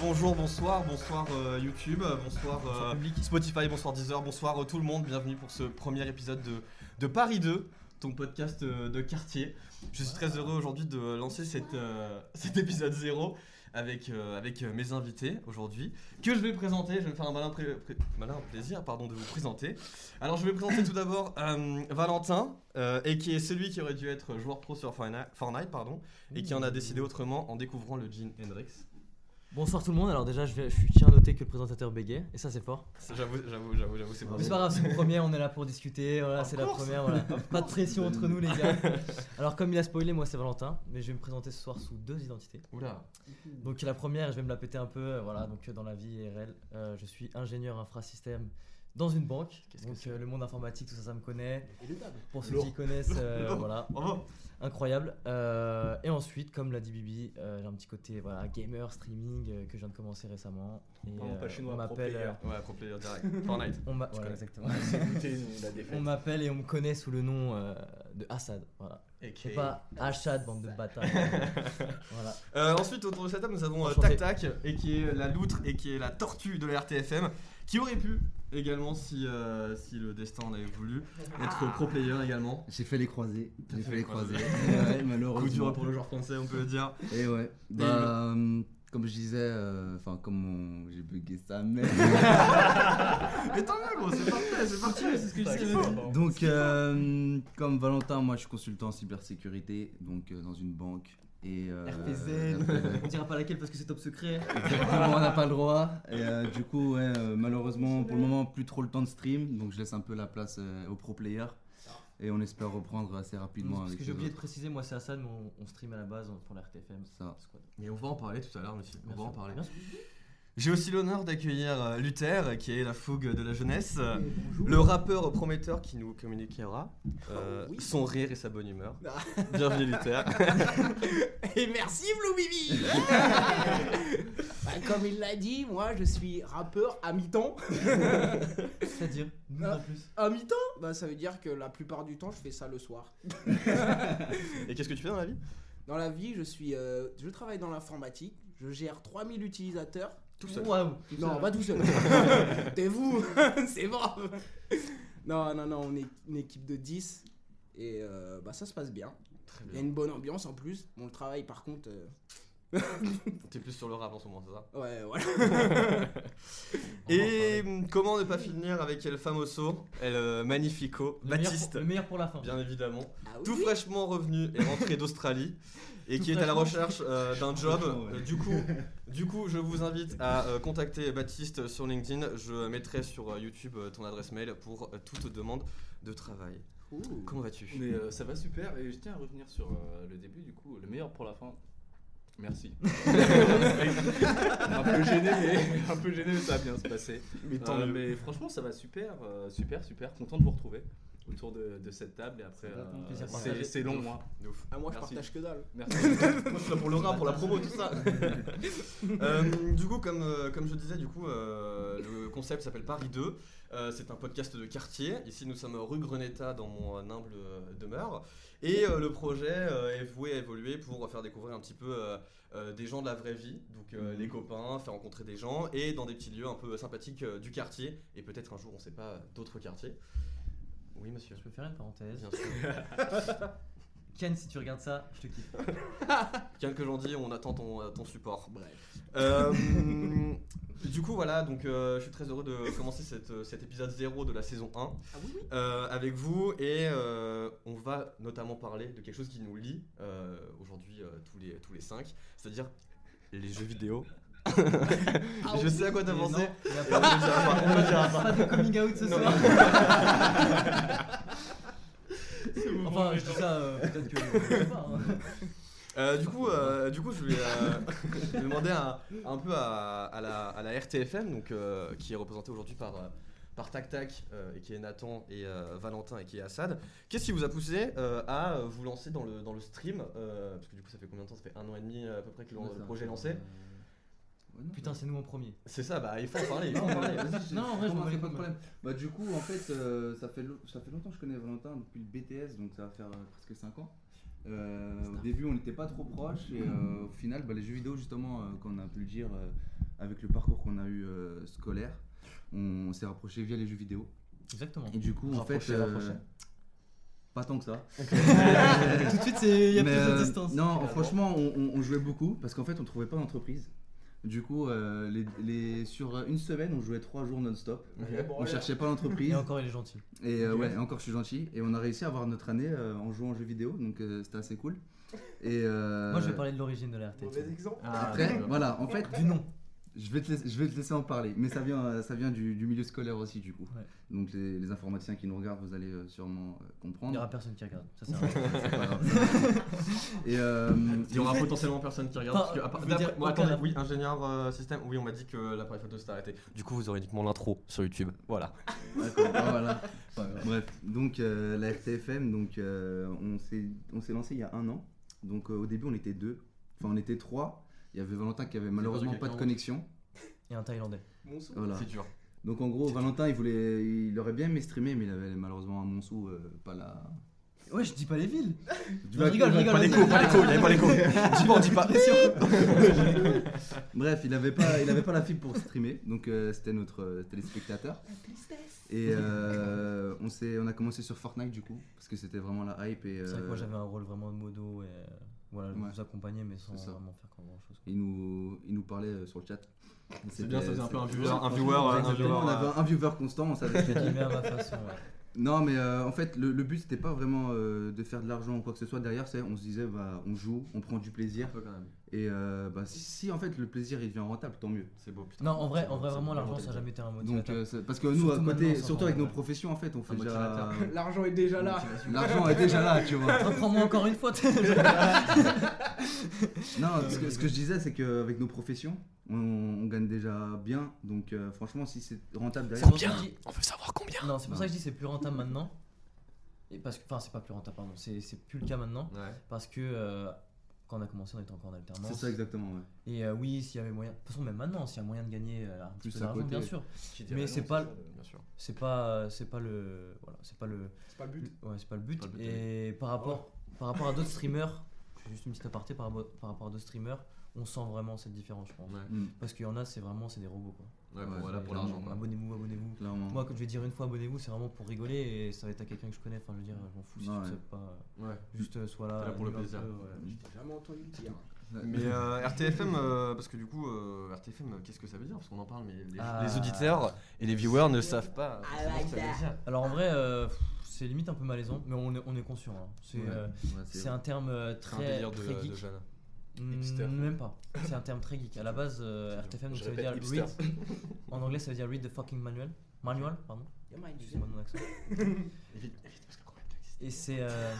Bonjour, bonsoir, bonsoir euh, YouTube, euh, bonsoir, euh, Spotify, bonsoir Deezer, bonsoir euh, tout le monde, bienvenue pour ce premier épisode de, de Paris 2, ton podcast de quartier. Je suis très heureux aujourd'hui de lancer cette, cet épisode 0 avec, avec mes invités aujourd'hui, que je vais présenter, je vais me faire un malin, pré- pré- malin plaisir pardon, de vous présenter. Alors je vais présenter tout d'abord Valentin, et qui est celui qui aurait dû être joueur pro sur Fortnite, pardon, et qui en a décidé autrement en découvrant le jean Hendrix. Bonsoir tout le monde, alors déjà je, vais, je suis- tiens à noter que le présentateur bégait, et ça c'est fort. J'avoue, j'avoue, j'avoue, j'avoue, c'est bravo. c'est pas grave, c'est le premier, on est là pour discuter, voilà, c'est la première, voilà. Pas de pression entre nous les gars. Alors comme il a spoilé, moi c'est Valentin, mais je vais me présenter ce soir sous deux identités. Oula. Donc la première, je vais me la péter un peu, euh, voilà, donc euh, dans la vie IRL, euh, je suis ingénieur infrasystème dans une banque, que donc euh, le monde informatique, tout ça ça me connaît. Pour ceux qui connaissent, euh, voilà, Bravo. Incroyable. Euh, et ensuite, comme l'a dit Bibi, euh, j'ai un petit côté voilà, gamer, streaming euh, que je viens de commencer récemment. Et, Pardon, pas chinois, on m'appelle. player. euh, Ouais, pro player direct. Fortnite. on m'a- voilà, exactement. M'appelle et on me connaît sous le nom euh, de Assad. Voilà. Et pas Assad, bande de bâtards. voilà. Euh, ensuite, autour de cette table, nous avons euh. Tac Tac, et qui est la loutre et qui est la tortue de la RTFM, qui aurait pu également, si, euh, si le destin en avait voulu, être pro player également. J'ai fait les croisés. J'ai fait fait les croisés. ouais, Coup dur malheureusement. pour le joueur français, on peut le dire. Et ouais. Bah, euh, comme je disais, euh, enfin, comme on- j'ai bugué ça, mais. Mais tant mieux, gros, c'est parfait, c'est parti, c'est ce que je T'inquiète sais. pas. donc, euh, comme Valentin, moi je suis consultant en cybersécurité, donc euh, dans une banque. Et, euh, RPZ. RPZ. On dira pas laquelle parce que c'est top secret. Exactement, on n'a pas le droit. Et euh, du coup, ouais, euh, malheureusement, pour le moment, plus trop le temps de stream. Donc, je laisse un peu la place euh, aux pro players. Et on espère reprendre assez rapidement. Parce avec que j'ai oublié de préciser, moi c'est Assad, mais on, on stream à la base pour la RTFM. Ça. Mais on va en parler tout à l'heure, monsieur. On va en parler. J'ai aussi l'honneur d'accueillir euh, Luther, qui est la fougue de la jeunesse, euh, le rappeur prometteur qui nous communiquera euh, son rire et sa bonne humeur. Bienvenue Luther. Et merci Blue Bibi Bah, Comme il l'a dit, moi je suis rappeur à mi-temps. C'est-à-dire, Ah. en plus. À mi-temps Bah ça veut dire que la plupart du temps je fais ça le soir. et qu'est-ce que tu fais dans la vie? Dans la vie, je suis, euh, je travaille dans l'informatique, je gère 3000 utilisateurs. Tout seul. Waouh. Non, pas tout seul. T'es vous, c'est bon. Non, non, non, on est une équipe de 10 et euh, bah ça se passe bien. Très Il y a une bonne ambiance en plus. Bon, le travail par contre, euh, T'es plus sur le rap en ce moment, c'est ça? Ouais, voilà. Et comment ne pas finir avec El Famoso, El euh, Magnifico, Le meilleur pour- Baptiste, Le meilleur pour la fin. bien évidemment, Ah oui, tout fraîchement revenu et rentré d'Australie. Et qui est à la recherche euh, d'un job. Ouais. Euh, du coup, du coup, je vous invite à euh, contacter Baptiste sur LinkedIn. Je mettrai sur euh, YouTube euh, ton adresse mail pour euh, toute demande de travail. Ouh. Comment vas-tu? Mais euh, ça va super et je tiens à revenir sur euh, le début du coup, le meilleur pour la fin. Merci. un peu gêné, mais un peu gêné, mais ça va bien se passer. Mais tant Euh, mieux. mais franchement, ça va super, euh, super, super. Content de vous retrouver autour de, de cette table et après, euh, c'est- long moi. De ouf. Ah, moi je partage que dalle. Merci. Moi, je suis là pour le rap, pour la promo, tout ça. Euh, du coup, comme, euh, comme je disais, du coup, euh, le concept s'appelle Paris 2. Euh, c'est un podcast de quartier. Ici, nous sommes rue Greneta dans mon euh, humble euh, demeure. Et euh, le projet euh, est voué à évoluer pour faire découvrir un petit peu euh, euh, des gens de la vraie vie. Donc, euh, les copains, faire rencontrer des gens et dans des petits lieux un peu sympathiques euh, du quartier. Et peut-être un jour, on sait pas, d'autres quartiers. Oui, monsieur. Je peux faire une parenthèse. Bien sûr. Ken, si tu regardes ça, je te kiffe. Quel que j'en dis, on attend ton, euh, ton support. Bref. Euh, du coup, voilà, donc euh, je suis très heureux de commencer cette, cet épisode 0 de la saison 1 Ah oui, oui. euh, avec vous et euh, on va notamment parler de quelque chose qui nous lie euh, aujourd'hui euh, tous, les, tous les 5, c'est-à-dire les jeux vidéo. Je sais à quoi t'as pensé. il a pas, on le dira pas. Pas de coming out ce Non. soir. Enfin, je dis ça, euh, peut-être que. pas, hein. Euh, du coup, euh, du coup, je voulais, euh, demander un, un peu à, à la, à la RTFM, donc euh, qui est représentée aujourd'hui par par Tac Tac euh, et qui est Nathan et euh, Valentin et qui est Assad. Qu'est-ce qui vous a poussé euh, à vous lancer dans le dans le stream euh, Parce que du coup, ça fait combien de temps? Ça fait un an et demi à peu près que le, Ouais, le ça projet est lancé. euh, ouais, non, Putain, c'est nous en premier. C'est ça, bah il faut en parler. Il faut en Non, Non, en vrai, je m'en pas de problème. Bah, du coup, en fait, euh, ça, fait ça fait longtemps que je connais Valentin, depuis le BTS, donc ça va faire euh, presque 5 ans. Euh, au début, on n'était pas trop proches, et euh, au final, bah, les jeux vidéo, justement, euh, on a pu le dire, euh, avec le parcours qu'on a eu euh, scolaire, on, s'est rapproché via les jeux vidéo. Exactement. Et du coup, en fait. Pas tant que ça. Tout de suite, il y a Mais, plus de distance. Non, franchement, on, on- on jouait beaucoup parce qu'en fait, on trouvait pas d'entreprise. Du coup, euh, les, les- sur une semaine, on jouait trois jours non-stop. On cherchait pas d'entreprise. Et encore, il est gentil. Et euh, ouais, encore je suis gentil. Et on a réussi à avoir notre année euh, en jouant aux jeux vidéo, donc euh, c'était assez cool. Et euh, Moi, je vais parler de l'origine de la RT. Mauvais exemple. Ah, Après, voilà, en fait, Du nom. Je vais te laisser, je vais te laisser en parler. Mais ça vient, ça vient du, du milieu scolaire aussi, du coup. Ouais. Donc les, les informaticiens qui nous regardent, vous allez euh, sûrement euh, Il comprendre. n'y aura personne qui regarde. Ça sert à. Et euh, Il y aura potentiellement personne qui regarde. Parce que, part- dire, bon, aucun attendez, oui, ingénieur euh, système. Oui, on m'a dit que l'appareil photo s'était arrêté. Du coup, vous aurez uniquement l'intro sur YouTube. Voilà. D'accord, ah, voilà. Bref, donc euh, la RTFM, donc euh, on s'est on s'est lancé il y a un an. Donc euh, au début on était deux, enfin on était trois. Il y avait Valentin qui avait malheureusement pas de connexion. Et un Thaïlandais. Monceau. Voilà. C'est dur. Donc en gros Valentin il voulait, il aurait bien aimé streamer mais il avait malheureusement un Montsou, euh, pas la. Ouais, je dis pas les villes. Tu Je rigole, je rigole. Pas l'écho, pas l'écho, il n'y avait pas l'écho. Dis pas, on dit pas. Bref, il avait pas, il avait pas la fibre pour streamer, donc euh, c'était notre euh, téléspectateur. Et euh, on s'est, on a commencé sur Fortnite du coup parce que c'était vraiment la hype et C'est vrai que moi, j'avais un rôle vraiment de modo et euh, voilà, Ouais. vous accompagnais, mais sans vraiment faire grand chose. il nous, il nous parlait euh, sur le chat. C'est bien, ça faisait un peu un viewer, un viewer, un viewer, On avait euh, un viewer constant, on savait Je à ma façon, ouais. Non, mais euh, en fait, le, le but c'était pas vraiment euh, de faire de l'argent ou quoi que ce soit. Derrière, c'est on se disait, bah, on joue, on prend du plaisir. Un peu quand même. Et euh, bah, si, si, en fait le plaisir il devient rentable, tant mieux. C'est beau, putain. Non, en vrai, en vrai vraiment, l'argent, ça n'a jamais été un Donc, motivateur. euh, c'est- parce que nous, Surtout à côté, surtout avec nos professions, en fait, on fait déjà. L'argent est déjà là. L'argent est déjà là, tu vois. Reprends-moi encore une fois. Non, ce que, ce que je disais, c'est qu'avec nos professions, on, on gagne déjà bien. Donc, euh, franchement, si c'est rentable derrière. je dis- On veut savoir combien. Non, c'est pour Non. ça que je dis c'est plus rentable maintenant. Et parce que, enfin, c'est pas plus rentable, pardon. C'est c'est plus le cas maintenant Ouais. parce que euh, quand on a commencé, on était encore en alternance. C'est ça exactement, ouais. Et euh, oui, s'il y avait moyen, de toute façon, même maintenant, s'il y a moyen de gagner euh, un petit Plus peu à d'argent, bien sûr. Mais c'est pas ça, le- Bien sûr. C'est pas, c'est pas le, voilà, c'est pas le, C'est pas le but. ouais, c'est pas le but. Pas le but, Et par rapport, par rapport à d'autres streamers, je fais juste une petite aparté par, rapport- par rapport à d'autres streamers, on sent vraiment cette différence, je pense. Ouais. Mm, Parce qu'il y en a, c'est vraiment, c'est des robots quoi. Ouais, Ouais, bon, voilà pour l'argent. Abonnez-vous, abonnez-vous. Moi, quand je vais dire une fois abonnez-vous, c'est vraiment pour rigoler et ça va être à quelqu'un que je connais. Enfin, je veux dire, je m'en fous si Ouais. tu sais pas. Ouais. Juste euh, sois là. Pour le plaisir. peu, ouais. J'ai jamais entendu le dire. Mais euh, RTFM, euh, parce que du coup, euh, RTFM, qu'est-ce que ça veut dire? Parce qu'on en parle, mais les, Ah. les auditeurs et les viewers ne savent pas. I forcément like ce que ça veut that. dire. Alors en vrai, euh, c'est limite un peu malaisant, mais on est, on est conscient. hein. C'est Ouais, euh, ouais, c'est un terme C'est un très, délire de, très de geek. jeunes. Mm, Hipster. Même pas. C'est un terme très geek. À la base, euh, RTFM, donc ça veut dire hipster. read. En anglais, ça veut dire read the fucking manual. Manual, pardon. Excusez-moi de mon accent. Évite, évite, parce que le problème existe. Et c'est. euh.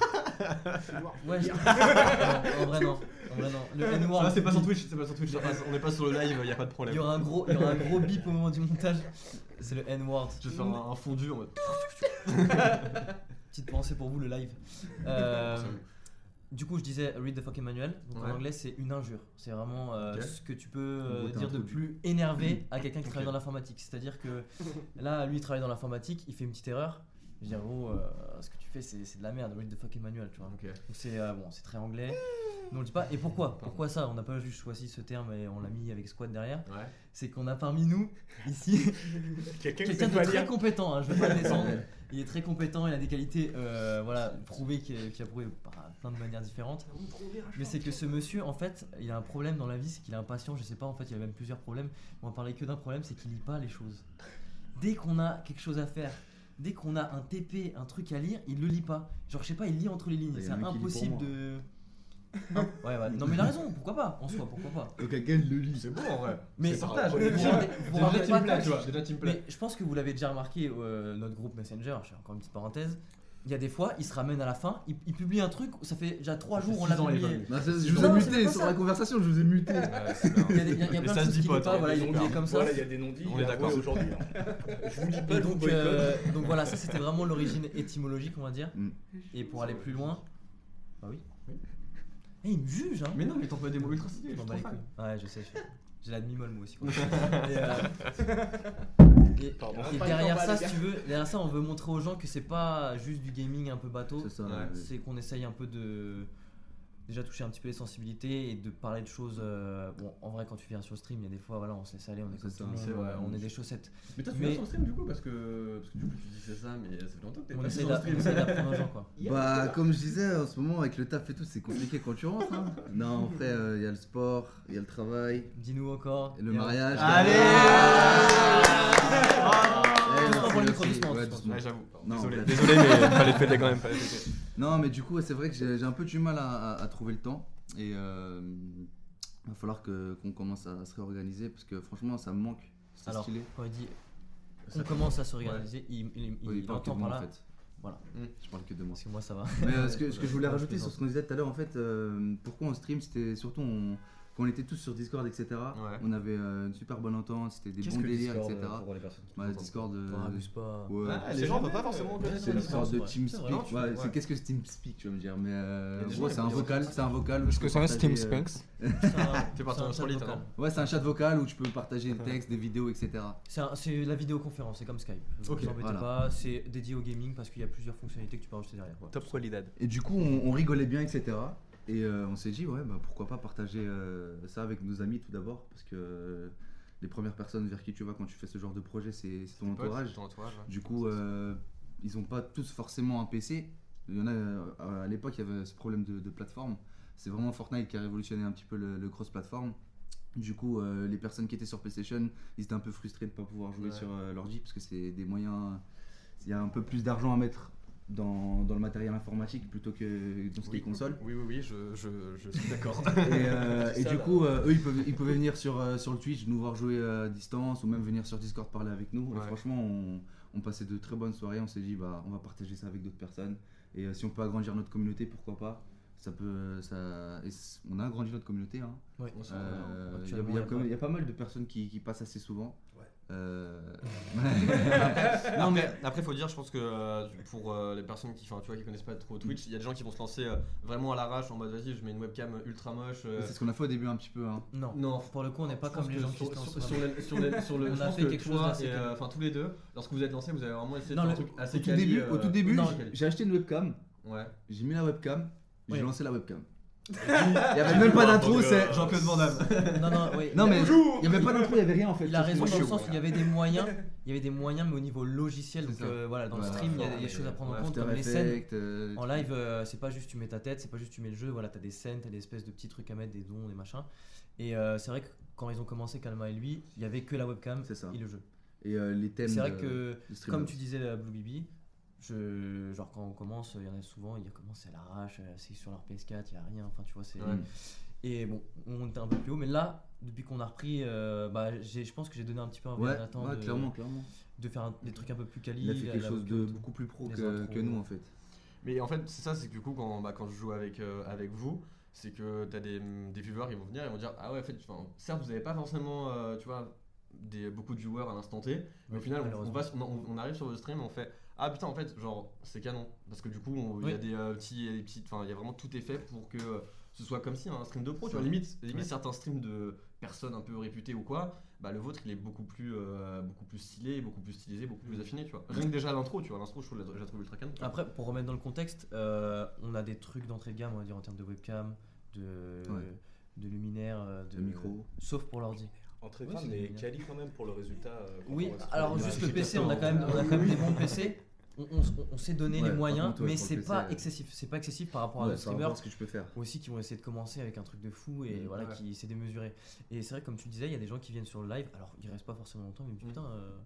Ouais, je- non, en vrai, non. En vrai, non. Le N-word. Ah, c'est pas sur Twitch, c'est pas sur Twitch, on n'est pas sur le live, y a pas de Il problème. y aura un gros, il y aura un gros bip au moment du montage. C'est le N-word. Je vais faire un, un fondu en mode. Petite pensée pour vous, le live. Euh, du coup, je disais read the fucking manual. Donc Ouais. en anglais, c'est une injure. C'est vraiment euh, ce que tu peux euh, dire de plus énervé à quelqu'un qui travaille dans l'informatique. C'est-à-dire que là, lui, il travaille dans l'informatique, il fait une petite erreur. Je veux dire, gros, euh, ce que tu fais, c'est c'est de la merde. Read the fucking manual, tu vois. Donc c'est euh, bon, c'est très anglais. Mais on le dit pas. Et pourquoi? Pourquoi ça? On n'a pas juste choisi ce terme et on l'a mis avec squad derrière. Ouais. C'est qu'on a parmi nous ici Quelqu'un de très lire. compétent. hein, je vais pas le descendre. Il est très compétent, il a des qualités euh, voilà, prouvées a prouvé par plein de manières différentes. Mais c'est que ce monsieur, en fait, il a un problème dans la vie, c'est qu'il est impatient. Je sais pas, en fait, il a même plusieurs problèmes. On va parler que d'un problème, c'est qu'il lit pas les choses. Dès qu'on a quelque chose à faire, dès qu'on a un TP, un truc à lire, il le lit pas. Genre, je sais pas, il lit entre les lignes. C'est impossible de. Hein ouais, ouais. Non, mais il a raison, pourquoi pas En soi, pourquoi pas Donc, quelqu'un le lit. C'est beau en vrai. Mais partage. vous Déjà- tu mais je pense que vous l'avez déjà remarqué, euh, notre groupe Messenger, je fais encore une petite parenthèse, il y a des fois, il se ramène à la fin, il, il publie un truc, ça fait déjà 3 Ça jours, on l'a publié. Bah, je vous ai muté sur ça. la conversation, je vous ai muté. Il y a, des- il y a- il y a Mais plein ça de choses qu'il pas, toi, voilà, Il est comme ça. Voilà, il y a des non-dits. On est d'accord. aujourd'hui. hein. Je vous dis Et pas, donc, euh, donc voilà, ça c'était vraiment l'origine étymologique, on va dire. Mm. Et pour aller plus loin, bah oui. Eh, il me juge, hein. Mais non, mais t'en peux des mots ultra stylés. Ouais, je sais. J'ai la demi-molle moi aussi. quoi. et, euh, et- Pardon. et Pas derrière ça, si tu veux, derrière ça, on veut montrer aux gens que c'est pas juste du gaming un peu bateau. C'est ça. Ouais, ouais. C'est qu'on essaye un peu de déjà toucher un petit peu les sensibilités et de parler de choses. euh, bon, en vrai, quand tu viens sur le stream, il y a des fois, voilà, on se laisse aller, on est comme ça, tout on on- est des chaussettes. Mais toi, tu Mais- viens sur le stream du coup parce que, parce que du coup, tu dis c'est ça, mais ça fait longtemps que t'es pas sur le d'a- on stream. essaye d'apprendre aux gens, quoi. Bah, comme je disais, en ce moment, avec le taf et tout, c'est compliqué quand tu rentres. hein. Non, en vrai, il y a le sport, il y a le travail, Dis-nous encore. et le mariage. Allez Eh, Doucement merci, pour. Non, Désolé, mais fallait le fêter quand même. Non, mais du coup, c'est vrai que j'ai un peu du mal à, à- à trouver le temps. Et euh, il va falloir que- qu'on commence à se réorganiser parce que franchement, ça me manque. C'est stylé. dit on commence à s'organiser, il, il, il, Oui, il parle que entend de par moi, là. en fait. Voilà. Je parle que de moi. Parce que moi ça va. Mais euh, ce, que, ce que je voulais rajouter sur ce qu'on disait tout à l'heure, en fait, euh, pourquoi on stream, c'était surtout on- quand on était tous sur Discord, etc. Ouais. On avait euh, une super bonne entente, c'était des bons délires, Discord, etc. euh, pour les personnes Bah, Discord, euh, On abuse pas. ouais. Ah, les gens peuvent pas forcément connaître c'est sorte de. TeamSpeak. Ouais, c'est- Qu'est-ce que c'est TeamSpeak, tu vas me dire Mais euh, gros, gens, c'est un vocal, dire c'est un vocal. tu que ça reste partager, Team euh, Spinks T'es parti C'est en vocal. Ouais, c'est un chat vocal où tu peux partager des textes, des vidéos, etc. C'est la vidéoconférence, c'est comme Skype. Ok, vous embêtez pas, c'est dédié au gaming parce qu'il y a plusieurs fonctionnalités que tu peux rajouter derrière. Top qualidad. Et du coup, on rigolait bien, etc. Et euh, on s'est dit, ouais, bah, pourquoi pas partager euh, ça avec nos amis tout d'abord, parce que euh, les premières personnes vers qui tu vas quand tu fais ce genre de projet, c'est ton entourage. Ton entourage, ouais. Du coup, ils ont pas tous forcément un PC. Il y en a, à l'époque, il y avait ce problème de, de plateforme. C'est vraiment Fortnite qui a révolutionné un petit peu le, le cross-platform. Du coup, les personnes qui étaient sur PlayStation, ils étaient un peu frustrés de ne pas pouvoir jouer Ouais. sur l'ordi parce que c'est des moyens. Il y a un peu plus d'argent à mettre dans, dans le matériel informatique plutôt que dans ce qui est console. Oui, oui, oui, je, je, je suis d'accord. Et, euh, et Ça, du là. coup, euh, eux, ils, peuvent, ils pouvaient venir sur, euh, sur le Twitch, nous voir jouer à distance, ou même venir sur Discord parler avec nous. Et franchement, on, on passait de très bonnes soirées. On s'est dit, bah, on va partager ça avec d'autres personnes. Et euh, si on peut agrandir notre communauté, pourquoi pas? Ça peut, ça, et on a agrandi notre communauté. hein. Ouais. On s'en Euh, rend Il y, il y a il y a pas- il y a pas mal de personnes qui, qui passent assez souvent. Ouais. Euh, non mais après faut dire je pense que euh, pour euh, les personnes qui enfin tu vois qui connaissent pas trop Twitch il y a des gens qui vont se lancer euh, vraiment à l'arrache en mode vas-y je mets une webcam ultra moche euh, c'est ce qu'on a fait au début un petit peu. hein. Non. non Pour le coup, on n'est pas je comme les gens qui sur, se lancent. sur, les- sur les- sur le On je a pense fait que quelque chose toi euh, enfin tous les deux lorsque vous êtes lancés vous avez vraiment essayé de faire un le- truc Au assez tout quali, début, euh, au tout début j'ai- j'ai acheté une webcam, ouais j'ai mis la webcam, j'ai Ouais. lancé la webcam. Il y avait même pas d'intro, c'est euh, Jean-Claude Van Damme Non, non, oui. Non mais il y avait pas d'intro, il y avait rien en fait. Il a raison dans le sens où il y avait des moyens, il y avait des moyens, mais au niveau logiciel. Donc euh, voilà, dans le stream, il y a des choses à prendre en compte, comme les scènes. Euh, En live, euh, c'est pas juste tu mets ta tête, c'est pas juste tu mets le jeu, voilà, t'as des scènes, t'as des espèces de petits trucs à mettre, des dons, des machins. Et euh, c'est vrai que quand ils ont commencé Kalma et lui, il y avait que la webcam C'est ça. et le jeu. Et euh, les thèmes. C'est vrai que, comme tu disais, la Blue Bibi, je, genre quand on commence, il y en a souvent, ils commencent à l'arrache, euh, c'est sur leur PS4, il y a rien, enfin tu vois, c'est. Ouais. Et bon, on était un peu plus haut, mais là, depuis qu'on a repris, euh, bah, j'ai- je pense que j'ai donné un petit peu envie Ouais, à ouais, de, clairement, clairement. de faire un- des trucs un peu plus quali. Il a fait quelque chose de beaucoup plus pro que, intros, que nous en fait. Mais en fait, c'est ça, c'est que du coup, quand, bah, quand je joue avec, euh, avec vous, c'est que tu as des, des viewers, ils vont venir, ils vont dire Ah ouais, en fait, enfin, certes, vous n'avez pas forcément, euh, tu vois, des, beaucoup de viewers à l'instant T, mais au final, on, on, malheureusement. va, sur- on, on arrive sur le stream et on fait Ah putain, en fait, genre, c'est canon. Parce que du coup, on- il y a Oui. des euh, petits, il y a des petites, enfin, il y a vraiment tout est fait pour que euh, ce soit comme si un stream de pro, tu vois, limite, limite Ouais. certains streams de personnes un peu réputées ou quoi. Bah, le vôtre il est beaucoup plus euh, beaucoup plus stylé beaucoup plus stylisé beaucoup plus affiné tu vois rien que déjà l'intro tu vois l'intro je trouve je la trouve ultra canon. Après, pour remettre dans le contexte, euh, on a des trucs d'entrée de gamme, on va dire en termes de webcam, de, Ouais. de luminaire, de Le micro. Sauf pour l'ordi. Entrée de Oui, mais quali quand même pour le résultat. euh, Oui, alors juste le PC, on a quand même, on a quand même des bons PC. On, on- on s'est donné Ouais, les moyens, contre, ouais, mais c'est pas excessif. C'est pas excessif par rapport à Ouais, d'autres streamers ce que tu peux faire. aussi qui vont essayer de commencer avec un truc de fou et Mm, voilà ouais. qui s'est démesuré. Et c'est vrai que comme tu disais, il y a des gens qui viennent sur le live. Alors ils restent pas forcément longtemps, mais ils me disent, Mm. putain. euh,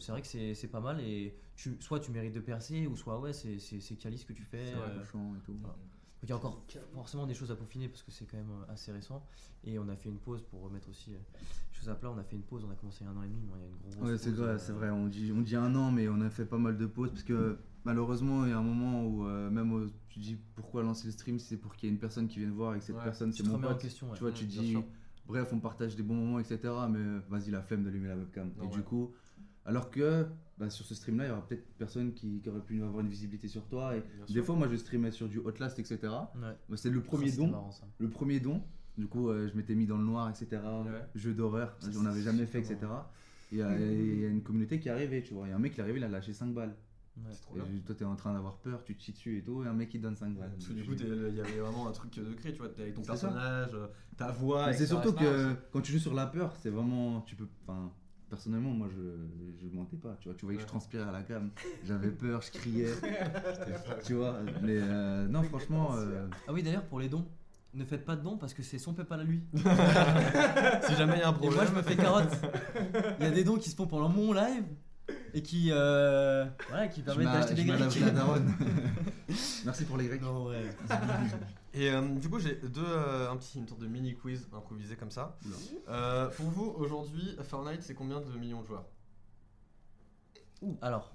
c'est vrai que c'est c'est pas mal et tu, soit tu mérites de percer ou soit ouais c'est c'est c'est quali ce que tu fais. C'est euh, et tout. voilà. Il y a encore forcément des choses à peaufiner parce que c'est quand même euh, assez récent. Et on a fait une pause pour remettre aussi euh, les choses à plat. On a fait une pause, on a commencé il y a un an et demi. Moi, il y a une grosse Ouais, c'est vrai, euh, c'est vrai. On dit, on dit un an, mais on a fait pas mal de pauses parce que malheureusement, il y a un moment où euh, même euh, tu dis pourquoi lancer le stream, c'est pour qu'il y ait une personne qui vienne voir et que cette Ouais, personne c'est mon remets en pote. question, ouais. Tu vois, tu dis, sûr. bref, on partage des bons moments, etc. Mais vas-y, la flemme d'allumer la webcam. Non, et ouais. du coup, alors que bah, sur ce stream-là, il y aura peut-être personne qui, qui aurait pu avoir une visibilité sur toi. Et Bien des sûr. fois, moi, je streamais sur du Outlast, etc. Ouais. Bah, c'est le premier don. marrant, ça. Le premier don. Du coup, euh, je m'étais mis dans le noir, etc. Jeu d'horreur, on n'avait jamais fait, etc. Et Il y, a- il y a une communauté qui est arrivée, tu vois. Il y a un mec qui est arrivé, il a lâché 5 balles. Ouais. C'est trop Et bien. toi, t'es en train d'avoir peur, tu te chies dessus et tout, et un mec qui te donne 5 balles. Parce que du coup, il y avait vraiment un truc de créer, tu vois, t'es avec ton ça. personnage, euh, ta voix. C'est surtout que aussi. quand tu joues sur la peur, c'est vraiment. Tu peux. Enfin, personnellement, moi, je, je mentais pas. Tu vois, tu voyais que je transpirais à la cam. J'avais peur, je criais. tu vois, mais euh, non, franchement. euh, Ah oui, d'ailleurs, pour les dons, ne faites pas de dons parce que c'est son PayPal à lui. Si jamais il y a un Et problème. moi, je me fais carotte. Il y a des dons qui se font pendant mon live et qui, euh, voilà, qui permettent d'acheter des grecs. Merci pour les grecs. Non, ouais. Et euh, du coup, j'ai deux, euh, un petit une sorte de mini quiz improvisé comme ça. Euh, pour vous, aujourd'hui, Fortnite, c'est combien de millions de joueurs? Alors,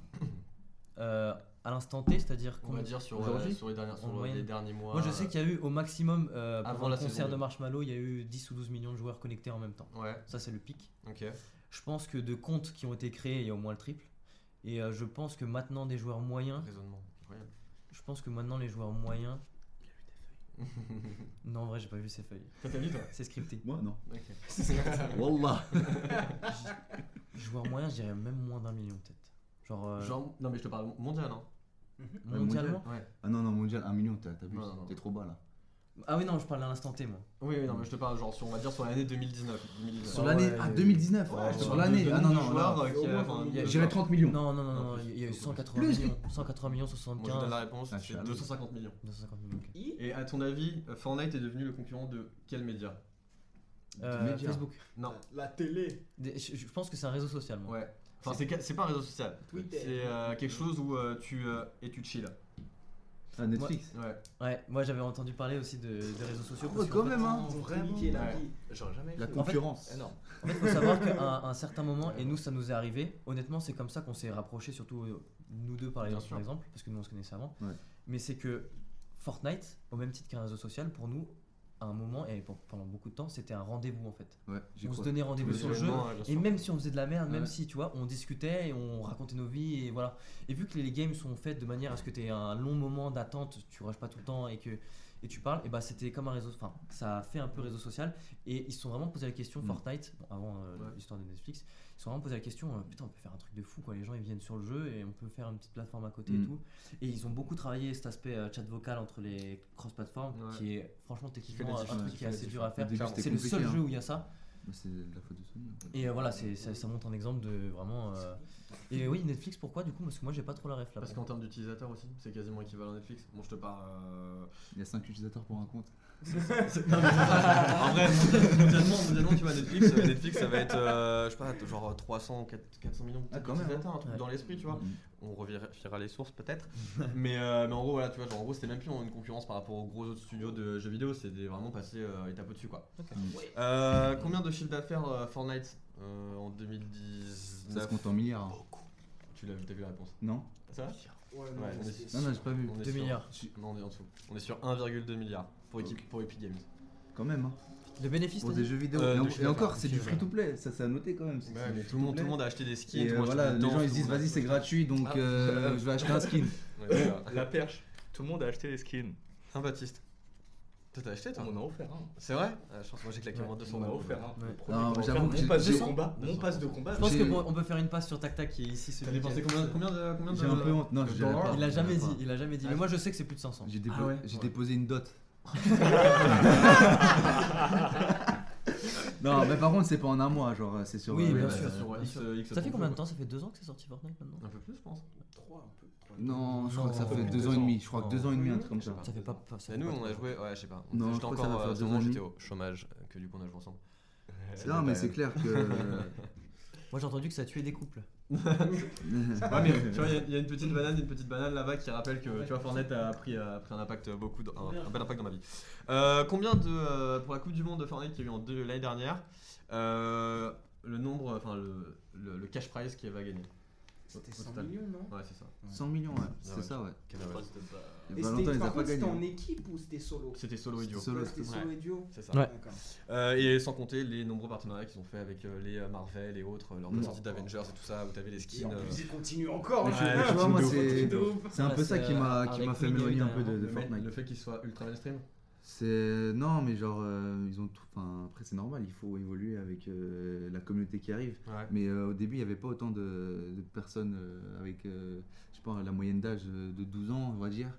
euh, à l'instant T, c'est-à-dire On qu'on- va dire sur, aujourd'hui, euh, sur, les, dernières, sur en moyenne. les derniers mois. Moi, je sais qu'il y a eu au maximum euh, Avant pendant la le saison concert de deux. Marshmallow, il y a eu 10 ou 12 millions de joueurs connectés en même temps. Ouais, Ça, c'est le pic. ok. Je pense que de comptes qui ont été créés, il y a au moins le triple. Et euh, je pense que maintenant, des joueurs moyens, Raisonnement. Incroyable. je pense que maintenant, les joueurs moyens. Non, en vrai, j'ai pas vu ces feuilles. Toi, t'as vu, toi C'est scripté. Moi, non. Ok. Wallah. Joueurs moyens, je dirais même moins d'un million, peut-être. Genre, euh, Genre, non, mais je te parle mondial, hein. mondialement Ouais. Ah non, non, mondial, 1 million, t'as t'as vu, Non, non, non. t'es trop bas là. Ah oui, non, je parle à l'instant T, moi. Oui, oui, non, mais je te parle, genre, sur, on va dire sur l'année 2019. 2019. Sur l'année. ouais, ah, il y a eu- 2019 Ouais, je te Sur l'année. Ah non, non, joueurs, non. euh, qui, Au moins, enfin, il y a- J'irais 30 millions. Non, non, non, non, Non, il y a eu plus. 180 Plus. millions. 180 millions, Moi, je donne 75. la réponse, Ah, c'est à 250 millions. 250 millions, ok. Et à ton avis, Fortnite est devenu le concurrent de quel média? Euh. Facebook. Non. La télé. Des- je, je pense que c'est un réseau social, moi. Ouais. Enfin, c'est, c'est pas un réseau social. Twitter. C'est euh, quelque chose où euh, tu euh, et tu chill. Ah, Netflix. Ouais. Ouais, moi j'avais entendu parler aussi de, des réseaux sociaux. Oh, parce quand fait- même, hein. Vraiment. Ouais. jamais La concurrence. Eh non. En fait, faut savoir qu'à un, certain moment, et nous ça nous est arrivé, honnêtement, c'est comme ça qu'on s'est rapprochés, surtout euh, nous deux par exemple, sûr. par exemple, parce que nous on se connaissait avant. Ouais. Mais c'est que Fortnite, au même titre qu'un réseau social, pour nous, à un moment et pour- pendant beaucoup de temps, c'était un rendez-vous en fait. Ouais, On se donnait rendez-vous sur le jeu. Et même si on faisait de la merde, même Ouais. si tu vois, on discutait et on racontait nos vies et voilà. Et vu que les games sont faites de manière à ce que tu aies un long moment d'attente, tu rushes pas tout le temps et que et tu parles, et bah c'était comme un réseau, enfin ça a fait un peu réseau social et ils se sont vraiment posé la question Mm. Fortnite, bon, avant euh, Ouais. l'histoire de Netflix, ils se sont vraiment posé la question euh, putain on peut faire un truc de fou quoi, les gens ils viennent sur le jeu et on peut faire une petite plateforme à côté et Mm. tout. Et ils ont beaucoup travaillé cet aspect euh, chat vocal entre les cross-platforms Ouais. qui est franchement techniquement un truc qui est assez dur à faire. C'est le seul jeu hein. où il y a ça. Bah, C'est la faute de Sony. en fait. Et euh, voilà, c'est, ça, ça montre un exemple de vraiment. euh, Et oui, Netflix, pourquoi du coup? Parce que moi j'ai pas trop la ref là. Parce qu'en termes d'utilisateurs aussi, c'est quasiment équivalent à Netflix. Bon, je te parle. euh, Il y a 5 utilisateurs pour un compte. C'est- non, mais c'est en vrai, mondialement, mondialement, tu vois, Netflix, euh, Netflix, ça va être, euh, je sais pas, genre 300 ou 400 millions Ah, quand même, un truc Ouais. dans l'esprit, tu vois. Mhm. On revérifiera les sources peut-être. mais, euh, mais en gros, voilà, tu vois, genre, en gros, c'était même plus une concurrence par rapport aux gros autres studios de jeux vidéo, c'était vraiment passé euh, étape au-dessus, quoi. Euh, combien de chiffre d'affaires euh, Fortnite euh, en 2019 Ça se compte en milliards. hein. Tu l'as vu, t'as vu la réponse? Non Ça va? Ouais, Ouais, non, on est- c'était- Non, non, j'ai pas vu. On est 2 sur- milliards. Non, on est en dessous. On est sur 1,2 milliard pour, équipe, pour Epic Games. Quand même, hein. Le bénéfice Pour t'as des jeux vidéo. Euh, et, en- de chiffre et encore, c'est du free to play. Ça, c'est à noter quand même. Ouais, mais tout le, monde, tout le monde a acheté des skins. Et tout euh, voilà, les des gens ils se disent vas-y c'est gratuit donc Ah. euh, je vais acheter un skin. Ouais. La perche. Tout le monde a acheté les skins. Un Baptiste. Toi, t'as acheté toi On en a offert un. C'est vrai Ah, Je pense que moi j'ai claqué moins 200 On a euros. offert Non, j'avoue que passe de combat. Mon passe de combat. Je pense qu'on on peut faire une passe sur Tac Tac qui est ici. C'est a- combien, combien de. Combien de J'ai un peu honte. Non, de. Il a jamais dit, il a jamais dit. Mais moi je sais que c'est plus de 500. J'ai Ah déposé une dot. non, mais par contre, c'est pas en un mois, genre, c'est sur. Oui, euh, bien sûr. sur X, euh, X Ça fait combien de temps? Ça fait 2 ans que c'est sorti Fortnite maintenant? Un peu plus, je pense. Trois, un peu. Non, je crois que ça Non, fait ça fait deux deux ans et demi. Je crois que deux ans et demi, un truc comme ça. Ça fait pas. ça fait Et nous, pas on a joué, ouais, je sais pas. Non, J'étais je crois que ça encore, euh, deux ans j'étais au chômage, euh, que du coup on a joué ensemble. Non, mais c'est clair que. Moi j'ai entendu que ça tuait des couples. Ouais, mais tu vois, il y y, a une petite banane, une petite banane là-bas qui rappelle que tu vois, Fortnite a pris, a pris un impact beaucoup, dans- un, un bel impact dans ma vie. Euh, combien de euh, pour la Coupe du Monde de Fortnite qu'il y a eu en deux- l'année dernière, euh, le nombre, enfin le, le, le cash prize qui va gagner? C'était Au 100 total. millions, non Ouais, c'est ça. 100 millions, ouais, c'est ça, ouais. Et Et Valentin, par a pas contre, c'était en hein. équipe ou c'était solo? C'était solo et duo. Solo, Ouais, c'était solo et duo. C'est ça. Euh, et sans compter les nombreux partenariats qu'ils ont fait avec euh, les euh, Marvel et autres, lors de la Mm. sortie d'Avengers et tout ça, où t'avais les Et skins. en euh, plus, il continue encore. Hein. C'est un peu ça qui m'a euh, qui Harley m'a fait m'éloigner un peu eu de, Fortnite. le fait qu'il soit ultra mainstream. C'est non, mais genre euh, ils ont tout. Enfin après c'est normal, il faut évoluer avec euh, la communauté qui arrive. Ouais. Mais euh, au début il n'y avait pas autant de, de personnes avec je sais pas la moyenne d'âge de 12 ans on va dire.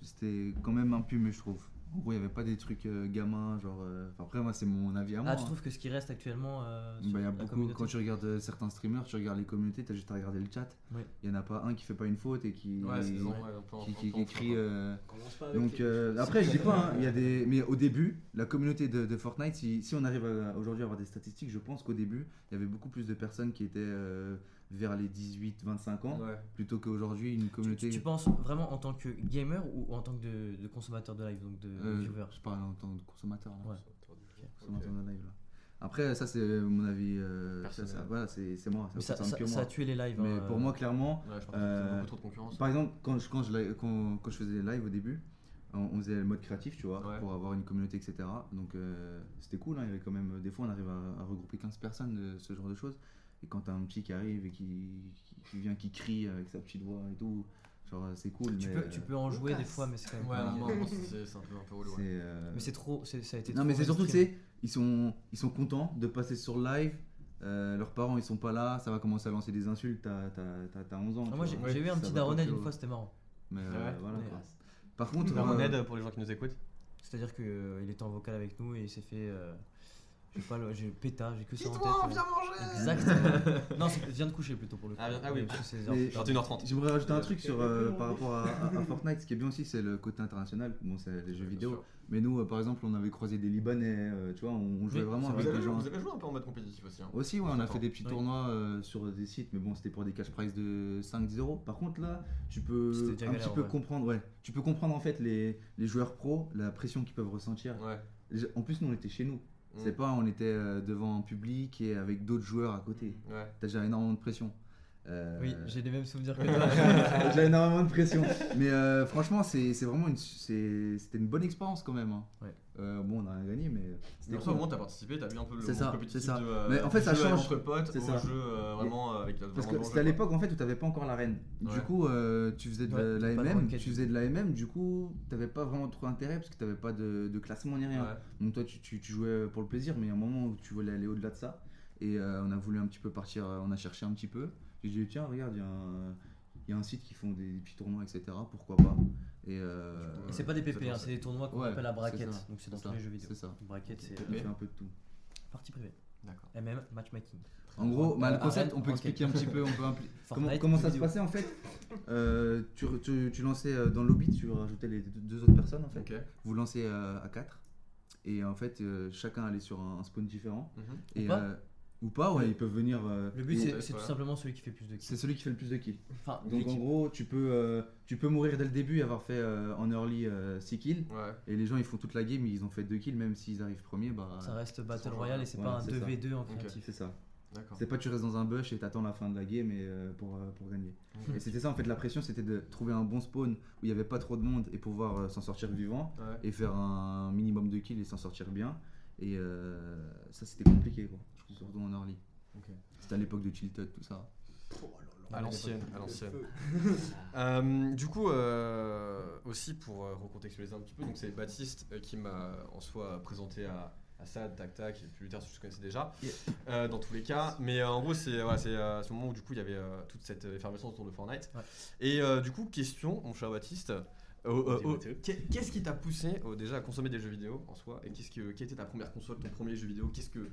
C'était quand même un peu mieux je trouve. En gros il n'y avait pas des trucs euh, gamins genre. euh, enfin, après moi c'est mon avis à moi. Ah, tu hein. trouves que ce qui reste actuellement. euh, sur Bah, il y a la beaucoup, communauté quand tu regardes euh, certains streamers, tu regardes les communautés, tu as juste à regarder le chat. Oui. Il n'y en a pas un qui fait pas une faute et qui, Ouais, c'est qui, bon, ouais, écrit. fond, quoi. euh, Commence pas avec donc les- euh, après je dis pas, hein, il y a des, mais au début, la communauté de, de Fortnite, si, si on arrive à- aujourd'hui à avoir des statistiques, je pense qu'au début, il y avait beaucoup plus de personnes qui étaient euh, vers les 18-25 ans, Ouais. plutôt qu'aujourd'hui une Tu, communauté. tu penses vraiment en tant que gamer ou en tant que de, de consommateur de live, donc de Euh, viewer? je parle en tant que consommateur. là. Ouais. Consommateur de live, là. Après ça c'est mon avis, euh, ça, voilà c'est moi, ça, Mais a tué les lives. Mais hein, pour euh, moi clairement, Ouais, je pense qu'il y a Euh, beaucoup trop de concurrence. Par exemple, quand je, quand je, li- quand, quand je faisais des lives au début, on, on faisait le mode créatif, tu vois, Ouais. pour avoir une communauté, etc. Donc euh, c'était cool, hein, il y avait quand même, des fois on arrive à, à regrouper 15 personnes, de ce genre de choses. Et quand t'as un petit qui arrive et qui, qui, vient, qui crie avec sa petite voix et tout, genre c'est cool. tu, mais, peux, tu peux en jouer des fois, mais c'est quand même. Ouais, non, c'est c'est un peu, un peu relou. c'est, ouais. euh, Mais c'est trop. c'est- Ça a été Non, trop mais c'est surtout, tu sais, ils sont, ils sont contents de passer sur live. euh, leurs parents ils sont pas là, ça va commencer à lancer des insultes, t'as, t'as, t'as- t'as 11 ans. Ah, moi j'ai eu un petit daronnet une fois, c'était marrant. Mais euh, Ah ouais voilà. Par contre, euh, aide pour les gens qui nous écoutent. C'est-à-dire qu'il était en vocal avec nous et il s'est fait. J'ai pas le- j'ai péta, j'ai que ça en tête. euh. manger Exactement. non, c'est- viens de coucher plutôt pour le coup. Ah, bien- ah oui. parce que c'est Mais- heures- 21h30. J'aimerais rajouter un truc sur, euh, par rapport à, à- à Fortnite. Ce qui est bien aussi, c'est le côté international. Bon, c'est les jeux vidéo. Mais nous, euh, par exemple, on avait croisé des Libanais. euh, tu vois, on, jouait Oui, vraiment c'est avec Vous des avez, gens. vous avez joué un peu en mode compétitif aussi. Hein. Aussi, ouais, on a fait des petits Oui. tournois euh, sur des sites, mais bon, c'était pour des cash prize de 5-10 euros. Par contre, là, tu peux C'était déjà un galère, petit peu ouais. comprendre, ouais. Tu peux comprendre en fait les, les joueurs pros, la pression qu'ils peuvent ressentir. Ouais. En plus, nous, on était chez nous. Mm. C'est pas, on était euh, devant un public et avec d'autres joueurs à côté. Ouais. T'as déjà énormément de pression. Euh, Oui, j'ai les mêmes souvenirs que toi. Déjà énormément de pression. Mais euh, franchement, c'est c'est vraiment une, c'est- c'était une bonne expérience quand même. hein. Ouais. Euh, bon, on a rien gagné, mais c'était au cool. moins, t'as participé, t'as vu un peu le ça, compétitif c'est ça. de, euh, Mais en fait, ça change. entre potes C'est au ça. jeu euh, vraiment avec Parce que c'était à l'époque en fait où t'avais pas encore l'arène. Ouais. Du coup, euh, tu faisais de Ouais, la pas de MM, ranked. tu faisais de la MM, du coup, t'avais pas vraiment trop intérêt parce que t'avais pas de, de classement ni rien. Ouais. Donc toi, tu, tu- tu jouais pour le plaisir, mais il y a un moment où tu voulais aller au-delà de ça. Et euh, on a voulu un petit peu partir, on a cherché un petit peu. J'ai dit, tiens, regarde, il y, a un- il y a un site qui font des, petits tournois, etc. Pourquoi pas Et, euh, Et c'est pas des PP, C'est hein, c'est des tournois qu'on Ouais, appelle la braquette. Donc c'est dans tous les jeux vidéo. c'est ça. Braquette, c'est on fait un peu de tout. partie privée. D'accord. MM, matchmaking. En gros, bah, le concept, arène, on peut expliquer un petit peu. On peut impli- comment, Fortnite, comment ça se passait en fait? Euh, tu, tu, tu lançais euh, dans le lobby, tu rajoutais les deux, autres personnes en fait. Vous lancez euh, à 4 et en fait euh, chacun allait sur un, un spawn différent. Mhm. Et, Ou pas euh, ou pas, ouais, ils peuvent venir. euh, Le but c'est tout simplement celui qui fait plus de kills. c'est celui qui fait le plus de kills. Enfin, Donc en gros, tu peux, euh, tu peux mourir dès le début et avoir fait euh, en early 6 kills. Ouais. Et les gens ils font toute la game, ils ont fait 2 kills, même s'ils arrivent premiers. Bah, ça reste Battle Royale et c'est pas un c'est ça. 2v2 en créatif. c'est ça. D'accord. C'est pas tu restes dans un bush et t'attends la fin de la game et, euh, pour, euh, pour gagner. Ok. Et c'était ça en fait, la pression c'était de trouver un bon spawn où il n'y avait pas trop de monde et pouvoir euh, s'en sortir vivant Ouais. et faire un minimum de kills et s'en sortir bien. Et euh, ça c'était compliqué quoi, surtout en early. C'était à l'époque de Tilted, tout ça. À l'ancienne, à l'ancienne. Euh, du coup, euh, aussi pour euh, recontextualiser un petit peu, donc c'est Baptiste qui m'a en soi présenté à, à Sad, Tac Tac, et plus tard je connaissais déjà, Yeah. euh, dans tous les cas. Mais euh, en gros, c'est voilà, c'est euh, à ce moment où du coup il y avait euh, toute cette effervescence autour de Fortnite. Ouais. Et euh, du coup, question, mon cher Baptiste. Qu'est-ce qui t'a poussé déjà à consommer des jeux vidéo en soi? Et qu'est-ce que, quelle était ta première console, ton premier jeu vidéo? Qu'est-ce que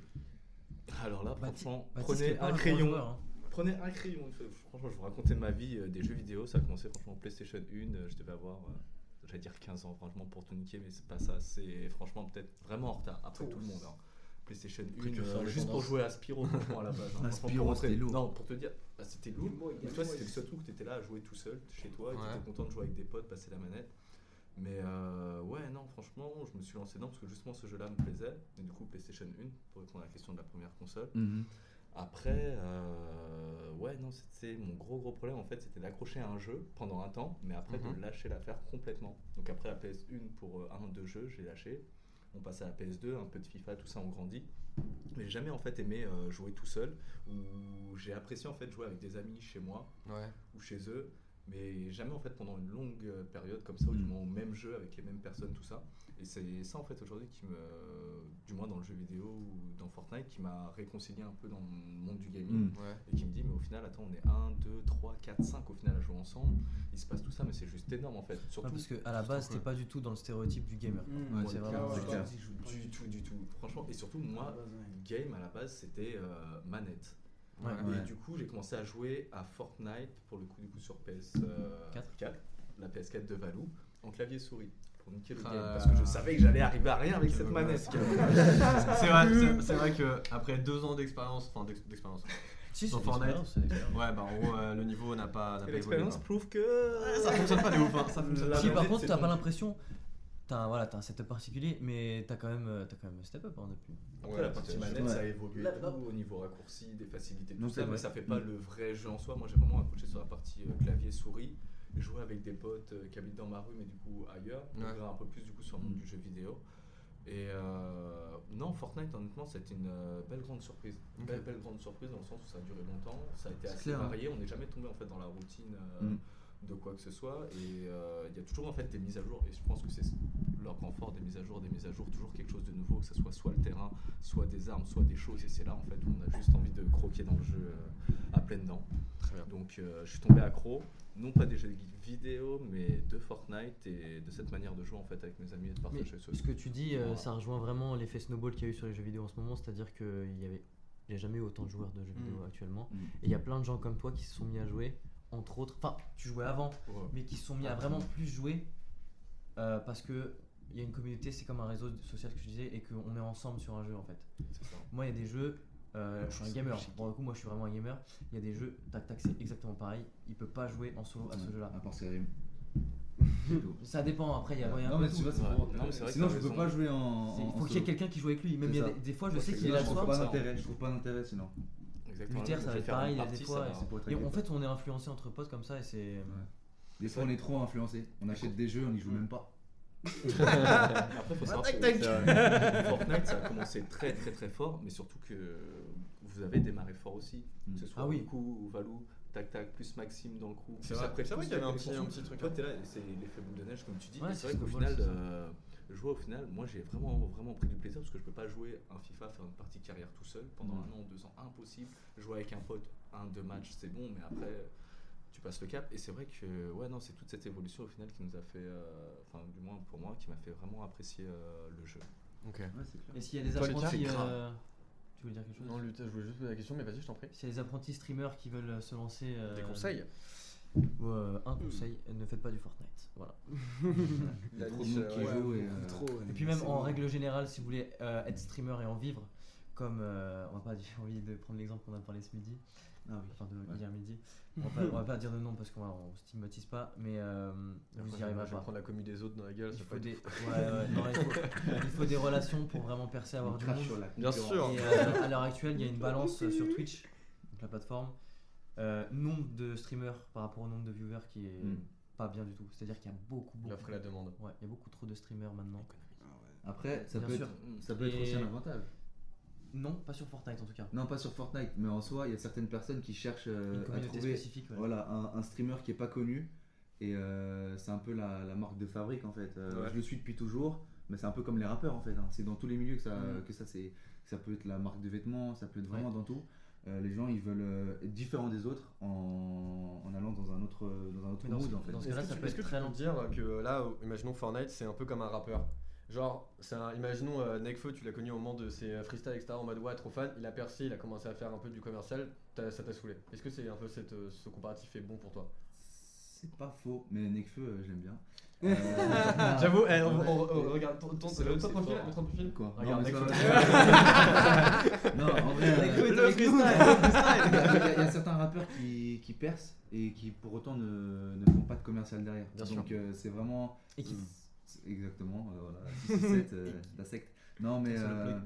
Alors là, Baptiste- franchement, Baptiste est prenez un crayon. joueur, hein. Prenez un crayon. Franchement, je vous racontais ma vie euh, des jeux vidéo. Ça a commencé franchement en PlayStation 1. euh, Je devais avoir, euh, j'allais dire 15 ans, franchement, pour tout niquer, mais c'est pas ça. C'est franchement peut-être vraiment en retard après tout le monde. hein. PlayStation 1 Précurseur euh, des juste pour jouer à Spyro franchement, à la base. hein. Spyro, c'était lourd. Non, pour te dire, bah, c'était lourd. Mais toi, c'était le seul truc où t'étais là à jouer tout seul chez toi et Ouais. t'étais content de jouer avec des potes, passer la manette. Mais euh, ouais, non, franchement, je me suis lancé dedans parce que justement ce jeu-là me plaisait. Et du coup, PlayStation 1, pour répondre à la question de la première console. Mhm. Après, euh, ouais, non, c'était mon gros gros problème en fait, c'était d'accrocher à un jeu pendant un temps, mais après Mhm. de lâcher l'affaire complètement. Donc après la PS1 pour euh, un, deux jeux, j'ai lâché. On passait à la PS2, un peu de FIFA, tout ça, on grandit. Mais j'ai jamais en fait aimé jouer tout seul, ou j'ai apprécié en fait jouer avec des amis chez moi Ouais. ou chez eux, mais jamais en fait pendant une longue euh, période comme ça, ou du Mm. moins au même jeu avec les mêmes personnes, tout ça. Et c'est ça en fait aujourd'hui qui me, du moins dans le jeu vidéo ou dans Fortnite, qui m'a réconcilié un peu dans le monde du gaming Mm. Ouais. et qui me dit mais au final attends on est 1, 2, 3, 4, 5 au final à jouer ensemble, il se passe tout ça mais c'est juste énorme en fait. Surtout Ouais, parce qu'à la base, t'es pas du tout dans le stéréotype du gamer. quoi. Mm. Ouais, c'est vraiment. clair, c'est clair. du tout, du tout. Franchement, et surtout moi, game à la base c'était euh, manette. Ouais. Ouais. Et du coup, j'ai commencé à jouer à Fortnite pour le coup du coup sur PS4, Quatre. la PS4 de Valou, en clavier souris pour niquer le game parce que je savais que j'allais arriver à rien avec cette manette. c'est vrai, c'est- vrai que après deux ans d'expérience, enfin d'ex- d'expérience. Si, Sur Fortnite. Ouais, bah en gros, euh, le niveau n'a pas, l'expérience prouve que Ouais, ça fonctionne pas de ouf, hein, ça fonctionne La Si par contre t'as pas l'impression, t'as un, voilà, t'as un setup particulier, mais t'as quand même, euh, t'as quand même step up hein, depuis. Après, Ouais, la partie manette, ouais. ça a évolué Là, tout là. au niveau raccourci, des facilités, tout Non, ça, mais ça fait pas Mm. le vrai jeu en soi. Moi, j'ai vraiment accroché sur la partie euh, clavier-souris, jouer avec des potes euh, qui habitent dans ma rue, mais du coup ailleurs, Ouais. un peu plus du coup sur le monde Mm. du jeu vidéo. Et euh, non, Fortnite, honnêtement, c'était une euh, belle grande surprise. Ok. Belle, belle grande surprise dans le sens où ça a duré longtemps, ça a été assez clair, hein. varié, on n'est jamais tombé en fait dans la routine euh, Mm. De quoi que ce soit. Et euh, il y a toujours en fait des mises à jour, et je pense que c'est leur grand fort des mises à jour, des mises à jour, toujours quelque chose de nouveau, que ce soit soit le terrain, soit des armes, soit des choses. Et c'est là en fait où on a juste envie de croquer dans le jeu euh, à pleines dents. Très bien. Donc euh, je suis tombé accro, non pas des jeux vidéo, mais de Fortnite et de cette manière de jouer en fait avec mes amis et de Mais partager ce ce que tu dis, euh, Voilà. ça rejoint vraiment l'effet snowball qu'il y a eu sur les jeux vidéo en ce moment, c'est-à-dire qu'il y avait, il y a jamais eu autant de joueurs de jeux Mm. vidéo actuellement, Mm. et il y a plein de gens comme toi qui se sont mis à jouer, entre autres, enfin, tu jouais avant, Ouais. mais qui se sont mis à vraiment plus jouer euh, parce que il y a une communauté, c'est comme un réseau social que je disais, et qu'on est ensemble sur un jeu en fait. Ça. Moi, il y a des jeux, euh, je suis un gamer, pour le coup, moi je suis vraiment un gamer. Il y a des jeux, tac tac, c'est exactement pareil. Il peut pas jouer en solo à ce jeu-là. À part Skyrim. Ça dépend, après, il y a, un Non, peu mais tu vois, c'est pour- Sinon, je peux pas jouer en. Il faut qu'il y ait quelqu'un qui joue avec lui. Même il y a C'est des, fois, je sais qu'il est là je trouve pas d'intérêt, je trouve pas d'intérêt sinon. Exactement. Luther, ça va être pareil, il y a des fois, Et en des fait, on est influencé entre potes comme ça et c'est. Des fois, on est trop influencé. On achète des jeux, on y joue même pas. Après, faut savoir tac, que ça- Fortnite, ça a commencé très très très fort, mais surtout que vous avez démarré fort aussi. Mm. Que ce soit Ah oui. Riku ou Valou, tac tac, plus Maxime dans le crew. C'est vrai. après, C'est vrai plus qu'il y avait un petit- un petit truc, Toi, hein. t'es là, c'est l'effet boule de neige, comme tu dis. C'est vrai qu'au final, euh, jouer au final, moi j'ai vraiment vraiment pris du plaisir parce que je peux pas jouer un FIFA, faire une partie carrière tout seul pendant Mm. un an, deux ans, impossible. Jouer avec un pote, un, deux matchs, c'est bon, mais après tu passes le cap et c'est vrai que ouais non c'est toute cette évolution au final qui nous a fait euh, enfin du moins pour moi qui m'a fait vraiment apprécier euh, le jeu Ok. Ouais, c'est clair. Et s'il y a des apprentis. euh, Tu voulais dire quelque chose? Non, Luther, je voulais juste poser la question, mais vas-y, je t'en prie. S'il y a des apprentis streamers qui veulent se lancer. euh, Des conseils euh, un conseil, ne faites pas du Fortnite. Voilà. Il y a trop de monde qui Ouais, joue et. beaucoup euh, trop, ouais. Et puis même en règle générale, si vous voulez euh, être streamer et en vivre, comme euh, on va pas dire, j'ai envie de prendre l'exemple qu'on a parlé ce midi, Ah oui. enfin de Ouais. hier midi, on va, pas, on va pas dire de nom parce qu'on on stigmatise pas, mais euh, vous Après, y je arriverez vais pas. prendre la commu des autres dans la gueule, Il faut, des... être ouais, ouais, non, il, faut... il faut des relations pour vraiment percer, avoir on du monde. Bien sûr. Et euh, à l'heure actuelle, il y a une balance sur Twitch, donc la plateforme, nombre de streamers par rapport au nombre de viewers qui est Mm. pas bien du tout. C'est-à-dire qu'il y a beaucoup, beaucoup. L'offre et la demande. Ouais, il y a beaucoup trop de streamers maintenant. Ah ouais. Après, ça Bien peut, sûr. être, ça peut être Et- aussi un avantage. Non, pas sur Fortnite en tout cas. Non, pas sur Fortnite, mais en soi, il y a certaines personnes qui cherchent euh, Une à trouver spécifique. ouais. voilà, un, un streamer qui est pas connu. Et euh, c'est un peu la, la marque de fabrique en fait. Euh, Ouais. Je le suis depuis toujours, mais c'est un peu comme les rappeurs en fait. hein. C'est dans tous les milieux que ça, Mm. que ça, c'est, ça peut être la marque de vêtements, ça peut être vraiment Ouais. dans tout. Euh, les gens ils veulent euh, être différents des autres en, en allant dans un autre, dans un autre Mais dans mood ce- en fait. dans ce Est-ce cas-là, que ça tu- peut être que très tu long. peux dire que là, imaginons Fortnite, c'est un peu comme un rappeur. Genre, c'est un, imaginons euh, Nekfeu, tu l'as connu au moment de ses euh, freestyles, etc. En mode ouais, trop fan, il a percé, il a commencé à faire un peu du commercial, ça t'a saoulé. Est-ce que c'est un peu cette, ce comparatif est bon pour toi? C'est pas faux, mais Nekfeu, euh, je l'aime bien. Euh, J'avoue, eh, on, on- on- regarde ton, ton, c'est profil, fort. ton profil. Quoi? Regarde, Non, en vrai, Le freestyle, il y, a- certains rappeurs qui, qui percent et qui pour autant ne, ne font pas de commercial derrière. Bien Donc euh, c'est vraiment. Et qui- Exactement, euh, voilà. 667, euh, la secte. Non mais. Euh,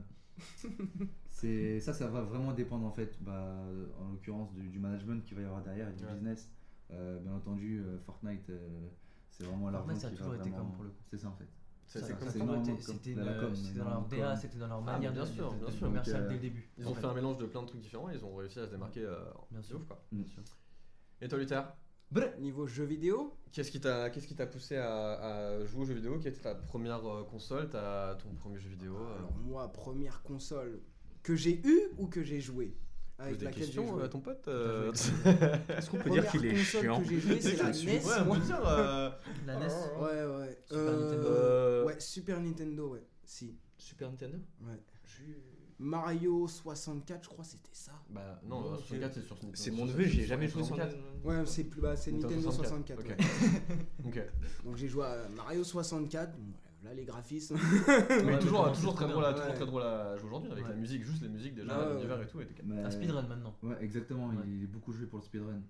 c'est ça, ça va vraiment dépendre en fait, bah, en l'occurrence du, du management qu'il va y avoir derrière et du Ouais. business. Euh, bien entendu, euh, Fortnite, euh, c'est vraiment l'argent Fortnite, ça a qui va toujours été vraiment- comme pour le coup. C'est ça en fait. C'était dans leur DA, com. c'était dans leur Ah, manière bien de- sûr, bien sûr. commercial euh, dès le début. Ils ont fait. un mélange de plein de trucs différents, ils ont réussi à se démarquer. euh, Bien sûr. ouf quoi. Et toi, Luther? Niveau jeux vidéo, Qu'est-ce qui t'a qu'est-ce qui t'a poussé à, à jouer aux jeux vidéo? Quelle était ta première euh, console, ta, ton premier jeu vidéo euh, alors? moi, première console que j'ai eue ou que j'ai joué Pose Avec des laquelle j'ai questions joué. euh, à ton pote euh, Est-ce qu'on peut dire qu'il est console chiant j'ai c'est la Je NES. Ouais, on moi. peut dire. euh, La NES. Ouais, ouais. Super Euh, Nintendo. Ouais, Super Nintendo, ouais. Si. Super Nintendo Ouais. Mario 64, je crois, c'était ça. Bah non, euh, 64 c'est sur Nintendo. C'est mon neveu, j'y ai jamais joué sur 64. Ouais, c'est plus bas, c'est Nintendo Nintendo 64. 64, ouais. Ok. Donc j'ai joué à Mario 64. Bon, Là, les graphismes. Mais toujours, toujours très drôle, à, toujours très drôle à jouer aujourd'hui avec Ouais. la musique, juste les musiques déjà, ouais, l'univers ouais. et tout. était- Un speedrun maintenant. Ouais, exactement, Ouais. il est beaucoup joué pour le speedrun.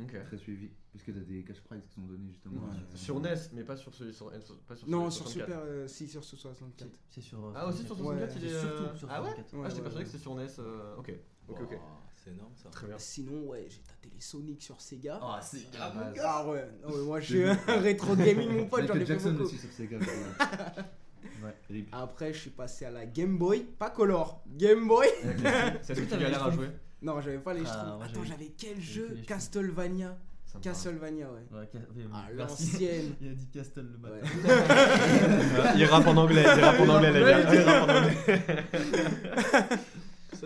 Ok. Très suivi. Puisque t'as des cash prizes qui sont donnés justement. Ouais. euh, Sur NES, mais pas sur celui sur pas sur non, sur 64. Super. euh, si, sur ce 64. C'est sur. euh, Ah aussi sur 64 Ouais. il est C'est surtout sur Ah ouais 64. Ah Ouais, j'étais ouais, persuadé que c'était sur NES. Ok. Ok ok. C'est énorme ça. Très bien. Sinon, ouais, j'ai tâté les Sonic sur Sega. Ah, c'est Ah, bah, Ah ouais, non, mais moi je suis J'ai un rétro gaming, mon pote, j'en ai fait Jackson beaucoup. aussi sur Sega. Ouais. Après, je suis passé à la Game Boy, pas Color, Game Boy. C'est ce que tu galères à jouer. Non, j'avais pas les Ah, schtroumpfs. moi, Attends, j'avais- j'avais quel j'avais jeu les Castlevania. Ça me parle. Castlevania, ouais. Ouais, Ca- oui, Ah, merci. l'ancienne. Il a dit Castle le matin. Ouais. Il rappe en anglais, il rappe en anglais les gars. Il rappe en anglais.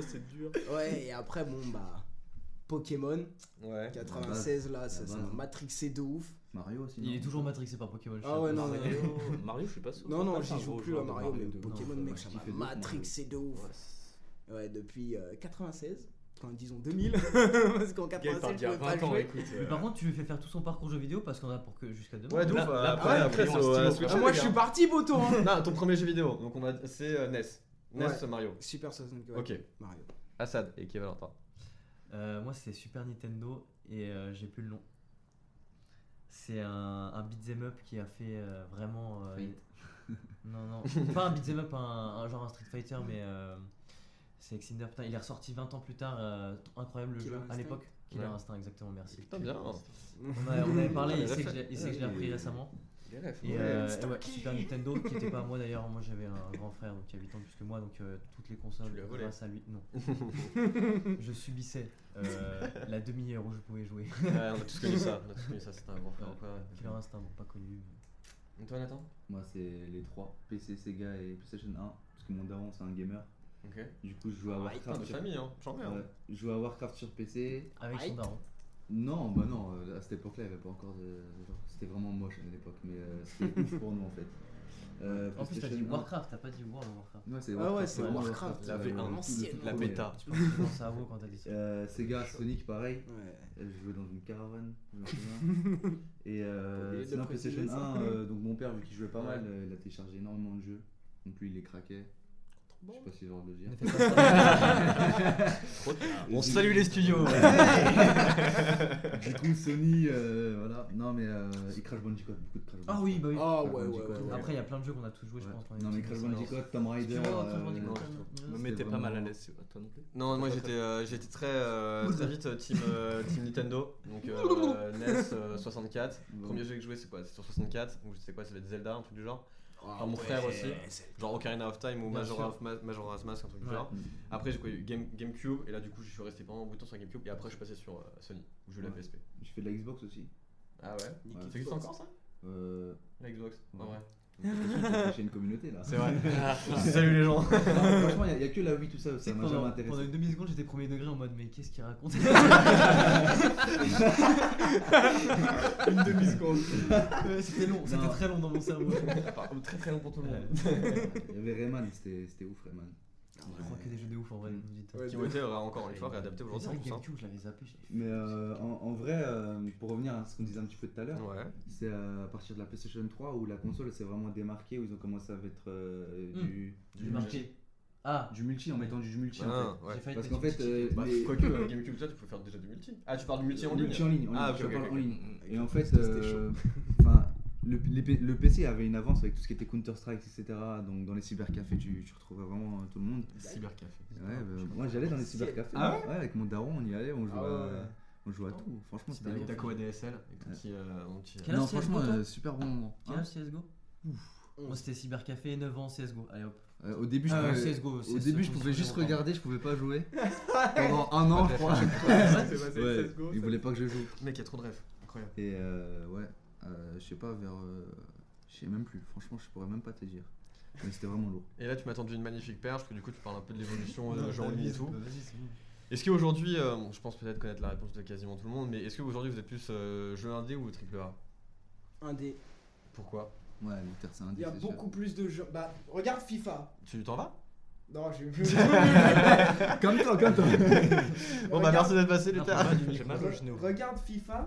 Ça c'est dur. Ouais, et après, bon, bah. Pokémon, Ouais. 96 là, ça ça m'a matrixé de ouf. Mario aussi. Il est toujours matrixé par Pokémon. je Ah ouais, pas. non, Mario, Mario, je suis pas sûr. Non, non, j'y joue plus à de Mario, mais de- Pokémon, non, mec, ça m'a kiffais de ouf, matrixé de ouf. Ouais. Depuis euh, 96. Enfin, disons 2000. Parce qu'en Gars, 96, il parle je a pas 20 ans, jouer. écoute. Mais par contre, tu lui fais faire tout son parcours jeu vidéo parce qu'on a pour que jusqu'à demain. Ouais, de ouf. Là- euh, Après, après, Ah, les moi, je suis parti, Boto. Hein. Non, ton premier jeu vidéo, donc on va c'est euh, NES. NES Ouais. Mario. Super 64. Ok. Mario. Assad et qui est Valentin. Euh, moi, c'est Super Nintendo et euh, j'ai plus le nom. C'est un, un beat'em up qui a fait euh, vraiment. euh, non, non, pas un beat'em up, un, un genre un Street Fighter, mais euh, c'est Xander. Putain, il est ressorti 20 ans plus tard. euh, incroyable le Killer jeu à l'époque. Killer Ouais. Instinct, exactement, merci. Putain, bien. On, a- on avait parlé, il sait que je l'ai appris récemment. Refs. Et, Ouais. euh, ouais. Super Nintendo, qui était pas à moi d'ailleurs, moi j'avais un grand frère donc, qui a 8 ans plus que moi, donc euh, toutes les consoles Tu grâce à lui. Non. je subissais euh, la demi-heure où je pouvais jouer. Ouais, on a tous connu ça. On a tous connu ça, c'était un grand frère. Ouais. quoi. Killer Instinct, bon, pas connu. Et toi, Nathan? Moi, c'est les trois PC, Sega et PlayStation 1. Parce que mon daron, c'est un gamer. Ok. Du coup, je joue à Putain, Warcraft. de sur... famille, hein. J'en. Ouais, je joue à Warcraft sur PC. Avec son daron. Non, bah non, euh, à cette époque-là, il n'y avait pas encore de. genre, C'était vraiment moche à l'époque, mais euh, c'était ouf pour nous en fait. Euh, En plus, t'as dit PlayStation 1. Warcraft, t'as pas dit World of Warcraft. Ouais, c'est Ah Warcraft. ouais, c'est vraiment Warcraft, la V1, tout le- l'ancienne, tout le La bêta. Tu penses à quand t'as dit ça. Euh, Sega, Sonic, pareil. Ouais. Je jouais dans une caravane. Et euh, préciser PlayStation ça. 1, euh, donc mon père, vu qu'il jouait pas Ouais. mal, il a téléchargé énormément de jeux. Donc lui, il les craquait. Je sais pas si j'ai le droit de le dire. On salue les studios. Du coup, Sony, euh, voilà. Non, mais euh, Crash Bandicoot, beaucoup de Crash Ah oui, bah oui. Ah ouais, ouais, Bandicoot, ouais, ouais. Après, il y a plein de jeux qu'on a tous joué, je pense. Non, mais Crash Bandicoot, Tomb Raider. Tu vois, Crash euh, Bandicoot, je. Me mettez pas mal à l'aise, c'est- toi non plus. Non, moi j'étais euh, j'étais très, euh, très vite team, euh, team Nintendo. Donc euh, NES euh, 64. Bon. Premier jeu que je jouais, c'est quoi? C'est sur 64. Donc c'était quoi Ça va être Zelda, un truc du genre. Ah Ah, mon frère aussi. Genre Ocarina of Time ou Majora's Majora's Mask, un truc du Ouais. genre. Après j'ai quoi eu Game, GameCube et là du coup je suis resté pendant un bout de temps sur GameCube et après je suis passé sur euh, Sony où je joue la Ouais. PSP. Je fais de la Xbox aussi. Ah ouais. Ça existe encore ça? Euh, La Xbox Ouais. En vrai. J'ai une communauté là. C'est vrai. Salut les gens. Non, franchement, il n'y a, que la Wii, tout ça, ça m'a jamais pendant, intéressé. pendant une demi-seconde, j'étais premier degré en mode, mais qu'est-ce qu'il raconte Une demi-seconde. C'était long, c'était très long dans mon cerveau. très très long pour tout le monde. Il y avait Rayman, c'était c'était ouf Rayman. Je crois que des jeux de ouf en vrai. Ouais, Timothée aurait encore une fois réadapté Mais aujourd'hui. C'est vrai en que plus, hein. GameCube, je l'avais zappé. Mais euh, en, en vrai, euh, pour revenir à ce qu'on disait un petit peu tout à l'heure, Ouais. c'est euh, à partir de la PlayStation 3 où la console s'est vraiment démarquée, où ils ont commencé à mettre euh, Hmm. du, Du marqué. Ah, du multi en mettant du multi en Ah, fait. ouais. j'ai failli Parce te qu'en fait, euh, Bah, les- Quoique, euh, GameCube, ça, tu peux faire déjà du multi. Ah, tu parles du multi en ligne multi en ligne, en ligne, Ah, je ok, parle ok, en ligne. Mm, Et en fait, C'était euh, le, les le PC avait une avance avec tout ce qui était Counter-Strike, etc. Donc dans les cybercafés, tu, tu retrouvais vraiment euh, tout le monde. Cybercafé. Ouais, bah, moi j'allais dans les cybercafés. Ah ouais, avec mon daron, on y allait, on jouait, Ah ouais, on jouait à tout. Franchement, c'était Avec ton petit. euh, mon petit- Quel Non, CSGO, franchement, toi euh, super bon moment. Quel Hein âge CSGO Moi c'était Cybercafé, 9 ans CSGO. Allez hop. Euh, au début, je Ah, pouvais, CSGO, au début, je pouvais juste regarder, je pouvais pas jouer. Pendant un an, je crois. C'est Ouais, CSGO, il voulait pas que je joue. Mec, il y a trop de rêves. Incroyable. Et euh, ouais, euh, je sais pas, vers. euh, je sais même plus, franchement, je pourrais même pas te dire. Mais c'était vraiment lourd. Et là, tu m'as tendu une magnifique perche, parce que du coup, tu parles un peu de l'évolution de en ligne et tout. Vas-y, c'est bon. Est-ce qu'aujourd'hui, euh, bon, je pense peut-être connaître la réponse de quasiment tout le monde, mais est-ce qu'aujourd'hui vous êtes plus euh, jeu indé ou triple A? Un des. Pourquoi? Ouais, l'Inter, c'est un Il y a sûr. beaucoup plus de jeux. Bah, regarde FIFA. Tu t'en vas? Non, j'ai Comme toi, comme toi. Bon bah merci d'être passé les Regarde FIFA.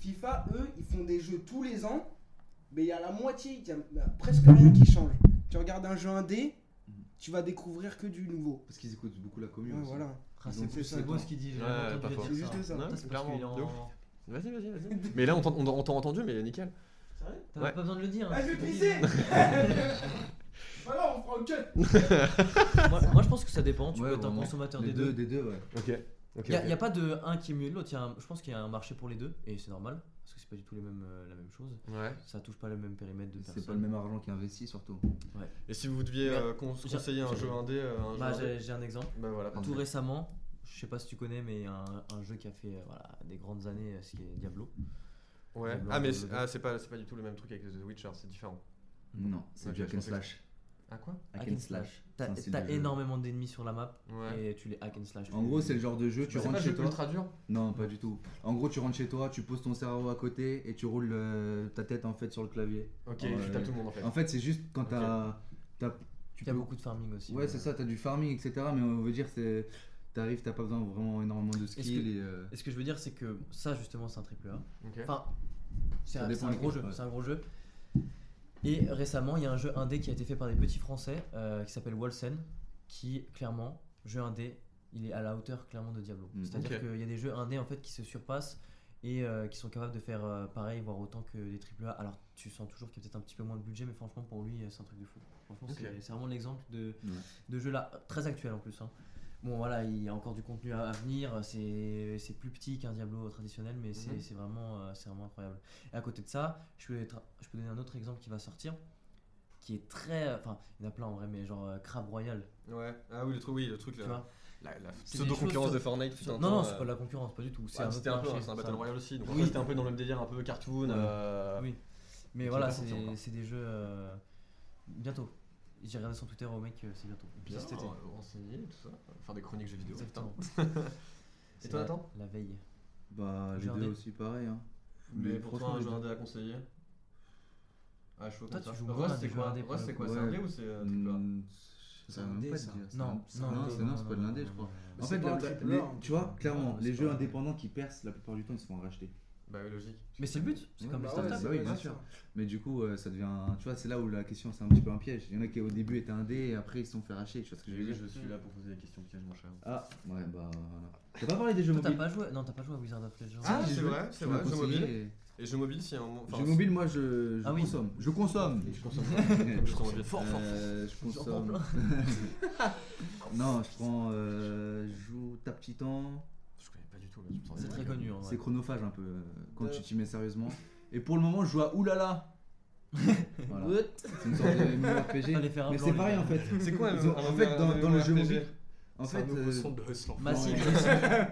FIFA, eux, ils font des jeux tous les ans. Mais il y a la moitié, il y a presque rien qui change. Tu regardes un jeu indé, tu vas découvrir que du nouveau. Parce qu'ils écoutent beaucoup la commune. Ouais, aussi. voilà. Ah, c'est beau ce qu'il dit. Ouais, pas C'est juste ça. Clairement. Vas-y, vas-y, vas-y. Mais là on t'a entendu, mais nickel. T'as Ouais. pas besoin de le dire. Ah, hein, je vais pisser. Voilà, on fera le cut moi, moi, je pense que ça dépend. Tu Ouais, peux être un consommateur des deux, deux. des deux, ouais. Ok. Il n'y a, pas de un qui est mieux que l'autre. il y a un- Je pense qu'il y a un marché pour les deux et c'est normal parce que c'est pas du tout les mêmes, euh, la même chose. Ouais. Ça touche pas le même périmètre de C'est pas le même argent qui investit, surtout. Et si vous deviez euh, conseiller un jeu indé, euh, un Bah, indé j'ai un exemple. Bah voilà. Tout récemment, je sais pas si tu connais, mais un, un jeu qui a fait euh, voilà, des grandes années, ce qui est Diablo. Ouais. Diablo, Ah mais c'est ah, pas c'est pas du tout le même truc avec The Witcher, c'est différent. Non, c'est du hack and slash. Ah quoi Hack and slash. T'as un énormément d'ennemis sur la map Ouais. et tu les hack and slash. En gros, c'est le genre de jeu, tu c'est rentres pas chez jeu toi. ultra dur Non, pas du tout. En gros, tu rentres chez toi, tu poses ton cerveau à côté et tu roules euh, ta tête en fait sur le clavier. Ok, Ouais. tu tapes tout le monde en fait. En fait, c'est juste quand Ok. t'as. t'as- tu Il y a peux- beaucoup de farming aussi. Ouais, c'est ça, t'as du farming, etc. Mais on veut dire, c'est. T'arrives, t'as pas besoin vraiment énormément de Est-ce que- skills et. euh, Et ce que je veux dire, c'est que ça, justement, c'est un triple A. Ok. Enfin, c'est Ça un, dépend c'est un lesquels, gros jeu. ouais. C'est un gros jeu. Et récemment, il y a un jeu indé qui a été fait par des petits Français euh, qui s'appelle Wolsen, qui clairement, jeu indé, il est à la hauteur clairement de Diablo. Mm. C'est-à-dire qu'il y a des jeux indés en fait qui se surpassent et euh, qui sont capables de faire euh, pareil, voire autant que les triple A. Alors, tu sens toujours qu'il y a peut-être un petit peu moins de budget, mais franchement, pour lui, c'est un truc de fou. Franchement, c'est- vraiment l'exemple de jeu là, très actuel en plus. hein. Bon voilà, il y a encore du contenu à, à venir, c'est c'est plus petit qu'un Diablo traditionnel, mais c'est Mhm. c'est vraiment, euh, c'est vraiment incroyable. Et à côté de ça, je peux, je peux donner un autre exemple qui va sortir, qui est très... Enfin, il y en a plein en vrai, mais genre euh, Crab Royal, Ouais. Ah oui, le truc, oui, le truc tu là. vois? La, la C'est des pseudo concurrence choses de Fortnite. un Non, non, c'est euh, pas la concurrence, pas du tout. ah, un C'était autre un peu, c'est un. Battle Royale aussi. Donc Oui. c'était un peu dans le même délire, un peu cartoon. Ouais. euh, Oui. Mais voilà, c'est c'est des jeux... bientôt. J'ai regardé son Twitter au mec, euh, c'est bientôt. Bien, Cet été. euh, renseigner, tout ça. Faire des chroniques jeux vidéo. Exactement. Et toi, la- Nathan La veille. Bah, les deux aussi, pareil. Hein. Mais pour toi, un jeu indé à conseiller Ah, chaud Toi, comme ça. tu joues Rust, c'est quoi Rust, c'est quoi. C'est indé ou c'est euh, Je C'est un dé, ça. Non, un- c'est pas de l'indé, je crois. Mais En fait, tu vois, clairement, les jeux indépendants qui percent, la plupart du temps, ils se font racheter. Bah oui, logique. Mais c'est le but, c'est Ouais, comme bah les ouais, startups. bah oui, bien sûr. Mais du coup, euh, ça devient. Tu vois, c'est là où la question, c'est un petit peu un piège. Il y en a qui au début étaient indés et après ils se sont fait racheter. Tu vois ce que je veux dire? Je suis là pour poser des questions pièges, mon cher. Ah, ouais, bah. voilà. T'as pas parlé des jeux mobiles? pas joué Non, t'as pas joué à Wizard of Legends. Ah, c'est vrai, c'est vrai, jeux conseillé mobiles. et- Et jeux mobiles, si un moment. enfin, Jeux mobiles, moi je, je Ah oui. consomme. Je consomme. Je consomme. Je consomme bien. Euh, je consomme. non, je prends. Euh, je joue ta petit là. C'est très connu en vrai. C'est chronophage un peu euh, quand Euh. tu t'y mets sérieusement. Et pour le moment, je joue à Oulala. voilà. C'est une sorte de MMORPG. Fallait faire un Mais c'est les pareil gars. en fait. C'est quoi Ils ont- un- En fait, dans, le jeu mobile. En C'est fait, un nouveau euh, son de Hustler. Massive,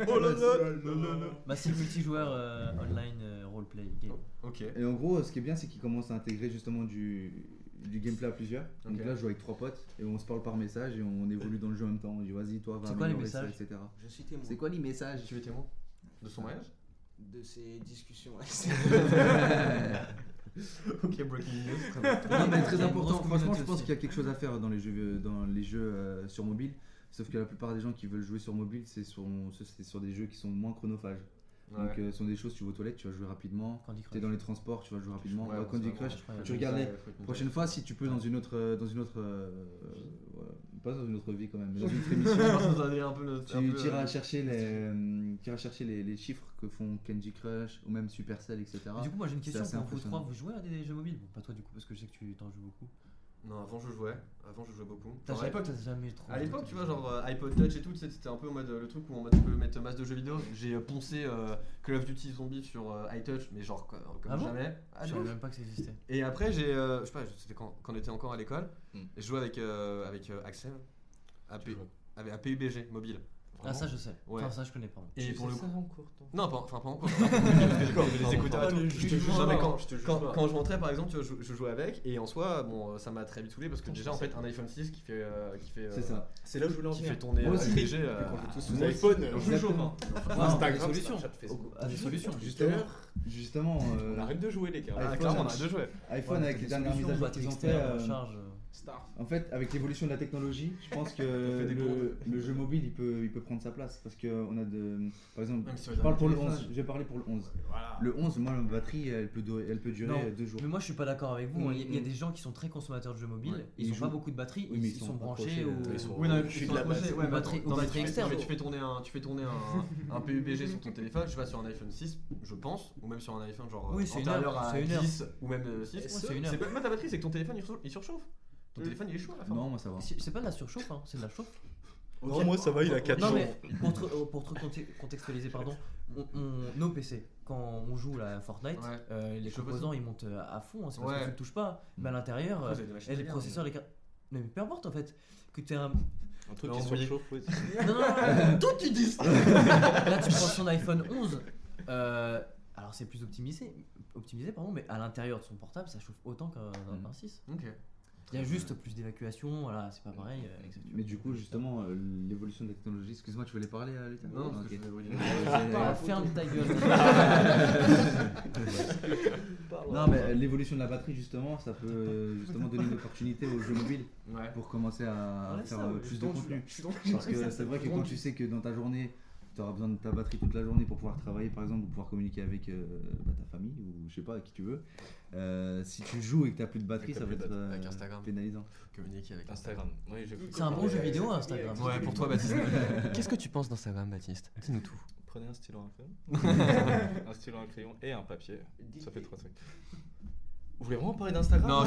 Oh là là massive multijoueur euh, online euh, roleplay game. Ok. Et en gros, ce qui est bien, c'est qu'ils commencent à intégrer justement du, du gameplay à plusieurs. Donc là, je joue avec trois potes et on se parle par message et on évolue dans le jeu en même temps. On dit vas-y, toi, va C'est quoi les améliorer ça, messages etc. Je suis témoin C'est quoi les messages Tu es témoin de son mariage de ces discussions. ok, breaking news. Très bien. Non mais très important, franchement je pense qu'il y a quelque chose à faire dans les jeux, dans les jeux euh, sur mobile. Sauf que la plupart des gens qui veulent jouer sur mobile, c'est sur, c'est sur des jeux qui sont moins chronophages. Ouais. Donc euh, ce sont des choses, tu vas aux toilettes, tu vas jouer rapidement. Tu es dans les transports, tu vas jouer rapidement. Ouais, Candy Crush, tu des- regardes les- Prochaine fois, si tu peux dans une autre, euh, dans une autre, euh, pas dans une autre vie quand même, mais dans une autre émission, tu iras chercher les, euh, tu iras chercher les, les chiffres que font Candy Crush ou même Supercell, etc. Et Du coup, moi j'ai une question pour vous trois. Vous jouez à des jeux mobiles? Bon, Pas toi du coup, parce que je sais que tu t'en joues beaucoup. Non, avant je jouais. Avant je jouais beaucoup. À jamais, l'époque, t'as jamais trop. À l'époque, tu vois, genre euh, iPod Touch et tout, c'était un peu en mode euh, le truc où en mode tu peux mettre masse de jeux vidéo. J'ai euh, poncé euh, Call of Duty Zombie sur euh, iTouch, mais genre co- comme Ah bon jamais. Ah, Je savais même pas que ça existait. Et après, j'ai. euh, je sais pas, c'était quand, quand on était encore à l'école. Et je jouais avec, euh, avec euh, Axel. À, P- avec, à PUBG mobile. Ah, ça je sais. Ouais. Enfin, ça je connais, pardon. Et pour le coup. ça en cours, toi Non, pas, enfin pas les Oh, tout. le Je jure, non, mais quand, Je te juge quand, pas. quand je rentrais par exemple, tu vois, je, je jouais avec et en soi, bon, euh, ça m'a très vite saoulé parce que déjà en fait un iPhone 6 qui fait, euh, qui fait, C'est euh, ça. C'est là où je voulais en qui venir. fait tourner euh, euh, sous iPhone. Ah, Instagram, des solutions. Ah, des solutions. Justement, justement, euh, On arrête de jouer les gars. Ah, clairement, on arrête de jouer. iPhone avec les dernières mises à jour externe, euh, charge. Star. En fait, avec l'évolution de la technologie, je pense que le, jeu mobile il peut, il peut prendre sa place parce que on a de, par exemple, sur je parle pour le téléphones. 11, je vais parler pour le 11. Voilà. Le 11, moi, la batterie, elle peut, durer- elle peut durer Non, deux jours. Mais moi je suis pas d'accord avec vous. hein. Il y a- il y, a Mm. des gens qui sont très consommateurs de jeux mobiles. Ouais. Ils Ils ont pas beaucoup de batterie. Oui, mais ils, ils sont sont branchés au. euh, ils sont- Oui, non, Je suis tu de la base. Ou ouais, batterie- ou non, externe. mais Tu fais tourner un, tu fais tourner un, un PUBG sur ton téléphone, je sais pas, sur un iPhone 6, je pense, ou même sur un iPhone genre Oui, euh, c'est une antérieur heure, à c'est une heure. 10 ou même euh, 6. Ouais, c'est une heure. Pas pas ta batterie, c'est que ton téléphone il surchauffe. Ton Mm. téléphone il est chaud à la fin. Non, moi ça va. C'est pas de la surchauffe, hein, c'est de la chauffe. Non, moi ça va, il a 4 Non mais pour te, euh, pour te conte- contextualiser, pardon, on- on- nos PC, quand on joue la Fortnite, Ouais. euh, les composants ils montent euh, à fond, hein, c'est parce Ouais. que tu le touches pas, mais à l'intérieur, Après, euh, vous avez des machines et à les processeurs, les cartes. Non, mais peu importe en fait, que tu un. Un truc Non, qui oui. surchauffe, ouais. Non, non, non, non, Toi tu dis ça Là, tu prends son iPhone 11. euh, alors, c'est plus optimisé, optimisé pardon, mais à l'intérieur de son portable, ça chauffe autant qu'un Mm. d'un 6. Ok. Il y a juste plus d'évacuation, voilà, c'est pas pareil. euh, exactement. Mais du coup, justement, euh, l'évolution de la technologie. Excuse-moi, tu voulais parler, euh, Lucas Non, parce ok. que je vais vous dire. Ah, ferme ta gueule. Non, mais l'évolution de la batterie, justement, ça peut justement donner une opportunité aux jeux mobiles Ouais. pour commencer à Ouais, faire ça, plus de contenu. Parce que c'est vrai que quand tu sais que dans ta journée, tu auras besoin de ta batterie toute la journée pour pouvoir travailler, par exemple, ou pouvoir communiquer avec euh, bah, ta famille, ou je sais pas, avec qui tu veux, euh, si tu joues et que tu plus de batterie, ça va être euh, avec Instagram. pénalisant. Communiquer avec Instagram. Oui, C'est un bon jeu vidéo, Instagram. Ouais, pour toi, Baptiste. Qu'est-ce que tu penses d'Instagram, Baptiste? Dis-nous tout. Prenez un stylo, un crayon. un stylo, un crayon et un papier. Ça fait trois trucs. Vous voulez vraiment parler d'Instagram Non, On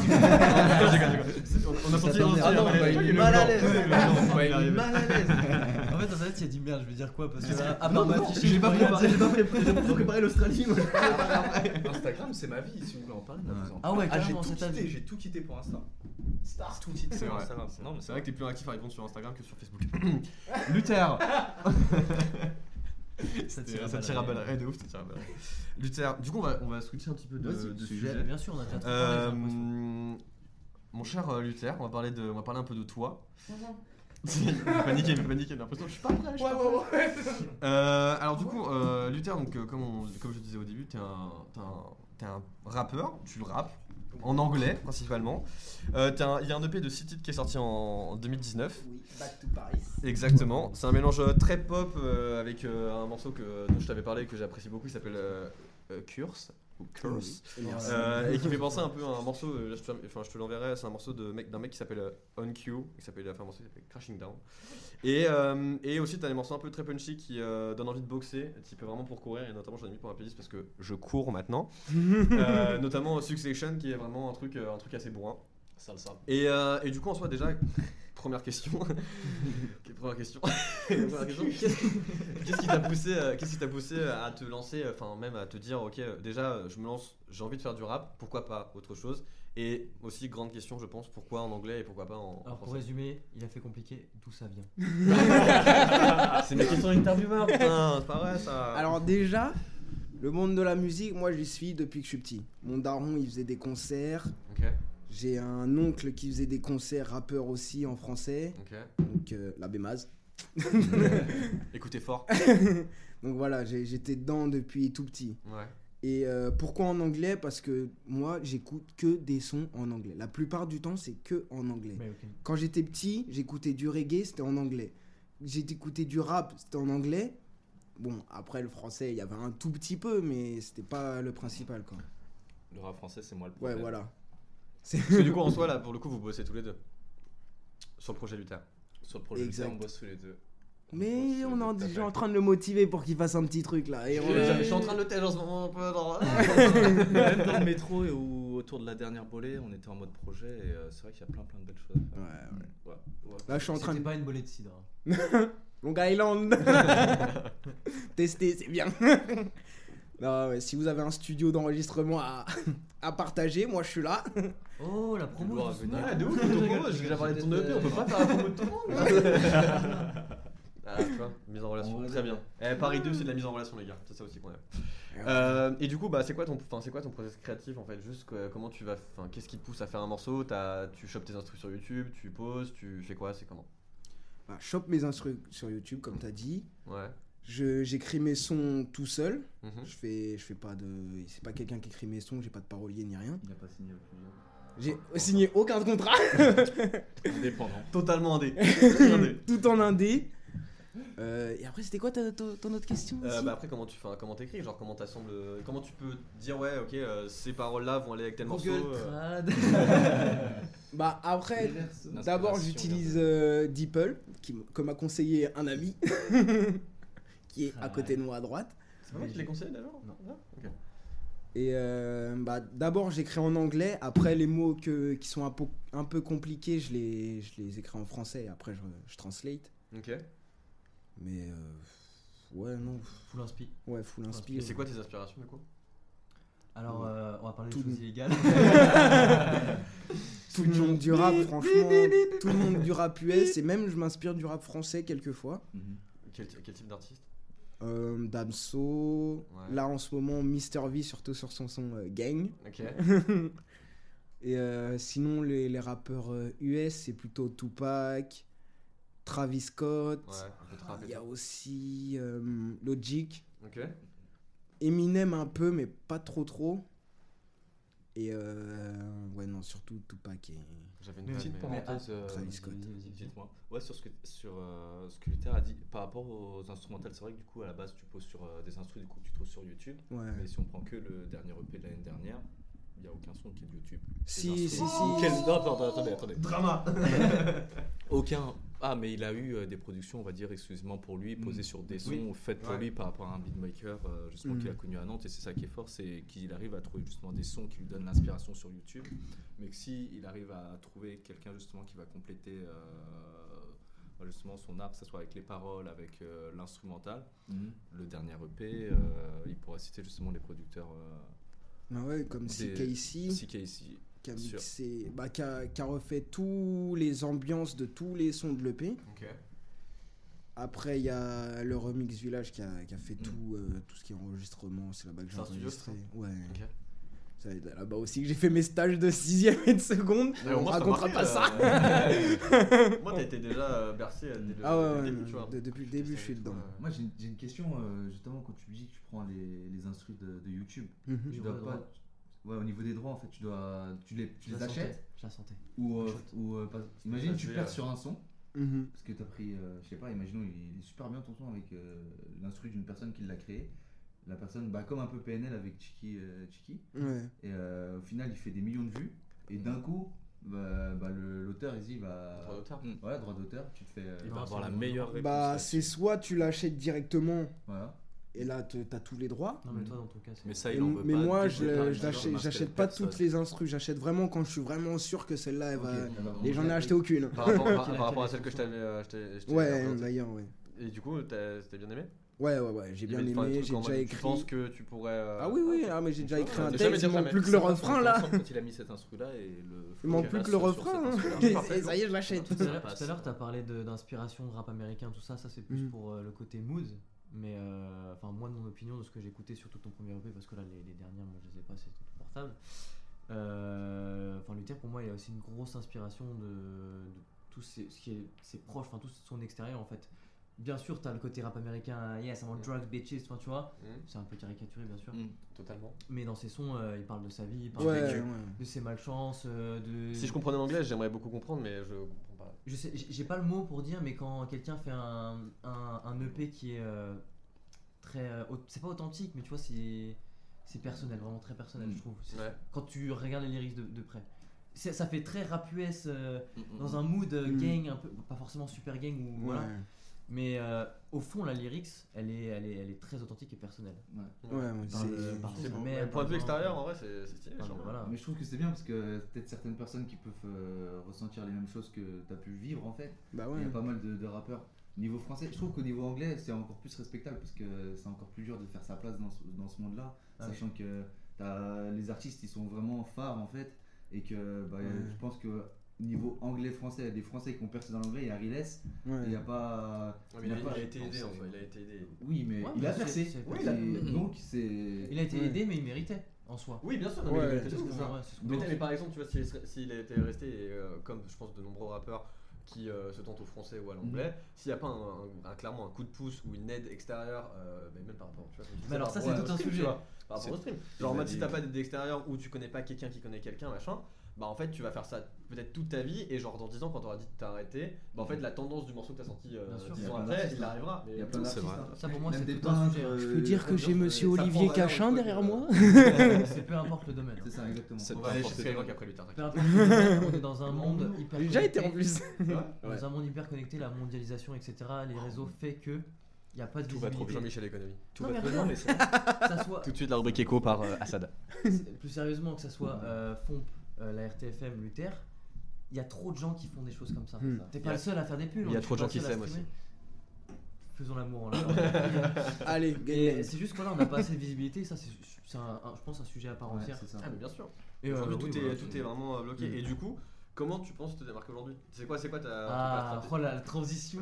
a senti Ah non, bah, il est mal à l'aise. Il est mal à l'aise. En fait, dans sa tête, il a dit merde, je vais dire quoi Parce que à Non, part m'afficher, j'ai pas préparé, j'ai pas préparé, l'Australie. Instagram, c'est ma vie. Si vous voulez en parler, Ah ouais, j'ai carrément, tout c'est ta vie. J'ai tout quitté pour Insta. Star, tout quitté C'est pour vrai. Instagram. Non, mais C'est vrai que t'es plus actif à répondre sur Instagram que sur Facebook. Luther Ça C'était- Ça tire à balles. Ouais, de ouf, ça tire à balles. Luther, du coup, on va, on va switcher un petit peu de, de sujet. sujet. Bien sûr, on a déjà Euh, mon cher euh, Luther, on va parler de, on va parler un peu de toi. il fait paniquer, il fait paniquer, j'ai l'impression. Je suis pas prêt. Je suis pas prêt. Euh, alors du coup, euh, Luther, donc comme, on- comme je disais au début, t'es un, t'es un, t'es un rappeur, tu rappes en anglais principalement. Euh, Il y a un EP de 6 titres qui est sorti en, en 2019. Oui, Back to Paris. Exactement. C'est un mélange euh, très pop euh, avec euh, un morceau que, dont je t'avais parlé que j'apprécie beaucoup. Il s'appelle Curse ou Curse. Euh, et qui fait penser un peu à un morceau, là, je te, enfin, je te l'enverrai, c'est un morceau de mec- d'un mec qui s'appelle On Q, qui s'appelle, un morceau qui s'appelle Crashing Down. Et, euh, et aussi, tu as des morceaux un peu très punchy qui euh, donnent envie de boxer, type vraiment pour courir, et notamment j'en ai mis pour ma playlist parce que je cours maintenant. Euh, notamment Succession qui est vraiment un truc, un truc assez bourrin. Salsa. Et, euh, et du coup, en soi, déjà, première question. première question. Première question. Qu'est-ce qui t'a poussé, euh, qu'est-ce qui t'a poussé à te lancer, euh, enfin même à te dire, ok, euh, déjà, euh, je me lance, j'ai envie de faire du rap, pourquoi pas autre chose? Et aussi grande question, je pense, pourquoi en anglais et pourquoi pas en, en Alors pour français? résumer, il a fait compliqué, d'où ça vient? C'est mes questions d'intervieweur, putain, c'est pas vrai ça. Alors déjà, le monde de la musique, moi j'y suis depuis que je suis petit. Mon daron, il faisait des concerts. Ok, J'ai un oncle qui faisait des concerts rappeurs aussi en français. ok. Donc euh, l'abbé Maz. Écoutez fort. Donc voilà, j'étais dedans depuis tout petit. Ouais. Et euh, pourquoi en anglais? Parce que moi, j'écoute que des sons en anglais. La plupart du temps, c'est que en anglais. Quand j'étais petit, j'écoutais du reggae, c'était en anglais. J'ai écouté du rap, c'était en anglais. Bon, après le français, il y avait un tout petit peu, mais c'était pas le principal, quoi. Le rap français, c'est moi le Ouais, problème. voilà. Parce que du coup, en soi, là, pour le coup, vous bossez tous les deux sur le projet Luther. Sur le projet Exact. Luther, on bosse tous les deux. Mais on est déjà en train de le motiver pour qu'il fasse un petit truc là. Et Je, on- je- je suis en train de le tège en ce moment un peu. genre. Même dans le métro et ou autour de la dernière bolée, on était en mode projet et euh, c'est vrai qu'il y a plein plein de belles choses à faire. Ouais, ouais. Ouais, ouais. Là, je suis en train C'était de. pas une bolée de cidre. Long Island Tester, c'est bien. Non, ouais, si vous avez un studio d'enregistrement à, à partager, moi je suis là. Oh, la promo. Venir. De ouf, auto-promo, j'ai déjà parlé de ton EP, on peut pas faire la promo de tout le monde. Ah, tu vois, mise en relation, très bien. Eh, Paris 2, c'est de la mise en relation, les gars, c'est ça aussi qu'on aime. Euh, et du coup, bah, c'est quoi ton, enfin, c'est quoi ton process créatif en fait? Juste que- comment tu vas, enfin, qu'est-ce qui te pousse à faire un morceau? T'as- Tu chopes tes instrus sur YouTube, tu poses, tu fais quoi? C'est comment? Bah, chope mes instrus sur YouTube, comme t'as dit. Ouais. Je- J'écris mes sons tout seul. Mhm. Je fais, je fais pas de. C'est pas quelqu'un qui écrit mes sons, j'ai pas de parolier ni rien. Il a pas signé client. J'ai signé aucun contrat. Indépendant. Totalement indé. Tout en indé. Euh, et après, c'était quoi ta- ta- ton autre question Euh, aussi bah après comment tu enfin, comment t'écris genre comment t'assembles comment tu peux dire ouais ok euh, ces paroles là vont aller avec tel morceau euh. Bah après, d'abord j'utilise euh, DeepL, qui, que m'a conseillé un ami, qui est à Ah côté de moi à droite. c'est pas moi qui te l'ai conseillé d'abord Non. Ah, ok. Et euh, bah, d'abord j'écris en anglais, après les mots que, qui sont un peu, un peu compliqués, je les, je les écris en français, et après je, je translate. ok Mais euh, ouais, non, Full inspi. ouais, full et inspire. c'est quoi tes inspirations du coup? Alors, euh, on va parler Tout de choses illégales. Tout le monde du rap, franchement, tout le monde du rap US, et même je m'inspire du rap français quelquefois. Quel, quel type d'artiste? Euh, Damso, Ouais. là en ce moment Mister V, surtout sur son son euh, Gang. ok Et euh, sinon, les, les rappeurs euh, US, c'est plutôt Tupac, Travis Scott. ouais Il y a aussi euh, Logic, ok Eminem un peu, mais pas trop trop. Et euh, ouais, non, surtout Tupac et. J'avais une Petite mais- parenthèse, euh, dites-moi. Ouais, sur ce que, sur, euh, ce que Luther a dit par rapport aux instrumentales, c'est vrai que du coup, à la base, tu poses sur euh, des instrus du coup, que tu trouves sur YouTube. Ouais. Mais si on prend que le dernier EP de l'année dernière, il n'y a aucun son qui est de YouTube. Si, si, si. Quel... Non, attendez, attendez, attendez. drama Aucun. Ah, mais il a eu euh, des productions, on va dire, exclusivement pour lui, posées sur des sons Oui. faites pour Ouais. lui par rapport à un beatmaker, euh, justement, Mm. qu'il a connu à Nantes. Et c'est ça qui est fort, c'est qu'il arrive à trouver justement des sons qui lui donnent l'inspiration sur YouTube. Mais que si il arrive à trouver quelqu'un, justement, qui va compléter euh, justement son art, que ce soit avec les paroles, avec euh, l'instrumental, Mhm. le dernier EP, euh, il pourra citer justement les producteurs. Euh, Ah ouais, comme CKC, CKC. qui a sûr. mixé, bah, qui a, qui a refait tous les ambiances de tous les sons de l'EP. ok Après, il y a le Remix Village qui a, qui a fait Mm. tout, euh, tout ce qui est enregistrement. C'est là-bas que j'ai studio, enregistré. Ouais. C'est là-bas aussi que j'ai fait mes stages de 6ème et de seconde. Mais On ça racontera pas ça. euh, moi t'as été déjà euh, bercé euh, dès le, Ah ouais, dès le ouais, début non, tu vois de- depuis le début, je suis dedans. Euh, Moi j'ai une, question euh, justement quand tu me dis que tu prends les, les de, de YouTube. Mhm. Tu dois pas. droits. Ouais, au niveau des droits en fait, tu dois. Tu les, tu les achètes Je la sentais. ou. euh, ou euh, pas- imagine Ça, tu perds sur un son Mhm. parce que tu as pris. euh, je sais pas, imaginons il est super bien ton son avec euh, l'instru d'une personne qui l'a créé. La personne, bah, comme un peu PNL avec Chiki, euh, Chiki Ouais. et euh, au final il fait des millions de vues et d'un coup bah, bah, le- l'auteur il dit bah droit d'auteur. voilà droit d'auteur tu te fais euh, Il va avoir la meilleure réponse. Bah, c'est soit tu l'achètes directement voilà et là t'as tous les droits. Non, mais toi, dans ton cas, c'est. Mais ça, il en veut mais pas moi, j'achète pas toutes les instrus. J'achète vraiment quand je suis vraiment sûr que celle-là, elle va. Et j'en ai acheté aucune. Par rapport, par, Laquelle- par rapport à celle que je t'avais euh, je t'ai Ouais, d'ailleurs, ouais. Et du coup, t'as t'as bien aimé? Ouais, ouais, ouais. J'ai bien aimé. J'ai déjà écrit. Tu penses que tu pourrais. euh, Ah oui, oui. Ah, mais j'ai déjà écrit un texte. Il manque plus que le refrain là. Quand il a mis cet instru là et le. Il manque plus que le refrain. hein. Et ça y est, je l'achète. Tout à l'heure, passe. tout à l'heure, t'as parlé d'inspiration de rap américain, tout ça, ça c'est plus Mhm. pour euh, le côté mood. Mais euh, enfin, moi, de mon opinion, de ce que j'ai écouté, surtout ton premier EP, parce que là, les, les dernières, moi, je les ai pas, c'était tout portable. Enfin, Luther, pour moi, il y a aussi une grosse inspiration de, tout ce qui est ses proches, enfin, tout son extérieur en fait. Bien sûr, t'as le côté rap américain, yes, I'm on Mm. drugs, bitches, tu vois. Mm. C'est un peu caricaturé, bien sûr. Mm. Totalement. Mais dans ses sons, euh, il parle de sa vie, il parle Ouais, de, ouais. de ses malchances, euh, de. Si je comprenais l'anglais, j'aimerais beaucoup comprendre, mais je comprends pas. Je sais, j'ai j'ai pas le mot pour dire, mais quand quelqu'un fait un, un, un EP qui est euh, très. euh, au- c'est pas authentique, mais tu vois, c'est c'est personnel, vraiment très personnel, Mm. je trouve. C'est- Ouais. Quand tu regardes les lyrics de, de près. C'est- Ça fait très rap US euh, dans un mood euh, Mm. gang, un peu, pas forcément super gang ou voilà. Ouais. Mais euh, au fond, la lyrics, elle est, elle est, elle est très authentique et personnelle. Ouais. Ouais, le- c'est- mère, Le point de vue extérieur, en vrai, c'est c'est stylé. genre. voilà. Mais je trouve que c'est bien parce que peut-être certaines personnes qui peuvent euh, ressentir les mêmes choses que tu as pu vivre en fait. Bah Il ouais. y a pas mal de, de rappeurs. Niveau français, je trouve qu'au niveau anglais, c'est encore plus respectable parce que c'est encore plus dur de faire sa place dans ce, dans ce monde-là. Ah oui. sachant que t'as les artistes, ils sont vraiment phares en fait. Et que bah, Ouais. je pense que niveau anglais-français, il y a des Français qui ont percé dans l'anglais, il y a Riles. Ouais. Il n'y a pas. Ouais, mais il, a, il y a pas- il a été aidé, en fait. Il a été aidé. Oui, mais Ouais, il mais a percé. Oui, donc c'est. Il a été Ouais. aidé, mais il méritait en soi. Oui, bien sûr. Ouais. mais il c'est ça. Mais, par exemple, tu vois, s'il serait- s'il était resté, et, euh, comme je pense de nombreux rappeurs qui euh, se tentent au français ou à l'anglais, s'il n'y a pas un, un- un- clairement un coup de pouce ou une aide extérieure, euh, mais même par rapport, tu vois, Mais alors ça, c'est au tout un sujet. par rapport au stream. Genre en mode si t'as pas d'aide extérieure ou tu connais pas quelqu'un qui connaît quelqu'un, machin, bah en fait tu vas faire ça peut-être toute ta vie et genre dans 10 ans quand t'auras dit de t'arrêter, bah en fait la tendance du morceau que t'as sorti euh, Bien sûr. 10 Il y a ans après, il hein. arrivera. Il y a plein d'artistes. hein. Ça pour moi, c'est des peintres, sujet. euh, Je peux dire que j'ai monsieur Olivier Cachin derrière moi. C'est peu importe le domaine. C'est ça, exactement. On va aller chez Skyrock après lui, t'as on est dans un monde hyper déjà été en connecté. plus. Dans un monde hyper connecté, la mondialisation, etc. Les réseaux fait que il n'y a pas de Tout va trop. Jean-Michel Économie. Tout Non, va trop mais Ça soit, Tout de suite la rubrique écho par euh, Assad. plus sérieusement, que ça soit euh, euh, la RTFM, Luther, il y a trop de gens qui font des choses comme ça. Hmm. T'es pas le seul à faire des pubs. il y a hein, trop de gens qui s'aiment streamer. Faisons l'amour en l'air. Allez, c'est juste que là, on n'a pas assez de visibilité. Ça, c'est, c'est un, un- je pense, un sujet à part Ouais, entière. c'est ça. Ah mais bien sûr. Et, euh, Aujourd'hui tout, est, voilà, tout c'est- est vraiment euh, bloqué. Mm. Et du coup, comment tu penses te démarquer aujourd'hui? C'est quoi, c'est quoi ta, Ah, ta oh la, transition.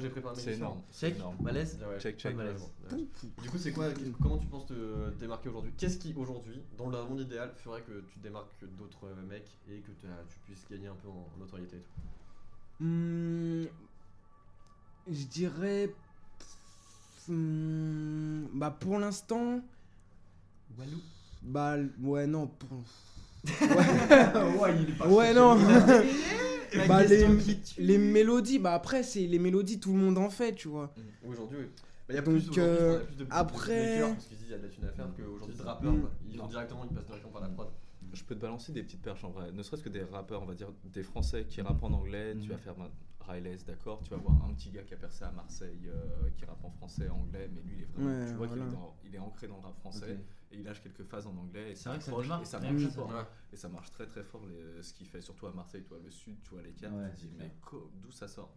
J'ai préparé mes C'est énorme. Check, énorme. malaise. Ah ouais, Check, check. malaise. Ouais. Du coup, c'est quoi Comment tu penses te démarquer aujourd'hui? Qu'est-ce qui aujourd'hui, dans le monde idéal, ferait que tu te démarques d'autres mecs et que tu puisses gagner un peu en notoriété et tout? Hmm, je dirais. hmm, bah pour l'instant. Walou? Bah ouais non. pour- ouais, il est pas Ouais non. Bah les, question qui tue. les mélodies, bah après c'est les mélodies tout le monde en fait, tu vois. Aujourd'hui, oui. Bah, y a Donc, plus, aujourd'hui, euh, plus de, après- parce qu'ils disent il y a de la thune à faire qu'aujourd'hui de rappeurs, Mm. quoi. ils ont directement, ils passent directement par la prod. Je peux te balancer des petites perches en vrai. Ne serait-ce que des rappeurs, on va dire des Français qui rappent en anglais. Tu Mhm. vas faire ben, Riles, d'accord. Tu vas voir un petit gars qui a percé à Marseille, euh, qui rappe en français, anglais, mais lui il est vraiment. Ouais, tu vois qu'il voilà. est, dans- il est ancré dans le rap français. Et il lâche quelques phases en anglais et ça vrai que ça accroche et ça marche fort. Ouais. Et ça marche très très fort les- ce qu'il fait, surtout à Marseille, tu vois, le sud, tu vois l'écart, Ouais, tu te dis mais d'où ça sort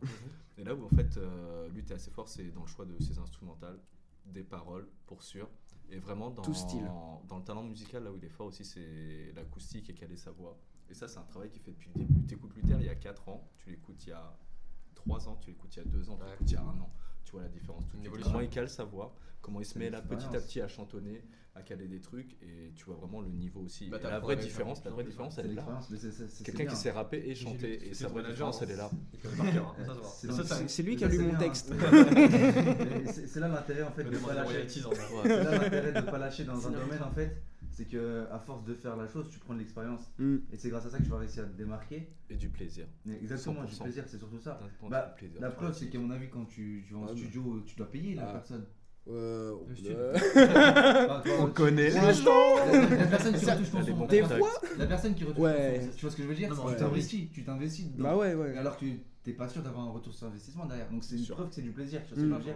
Et là où en fait euh, lui t'es assez fort, c'est dans le choix de ses instrumentales, des paroles pour sûr. Et vraiment dans, Tout style. dans le talent musical, là où il est fort aussi, c'est l'acoustique et caler sa voix. Et ça, c'est un travail qu'il fait depuis le début. Tu écoutes Luther il y a 4 ans, tu l'écoutes il y a 3 ans, tu l'écoutes il y a 2 ans, tu l'écoutes il y a 1 an. Tu vois la différence. tout. Comment il cale sa voix, comment il se met là petit à petit à chantonner, à caler des trucs, et tu vois vraiment le niveau aussi. Bah, la vraie différence, la de vraie différence, C'est elle est là. Quelqu'un qui sait rapper et lu- et c'est sa vraie différence, elle est là. Hein. C'est lui qui a lu mon texte. Et c'est là l'intérêt en fait de pas des lâcher. royalties en vrai. C'est là l'intérêt de pas lâcher dans un domaine en fait. C'est que à force de faire la chose, tu prends de l'expérience. Hmm. Et c'est grâce à ça que tu vas réussir à te démarquer. Et du plaisir. Exactement, du 100%. plaisir, c'est surtout ça. Bah, plaisir, La preuve, c'est qu'à mon avis, quand tu, tu vas en Ah, studio, tu dois payer la Ah. personne. Euh, Le On connaît. La, la- la personne qui retouche ton son. Des fois La personne qui retouche Ouais. ton son. Tu vois ce que je veux dire? Non, Tu t'investis, tu t'investis. Bah ouais, ouais. Alors que t'es pas sûr d'avoir un retour sur investissement derrière. Donc c'est une Sûr. preuve que c'est du plaisir. Tu vois ce que Mm. je veux dire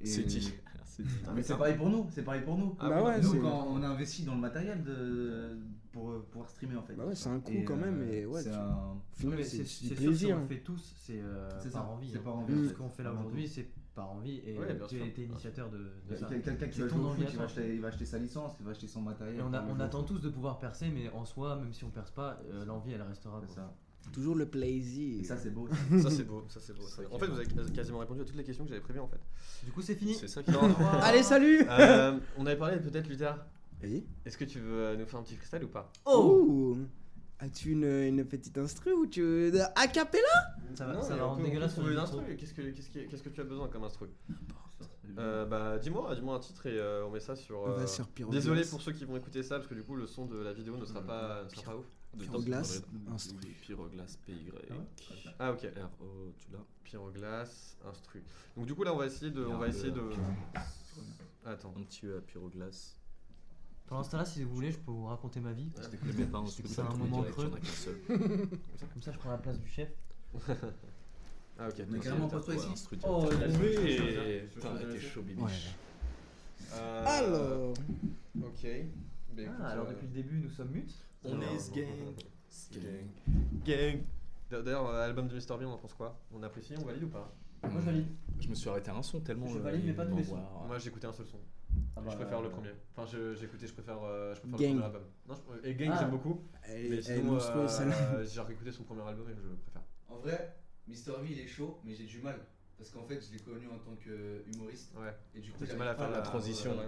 Et- C'est dit. Mais c'est pareil pour nous, c'est pareil pour nous. Ah, Bah ouais, nous, quand on a investi dans le matériel de... pour euh, pouvoir streamer en fait. Bah ouais, c'est un coût Et, quand même, euh, et ouais, c'est un- c'est plaisir. on le fait tous, c'est par ça, envie. c'est hein. par envie. Ce qu'on fait là aujourd'hui, c'est par envie. Et Ouais, tu sûr. as été initiateur de, de ça. Quel- Quelqu'un qui va jouer au foot, il va, acheter, il va acheter sa licence, il va acheter son matériel. Et on, a- attend tous de pouvoir percer, mais en soi, même si on perce pas, euh, l'envie elle restera. C'est quoi. ça. Toujours le plaisir. Et ça, c'est beau. Ça c'est beau, ça c'est beau. En fait, vous avez quasiment répondu à toutes les questions que j'avais prévues en fait. Du coup, c'est fini. C'est ça qui Allez, salut Euh, on avait parlé peut-être Luther. Oui. Est-ce que tu veux nous faire un petit freestyle ou pas? Oh As-tu une, une petite instru ou tu veux. A cappella? Ça va, Non, ça va on rendre dégueulasse une instru. Qu'est-ce que, qu'est-ce, qui- qu'est-ce que tu as besoin comme instru? Euh, Bah, dis-moi, dis-moi un titre et euh, on met ça sur. On va euh, sur. Désolé pour ceux qui vont écouter ça parce que du coup le son de la vidéo ne sera pas, ne sera pas ouf. De temps, instru. Pyroglass, PY. Ah ok. R-O, tu l'as Pyroglass, instru. Donc du coup là on va essayer de, on va essayer à de. Attends. Un petit E à Pyroglass. Pendant ce temps-là, si vous voulez, je peux vous raconter ma vie. Pas truc C'est ça un moment creux. Comme ça, je prends la place du chef. Ah ok. On est carrément pas toi Ouais, ici Oh, mauvais. Putain, t'es chaud, Bibi. Ouais. Euh, Alors. Ok. Bah, écoute, Ah, alors euh, depuis le début, nous sommes mutes. On est gang. Gang. Gang. D'ailleurs, euh, album de Mr. Bean, on en pense quoi? On apprécie, on valide ou pas? Moi, je valide. Je me suis arrêté à un son tellement. Je euh, valide, mais pas tous les sons. Moi j'ai écouté un seul son. Ah je préfère le euh, premier. Enfin, je- j'ai écouté, je préfère, euh, je préfère Gang. le premier album. Non, je- et Gang, Ah. j'aime beaucoup. Elle, Mais sinon, euh, j'ai réécouté son premier album et je le préfère. En vrai, Mister V il est chaud, mais j'ai du mal. Parce qu'en fait, je l'ai connu en tant qu'humoriste. Ouais. Et du coup, T'as du j'arrive mal à faire la transition. la.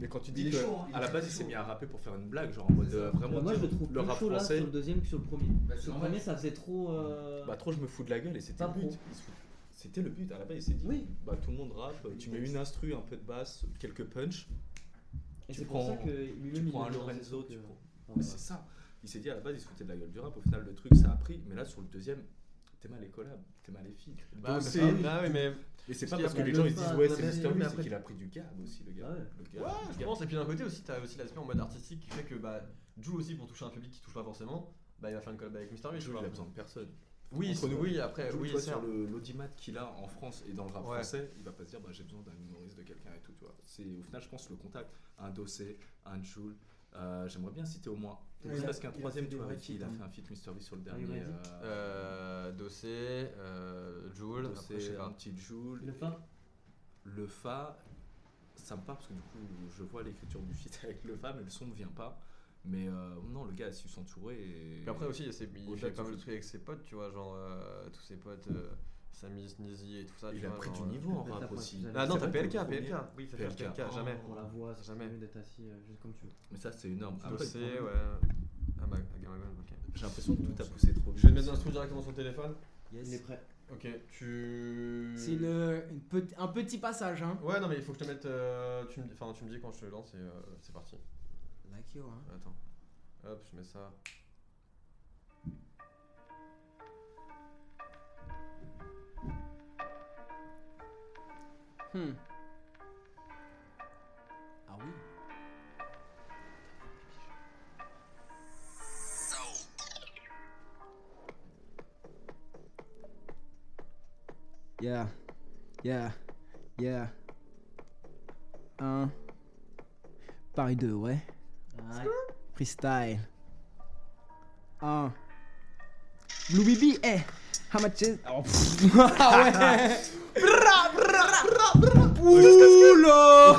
Mais quand tu dis que chaud, hein, à la base il s'est mis à rapper pour faire une blague, genre en mode euh, vraiment Bah, moi, je le trouve le plus rap chaud là français. sur le deuxième que sur le premier. Bah, c'est sur le premier, ça faisait trop. euh, Bah trop je me fous de la gueule et c'était le but. pro. Il se fout- C'était le but. À la base il s'est dit Oui. bah tout le monde rappe, tu mets une instru, un peu de basse, quelques punch. Et tu c'est pour ça prends- que Tu prends un Lorenzo, ses tu prends. euh, Mais enfin, c'est ça. Il s'est dit à la base il se foutait de la gueule du rap. Au final le truc ça a pris. Mais là sur le deuxième, t'es mal les collabs, t'es mal les filles. Bah, bah, ah oui, mais. Et c'est Parce pas parce que les gens ils se disent ouais c'est Mister V, c'est qu'il a pris du gab aussi le gars. Ah ouais. Ouais, je pense. Et puis d'un côté aussi, t'as aussi l'aspect en mode artistique qui fait que bah, Jules aussi, pour toucher un public qui touche pas forcément, bah il va faire une collab avec Mr. V. Jules, il a besoin de personne. Oui, Entre nous. oui, après, oui, toi, sur le- l'audimat qu'il a en France et dans le rap Ouais. français, il va pas se dire bah, j'ai besoin d'un humoriste de quelqu'un et tout, tu vois. Au final, je pense, le contact. Un Dossé, un Jules. Euh, J'aimerais bien citer au moins. A- parce qu'un troisième, tu vois, avec qui il a fait un feat Mr. V sur le dernier. euh, Euh, Dossé, euh, après, pas. un petit Jules. Le fin Le Fa, ça me parle parce que du coup, je vois l'écriture du feat avec le Fa, mais le son ne vient pas. Mais euh, non, le gars a su s'entourer. Et... Puis après aussi, il, fait pas mal de trucs avec ses potes, tu vois, genre euh, tous ses potes, euh, Samy Sneezy et tout ça. il tu a vois, pris du genre, euh, niveau en rap aussi. Ah non, C'est t'as PLK, PLK. Oui, ça fait PLK. PLK, jamais. On la voit, c'est Jamais. mieux d'être assis euh, juste comme tu veux. Mais ça, c'est énorme. Dossé, le ouais. Ah bah, ok. J'ai l'impression que tout a poussé trop vite. Je vais te mettre l'instru directement sur le téléphone. Il est prêt. Ok, tu. C'est une, une petit- un petit passage, hein. Ouais, non, mais il faut que je te mette. euh, tu, me... Enfin, tu me dis quand je te lance et euh, c'est parti. Hein. Attends. Hop, je mets ça. Hmm. Ah oui. Yeah, yeah, yeah. Un. Paris 2, ouais. Aïe. Freestyle. Un. Blue Bibi, eh. How much is. Oh, ah ouais. Oula.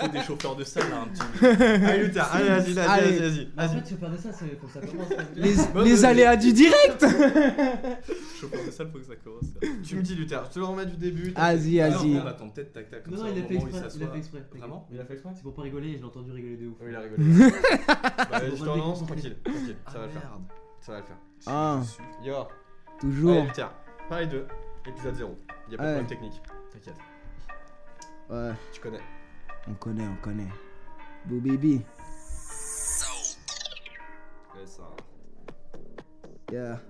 Faut des chauffeurs de salle là, un petit. Allez, Luther, allez, vas-y, vas-y, Allez. vas-y, vas-y. En fait, tu veux faire de ça, c'est que ça commence. Les, les aléas du direct. Chauffeur de salle, faut que ça commence. Tu me dis, Luther, je te le remets du début. Vas-y, vas-y. on attend peut-être tac tac comme Non, ça. non, au il a fait moment où exprès. Il a s'assoit. fait exprès. Vraiment Il a fait exprès C'est pour pas rigoler et je l'ai entendu rigoler de ouf. Oui, il a rigolé. bah, vas-y, je tranquille, tranquille, ça va le faire. Ça va le faire. Un. Yo, Toujours. allez, Luther, Paris 2, épisode 0. Y'a pas de Ouais. problème technique. T'inquiète, Ouais, tu connais. on connaît, on connaît. Blue Baby. Ouais, ça. Yeah,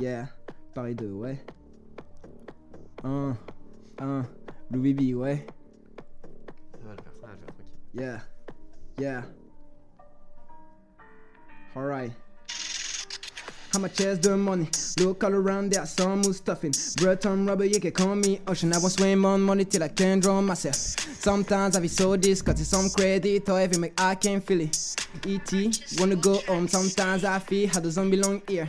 yeah. Paris 2, ouais. Un. Un. Blue Baby, ouais. Ça va le faire, ça va le faire, tranquille. Yeah, yeah. Alright. How much is the money? Look all around there, some who's stuffing. Breton rubber, you can call me ocean. I won't swim on money till I can't drown myself. Sometimes I be so disgusted, some credit or every make I can feel it. E.T. wanna go home, sometimes I feel how doesn't belong here.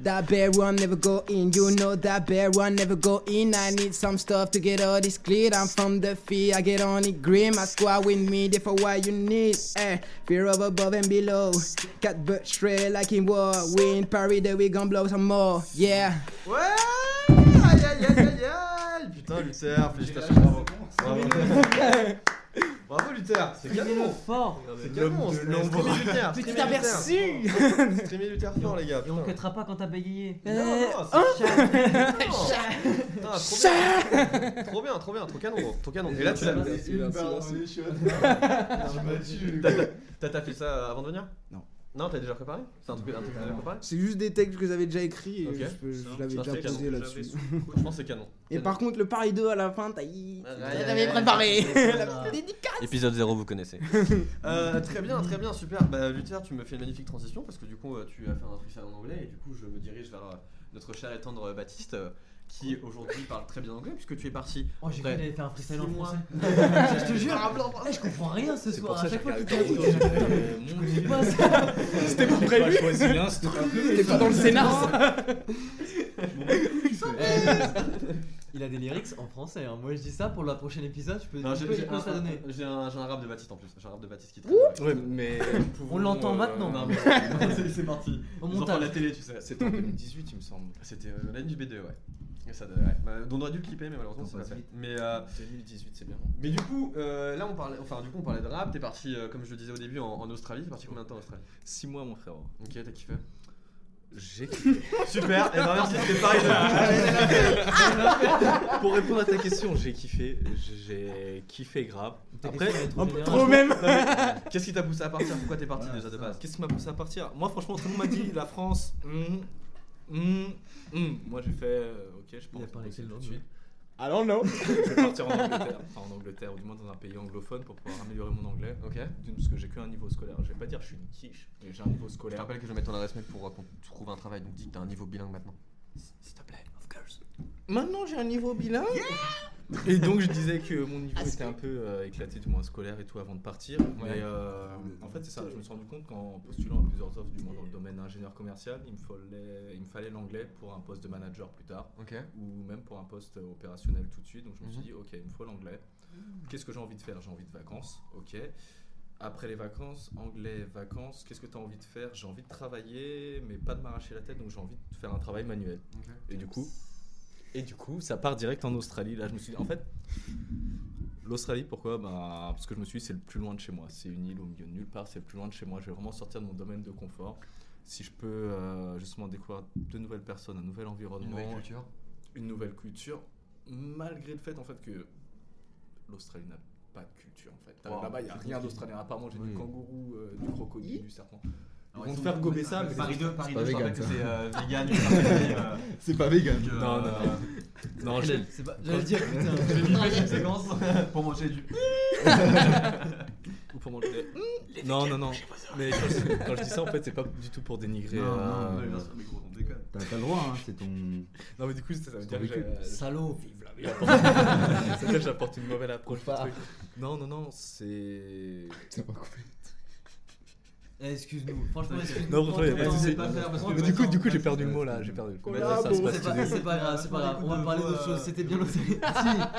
That bear one never go in, you know that bear one never go in. I need some stuff to get all this clear. I'm from the fear, I get on it grim. I squad with me, therefore what you need. Eh, fear of above and below. Cat butt straight like in war. We in Paris, then we gon' blow some more. Yeah. Ouais Aïe aïe aïe aïe aïe Putain, Luther, félicitations, bravo. Bravo. Bravo Luther, c'est canon. fort C'est canon, c'est. Streamer Luther. Petit aperçu. Streamer Luther fort les gars. Et on cuttera pas quand t'as bégayé. Non, non, c'est Putain, trop bien. Trop bien, trop bien, trop canon, gros, trop canon. Et là tu l'as. T'as fait ça avant de venir Non. Non, t'as déjà préparé? C'est un truc un truc que t'avais préparé C'est juste des textes que j'avais déjà écrits et Ok. je, l'avais Ça, déjà canon. posé là-dessus. Je pense que c'est canon. Et par contre, le Paris 2 à la fin, t'as Aïe, aïe, préparé Voilà. Épisode 0, vous connaissez. Euh, très bien, très bien, super. Bah, Luther, tu me fais une magnifique transition parce que du coup, euh, tu as fait un freestyle en anglais et du coup, je me dirige vers euh, notre cher et tendre Baptiste euh, qui aujourd'hui parle très bien anglais puisque tu es parti. Oh, j'ai cru allait faire un freestyle en français. je te jure, Eh, je comprends rien ce soir. pour À chaque que fois qu'il autour, je connais pas ça. C'était pas J'ai prévu c'était pas dans le scénar ça. Il a des lyrics en français. hein. Moi je dis ça pour le prochain épisode. Je peux, Non, j'ai peux, un, ça donner. j'ai un, j'ai un rap de Baptiste en plus. J'ai un rap de Baptiste qui est très Ouais, mais. On l'entend maintenant. Non, mais c'est- c'est parti. Au Ils en font montage. à la télé, tu sais. C'était en 2018, il me semble. C'était euh, l'année du B2, ouais. Et ça, ouais. Bah, on aurait dû le clipper, mais malheureusement, c'est Ça pas fait. Mais, euh, 2018, c'est bien. mais du coup, euh, là, on parlait, enfin, du coup, on parlait de rap. T'es parti, euh, comme je le disais au début, en, en Australie. T'es parti combien de temps en Australie? 6 mois, mon frère. Ok, t'as kiffé? J'ai Super, et ben merci, c'était pareil. Pour répondre à ta question, j'ai kiffé. J'ai kiffé grave. Après, trop même Qu'est-ce qui t'a poussé à partir? Pourquoi t'es parti Voilà, déjà de base? Qu'est-ce qui m'a poussé à partir? Moi, franchement, tout le monde m'a dit la France. hum, hum, hum. Moi, j'ai fait. euh, ok, je Il a pense parlé quelle langue. I don't know Je vais partir en Angleterre, enfin en Angleterre, ou du moins dans un pays anglophone pour pouvoir améliorer mon anglais. Ok. Parce que j'ai qu'un niveau scolaire. Je vais pas dire que je suis une quiche, mais j'ai un niveau Je te scolaire. rappelle que je vais mettre ton adresse mail pour euh, qu'on trouve un travail. Donc dis que t'as un niveau bilingue maintenant. S'il te plaît. Of course. Maintenant, j'ai un niveau bilingue. et donc, je disais que mon niveau était un peu euh, éclaté, du moins scolaire et tout, avant de partir. Mais euh, en fait, c'est ça. Je me suis rendu compte qu'en postulant à plusieurs offres, du moins dans le domaine ingénieur commercial, il me fallait, il me fallait l'anglais pour un poste de manager plus tard. Ou même pour un poste opérationnel tout de suite. Donc je me suis Mhm. dit, ok, il me faut l'anglais. Qu'est-ce que j'ai envie de faire? J'ai envie de vacances, ok. Après les vacances, anglais, vacances, qu'est-ce que tu as envie de faire? J'ai envie de travailler, mais pas de m'arracher la tête, donc j'ai envie de faire un travail manuel. Et du coup, et du coup, ça part direct en Australie. Là, je me suis dit, en fait, l'Australie, pourquoi? Bah, Parce que je me suis dit, c'est le plus loin de chez moi. C'est une île au milieu de nulle part, c'est le plus loin de chez moi. Je vais vraiment sortir de mon domaine de confort. Si je peux euh, justement découvrir de nouvelles personnes, un nouvel Une environnement, nouvelle culture. une nouvelle culture, malgré le fait en fait que l'Australie n'a pas de culture en fait. Wow. Là-bas, il n'y a rien d'australien à part manger Oui. du kangourou, euh, du crocodile, du serpent. Vont ils te faire gober ça, mais Paris 2, Paris pas 2, je vegan, rappelle que ça. c'est euh, vegan, euh, C'est pas vegan. euh, Non, non, non. Non, je- C'est pas. J'allais dire, putain. J'ai mis une séquence pour manger du. Ou pour manger. Non, non, non. Mais quand je, dis ça, en fait, c'est pas du tout pour dénigrer. Non, euh, non, bien sûr, mais gros, on déconne. T'as t'as le droit, hein, c'est ton. Non, mais du coup, ça, veut dire que Salaud. dire que j'apporte une mauvaise approche. Pas. Non, non, non, c'est. C'est pas coupé. Eh, Excuse-nous, franchement, excuse-nous. Non, franchement, y a pas de souci. Mais du coup, du coup, j'ai perdu le mot là. J'ai perdu le mot. Ah, C'est pas, c'est pas grave, c'est pas grave. On va parler d'autre chose. C'était bien l'autre. si,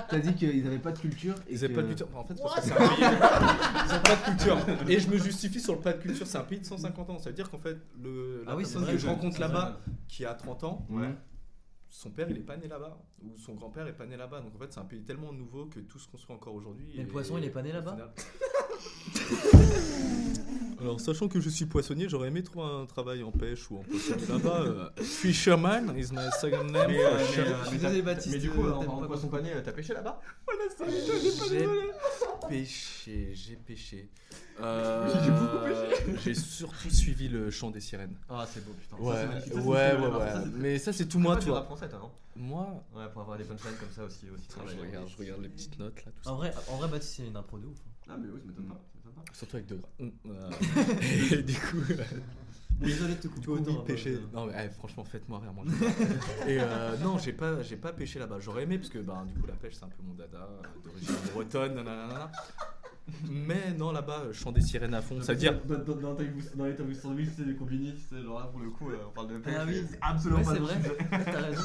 t'as dit qu'ils avaient pas de culture. Et Ils avaient que- pas de culture. En fait, c'est parce que c'est un pays. Ils ont pas de culture. Et je me justifie sur le pas de culture. C'est un pays de 150 ans. Ça veut dire qu'en fait, le, la Ah oui, personne que je rencontre là-bas, qui a 30 ans, son père il est pas né là-bas. Ou son grand-père est pas né là-bas. Donc en fait, c'est un pays tellement nouveau que tout se construit encore aujourd'hui. Mais le poisson, il est pas né là-bas Alors, sachant que je suis poissonnier, j'aurais aimé trouver un travail en pêche ou en poissonnerie là-bas. euh, fisherman is my second name. Mais, euh, mais, euh, désolé, t'as- Baptiste, Mais du coup, euh, en, t'aimes en pas poisson pané, euh, t'as pêché là-bas J'ai pêché, j'ai pêché. Euh, J'ai surtout suivi le chant des sirènes. Ah, c'est beau, putain. Ouais, magnifique. Ouais, ouais, Mais ça, c'est tout Moi, tu toi. français, toi, non Moi, Ouais, pour avoir des punchlines comme ça aussi. aussi je regarde, je regarde les petites notes là, tout ça. En vrai, en vrai, Baptiste, c'est une impro de ouf. Ah, mais oui, ça m'étonne pas. Pas. Surtout avec deux. Euh, et du coup, Désolé de te couper du coup, oui, autant, pêcher. euh, Non, mais eh, franchement, faites-moi rire, moi. et euh, non, j'ai pas, j'ai pas pêché là-bas. J'aurais aimé, parce que bah, du coup, la pêche, c'est un peu mon dada, euh, d'origine bretonne, nanana. Mais non, là-bas, euh, chant des sirènes à fond. Ça veut dire. Dans, dans, dans, dans sandwich, c'est des combini, c'est genre là pour le coup, euh, on parle de pêche. Ah oui. c'est absolument pas vrai. T'as raison.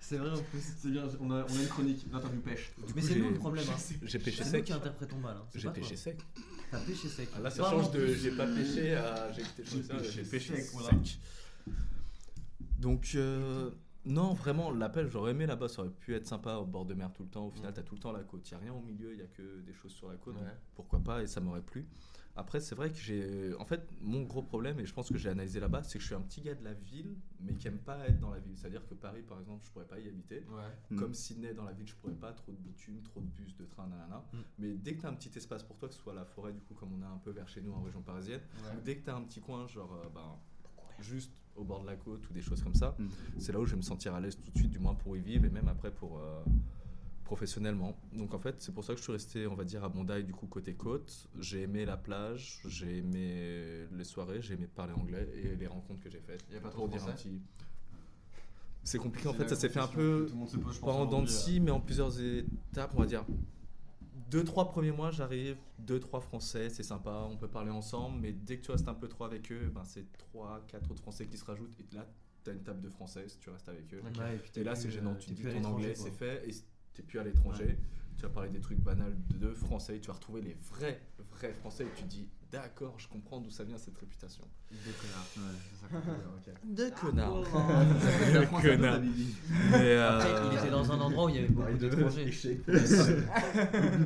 C'est vrai en plus. C'est bien, on a, on a une chronique, l'interview pêche. du Mais c'est nous le problème. Hein. J'ai pêché C'est nous sec. qui interprétons mal. Hein. J'ai pêché sec. T'as pêché sec. Ah, là, ça change de j'ai pas pêché à j'ai pêché, pêché sec. Donc, euh, Non, vraiment, l'appel, j'aurais aimé là-bas, ça aurait pu être sympa au bord de mer tout le temps. Au final, t'as tout le temps la côte. Il n'y a rien au milieu, il n'y a que des choses sur la côte. donc pourquoi pas, et ça m'aurait plu. Après, c'est vrai que j'ai. En fait, mon gros problème, et je pense que j'ai analysé là-bas, c'est que je suis un petit gars de la ville, mais qui aime pas être dans la ville. C'est-à-dire que Paris, par exemple, je pourrais pas y habiter. Ouais. Mm. Comme Sydney dans la ville, je pourrais pas, trop de bitume, trop de bus, de train, nanana. Mm. Mais dès que tu as un petit espace pour toi, que ce soit la forêt, du coup, comme on a un peu vers chez nous en région parisienne, Ouais. ou dès que tu as un petit coin, genre, euh, ben, juste au bord de la côte ou des choses comme ça, Mm. c'est là où je vais me sentir à l'aise tout de suite, du moins pour y vivre et même après pour euh, professionnellement. Donc en fait, c'est pour ça que je suis resté, on va dire, à Bondi, du coup, côté côte. J'ai aimé la plage, j'ai aimé les soirées, j'ai aimé parler anglais et les rencontres que j'ai faites. Y a pas trop de français petit- C'est compliqué en fait, ça s'est fait un peu que tout le monde se pose, pas en dents mais en plusieurs étapes, on va dire. Deux, trois premiers mois, j'arrive, deux, trois français, c'est sympa, on peut parler ensemble, mais dès que tu restes un peu trop avec eux, ben c'est trois, quatre autres français qui se rajoutent, et là, tu as une table de français si tu restes avec eux. Ouais, et, puis Et là, c'est gênant, euh, tu dis ton anglais, c'est fait, et t'es plus à l'étranger. Tu vas parler des trucs banals de français, tu vas retrouver les vrais, vrais français, et tu dis, d'accord, je comprends d'où ça vient cette réputation. Ouais. De connards. La France, De. Mais, Après, euh, il était dans un endroit où il y avait beaucoup d'étrangers.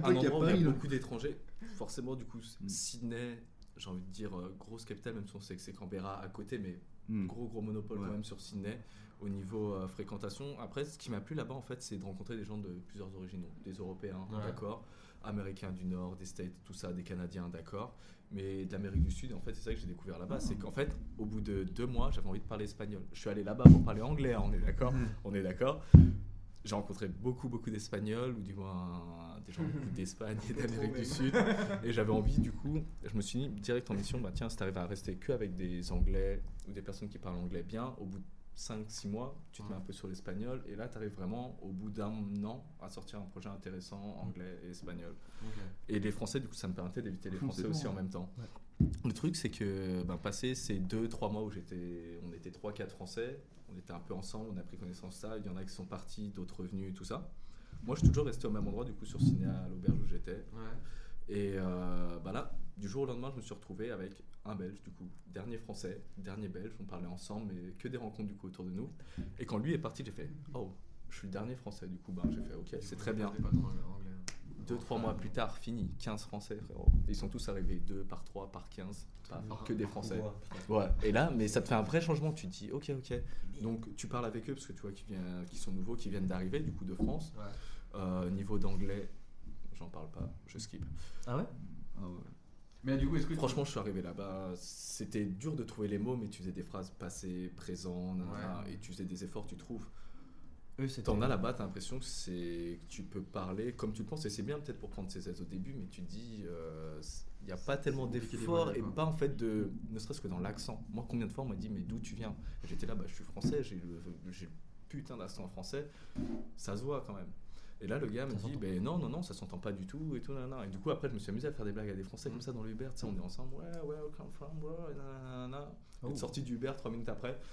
Un endroit où il y a beaucoup d'étrangers. Forcément, du coup, Mm. Sydney, j'ai envie de dire euh, grosse capitale, même si on sait que c'est Canberra à côté, mais Mm. gros gros monopole Ouais. quand même sur Sydney au niveau euh, fréquentation. Après, ce qui m'a plu là-bas, en fait, c'est de rencontrer des gens de plusieurs origines, des Européens, Ouais. d'accord, Américains du Nord, des States, tout ça, des Canadiens, d'accord, mais de l'Amérique du Sud. En fait, c'est ça que j'ai découvert là-bas, c'est qu'en fait, au bout de deux mois, j'avais envie de parler espagnol. Je suis allé là-bas pour parler anglais, hein, on est d'accord, Mm. on est d'accord. J'ai rencontré beaucoup, beaucoup d'Espagnols, ou du moins des gens d'Espagne et d'Amérique du Sud. Et j'avais envie, du coup, je me suis mis direct en mission, bah tiens, si t'arrives à rester que avec des Anglais ou des personnes qui parlent anglais bien, au bout de 5-6 mois, tu te mets un peu sur l'espagnol, et là, tu arrives vraiment, au bout d'un an, à sortir un projet intéressant, anglais et espagnol. Et les Français, du coup, ça me permettait d'éviter les Français aussi bon, en même temps. Le truc, c'est que ben, passé ces 2-3 mois où j'étais, on était 3-4 Français, on était un peu ensemble, on a pris connaissance de ça. Il y en a qui sont partis, d'autres revenus et tout ça. Moi, je suis toujours resté au même endroit, du coup, sur Ciné à l'auberge où j'étais. Ouais. Et euh, bah là, du jour au lendemain, je me suis retrouvé avec un Belge, du coup, dernier Français, dernier Belge. On parlait ensemble, mais que des rencontres du coup autour de nous. Et quand lui est parti, j'ai fait Oh, je suis le dernier Français. Du coup, bah, j'ai fait Ok, c'est très bien. Pas trop anglais. Deux, trois mois plus tard, fini, 15 Français, frérot. Ils sont tous arrivés, 2 par 3, par 15, pas que des Français. Ouais, et là, mais ça te fait un vrai changement. Tu te dis, ok, ok. Donc, tu parles avec eux parce que tu vois qu'ils qu'ils sont nouveaux, qui viennent d'arriver, du coup, de France. Ouais. Euh, niveau d'anglais, j'en parle pas, je skip. Ah ouais? Ah ouais. Mais du coup, est-ce que. Franchement, je suis arrivé là-bas, c'était dur de trouver les mots, mais tu faisais des phrases passées, présent, nanana, et tu faisais des efforts, tu trouves. T'en as là-bas, t'as l'impression que c'est que tu peux parler comme tu le penses, et c'est bien peut-être pour prendre ses aises au début, mais tu dis, il n'y a pas tellement d'efforts et quoi. pas en fait de, ne serait-ce que dans l'accent. Moi, combien de fois on m'a dit, mais d'où tu viens? J'étais là, bah, je suis français, j'ai le, j'ai le putain d'accent français, ça se voit quand même. Et là, le gars me dit, ben non, non, non, ça s'entend pas du tout, et tout, nanana. Et du coup, après, je me suis amusé à faire des blagues à des Français comme ça dans le Uber, tu sais, on est ensemble, ouais, ouais, where come from, bro, et nanana. Oh. Être sorti du Uber trois minutes après.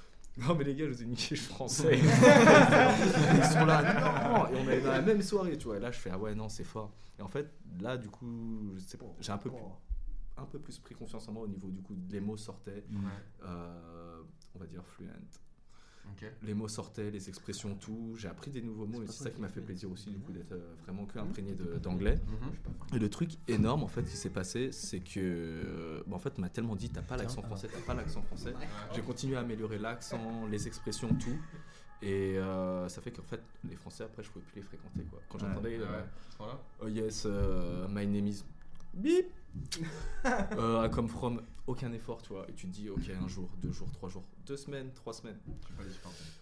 Non mais les gars, je vous ai niqué, je suis français. Ils sont là, non Et on est dans la même soirée, tu vois. Et là, je fais, ah ouais, non, c'est fort. Et en fait, là, du coup, j'ai un peu, plus, un peu plus pris confiance en moi au niveau du coup, les mots sortaient, Ouais. euh, on va dire fluent. Les mots sortaient, les expressions, tout. J'ai appris des nouveaux mots et c'est ça qui m'a fait plaisir aussi, du coup, d'être euh, vraiment que imprégné de- d'anglais. Mhm. Et le truc énorme en fait qui s'est passé, c'est que euh, bah, en fait, on m'a tellement dit t'as pas l'accent français, t'as pas l'accent français. J'ai continué à améliorer l'accent, les expressions, tout. Et euh, ça fait qu'en fait, les Français après, je pouvais plus les fréquenter quoi. Quand Ouais. j'entendais Ouais. euh, point-là Oh yes, my name is bip, euh, I come from, aucun effort, tu vois. Et tu te dis ok un jour, deux jours, trois jours, deux semaines, trois semaines.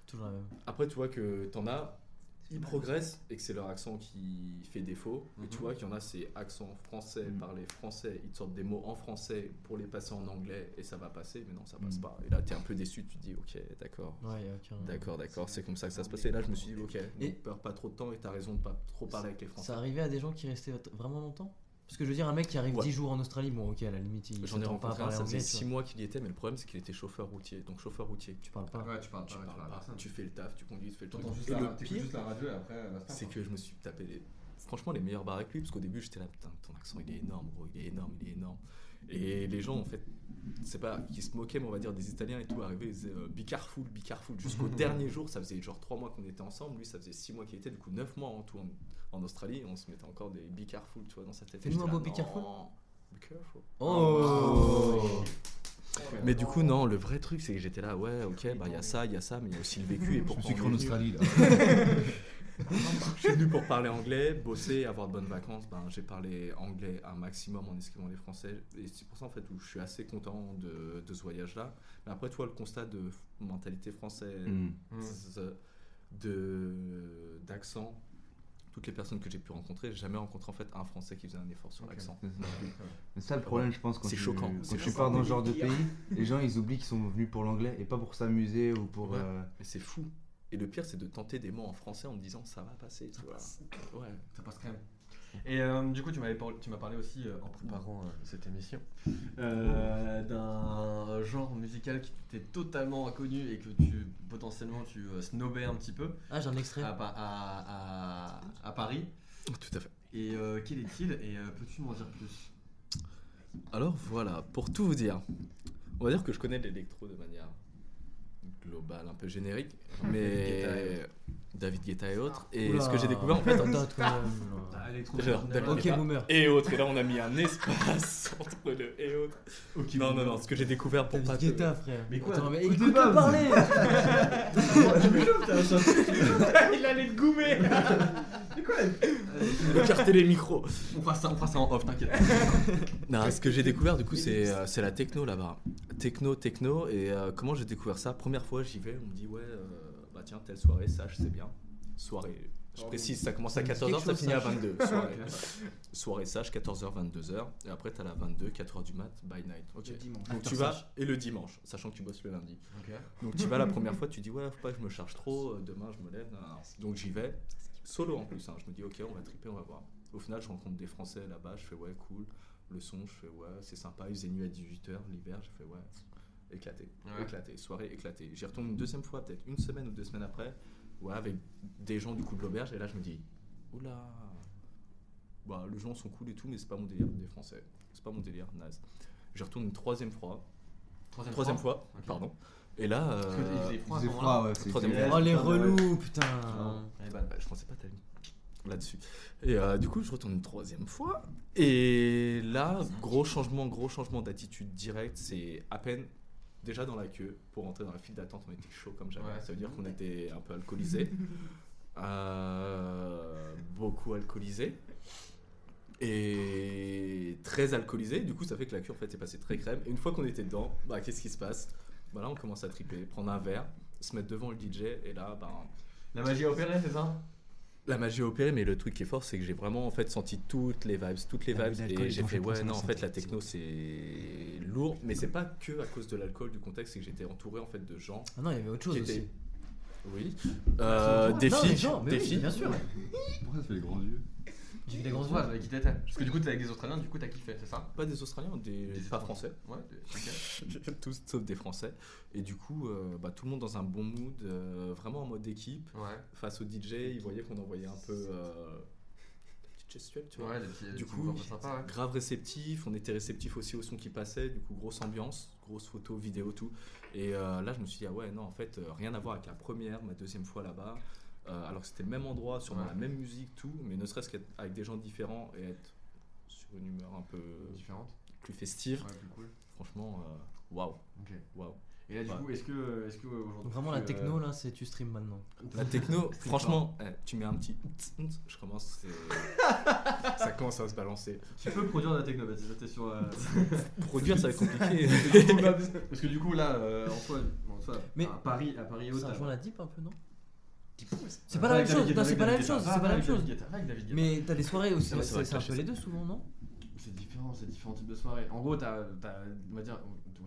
Toujours la même. Après, tu vois que t'en as, ils progressent et que c'est leur accent qui fait défaut. Et tu Mhm. vois qu'il y en a, c'est accent français, Mhm. parler français, ils te sortent des mots en français pour les passer en anglais et ça va passer, mais non, ça passe Mhm. pas. Et là, t'es un peu déçu, tu te dis, ok, d'accord. Ouais, aucun. D'accord, d'accord, c'est comme ça que ça se passait. Et là, je me suis dit, ok, Et- ne perds pas trop de temps et t'as raison de pas trop parler avec les Français. Ça arrivait à des gens qui restaient vraiment longtemps? Parce que je veux dire, un mec qui arrive Ouais. 10 jours en Australie, bon, ok, à la limite, il J'en ai s'attend pas à rencontré un, ça faisait tu 6 vois. mois qu'il y était, mais le problème, c'est qu'il était chauffeur routier. Donc, chauffeur routier, Tu parles pas. Ouais, tu parles pas, tu ouais, tu parles parles à pas, personne. tu fais le taf, tu conduis, tu fais le truc. Juste Et la le pire, juste la radio et après, c'est quoi. que je me suis tapé des franchement les meilleurs bars avec lui parce qu'au début j'étais là putain ton accent il est énorme gros il est énorme il est énorme et les gens en fait c'est pas qui se moquaient mais on va dire des Italiens et tout arrivaient ils disaient euh, be careful be careful jusqu'au dernier jour ça faisait genre 3 mois qu'on était ensemble lui ça faisait 6 mois qu'il était du coup 9 mois en tout en, en Australie on se mettait encore des be careful tu vois dans sa tête Fais-nous un beau be careful. be careful Oh. mais du coup, non, le vrai truc, c'est que j'étais là, ouais, ok, bah il y a ça, il y a ça, mais il y a aussi le vécu. Et Je me pourquoi suis cru en Australie là. Je suis venu pour parler anglais, bosser, avoir de bonnes vacances. Ben, j'ai parlé anglais un maximum en esquivant les Français. Et c'est pour ça, en fait, où je suis assez content de, de ce voyage-là. Mais après, toi, le constat de mentalité française, Mm. de d'accent, toutes les personnes que j'ai pu rencontrer, j'ai jamais rencontré en fait un Français qui faisait un effort sur l'accent. C'est ça le problème, je pense, quand C'est tu, choquant, quand c'est tu choquant. pars dans ce genre de pays, les gens ils oublient qu'ils sont venus pour l'anglais et pas pour s'amuser ou pour. Ouais. euh, Mais c'est fou. Et le pire, c'est de tenter des mots en français en me disant ça va passer. Tu vois. Ouais. Ça passe quand même. Et euh, du coup, tu m'avais parlé, tu m'as parlé aussi euh, en préparant euh, cette émission euh, d'un genre musical qui t'était totalement inconnu et que tu potentiellement tu euh, snobais un petit peu Ah, j'ai un extrait. à, à, à, à Paris. Tout à fait. Et euh, quel est-il Et euh, peux-tu m'en dire plus? Alors voilà, pour tout vous dire, on va dire que je connais l'électro de manière globale, un peu générique, mais David Guetta et autres. Et Oula. ce que j'ai découvert en fait, là. Ah, Genre. David Ok, Guetta boomer. et autres. Et là, on a mis un espace entre le et autres. non, non, non, ce que j'ai découvert pour David te- Guetta, frère. Mais quoi Attends, mais Écoute pas, parler Il allait te goumer C'est quoi Écarter les micros. on fera, ça, on fera ça en off, t'inquiète. Non, ce que j'ai découvert du coup, c'est euh, c'est la techno là-bas. Techno, techno. Et euh, comment j'ai découvert ça? Première fois, j'y vais, on me dit, ouais, euh, tiens, telle soirée, Sage, c'est bien. Soirée, je précise, ça commence à Ça me dit 14h, quelque ça finit à Sage. 22. Soirée, soirée Sage, 14h, 22h. Et après, t'as la 22, 4h du mat, by night. Ok. Le dimanche. Donc tu vas, et le dimanche, sachant que tu bosses le lundi. Donc tu vas la première fois, tu dis ouais, faut pas que je me charge trop, euh, demain je me lève. non, non, non. Donc j'y vais, solo en plus. hein. Je me dis ok, on va triper, on va voir. Au final, je rencontre des Français là-bas, je fais ouais, cool. Le son, je fais ouais, c'est sympa. Il faisait nuit à 18h l'hiver, je fais ouais, éclaté, Ouais. éclaté, soirée éclatée. J'y retourne une deuxième fois, peut-être une semaine ou deux semaines après, ouais, avec des gens du coup de l'auberge. Et là, je me dis oula, bah les gens sont cool et tout, mais c'est pas mon délire des Français. C'est pas mon délire, naze. J'y retourne une troisième fois. Troisième, Troisième fois, pardon. Et là, il euh, faisait froid Il faisait froid, ouais. c'est- Troisième c'est- Oh les ouais. relous, putain Eh ben, bah, je pensais pas t'aller là-dessus. Et euh, du coup, je retourne une troisième fois. Et là, gros changement, gros changement d'attitude direct. C'est à peine déjà dans la queue pour rentrer dans la file d'attente. On était chaud comme jamais. Ouais. Ça veut dire qu'on était un peu alcoolisé. Euh, beaucoup alcoolisé. Et très alcoolisé. Du coup, ça fait que la queue en fait est passée très crème. Et une fois qu'on était dedans, bah, qu'est-ce qui se passe? Bah, Là, on commence à triper, prendre un verre, se mettre devant le DJ. Et là, bah, La magie a opéré, c'est ça? La magie a opéré, mais le truc qui est fort, c'est que j'ai vraiment en fait senti toutes les vibes, toutes les Ah, vibes, et j'ai fait ouais non en fait la techno c'est lourd, mais c'est pas que à cause de l'alcool du contexte, c'est que j'étais entouré en fait de gens Ah non, il y avait autre chose aussi. étaient, oui, euh, des filles, des oui, filles, bien sûr. Pourquoi ça fait les grands yeux? J'ai vu des grands Ouais, yeux. avec qui t'étais Parce que du coup, t'es avec des Australiens, du coup, t'as kiffé, c'est ça pas des Australiens, des, Des pas français, Ouais, des- tous sauf des Français, et du coup euh, bah, tout le monde dans un bon mood, euh, vraiment en mode équipe, Ouais, face au DJ, ils voyaient qu'on envoyait un peu euh, gestuelle, tu vois. ouais, des Du coup, ouais. grave réceptif, on était réceptif aussi au son qui passait, du coup grosse ambiance, grosse photo, vidéo, tout. Et euh, là je me suis dit, ah ouais, non, en fait, euh, rien à voir avec la première, ma deuxième fois là-bas, Euh, alors que c'était le même endroit, sûrement Ouais. la même musique, tout, mais ne serait-ce qu'être avec des gens différents et être sur une humeur un peu Différentes. plus festive, Ouais, plus cool. franchement, euh, waouh, waouh. Et là, du Ouais. coup, est-ce que, est-ce que aujourd'hui. Vraiment la techno là, c'est tu stream maintenant. La techno, franchement, eh, tu mets un petit, je commence, ça commence à se balancer. Tu peux produire de la techno, Baptiste, t'es sur. euh, Produire, ça va être compliqué. Parce que du coup, là, euh, en soi, en soi Mais- à Paris, à Paris, Ça rejoint la deep un peu, non? C'est pas la même chose, non, c'est pas la même chose, c'est pas la même chose. Mais t'as des soirées aussi, c'est un peu les deux souvent, non? C'est différent, c'est différents types de soirées. En gros, t'as, t'as- on va dire,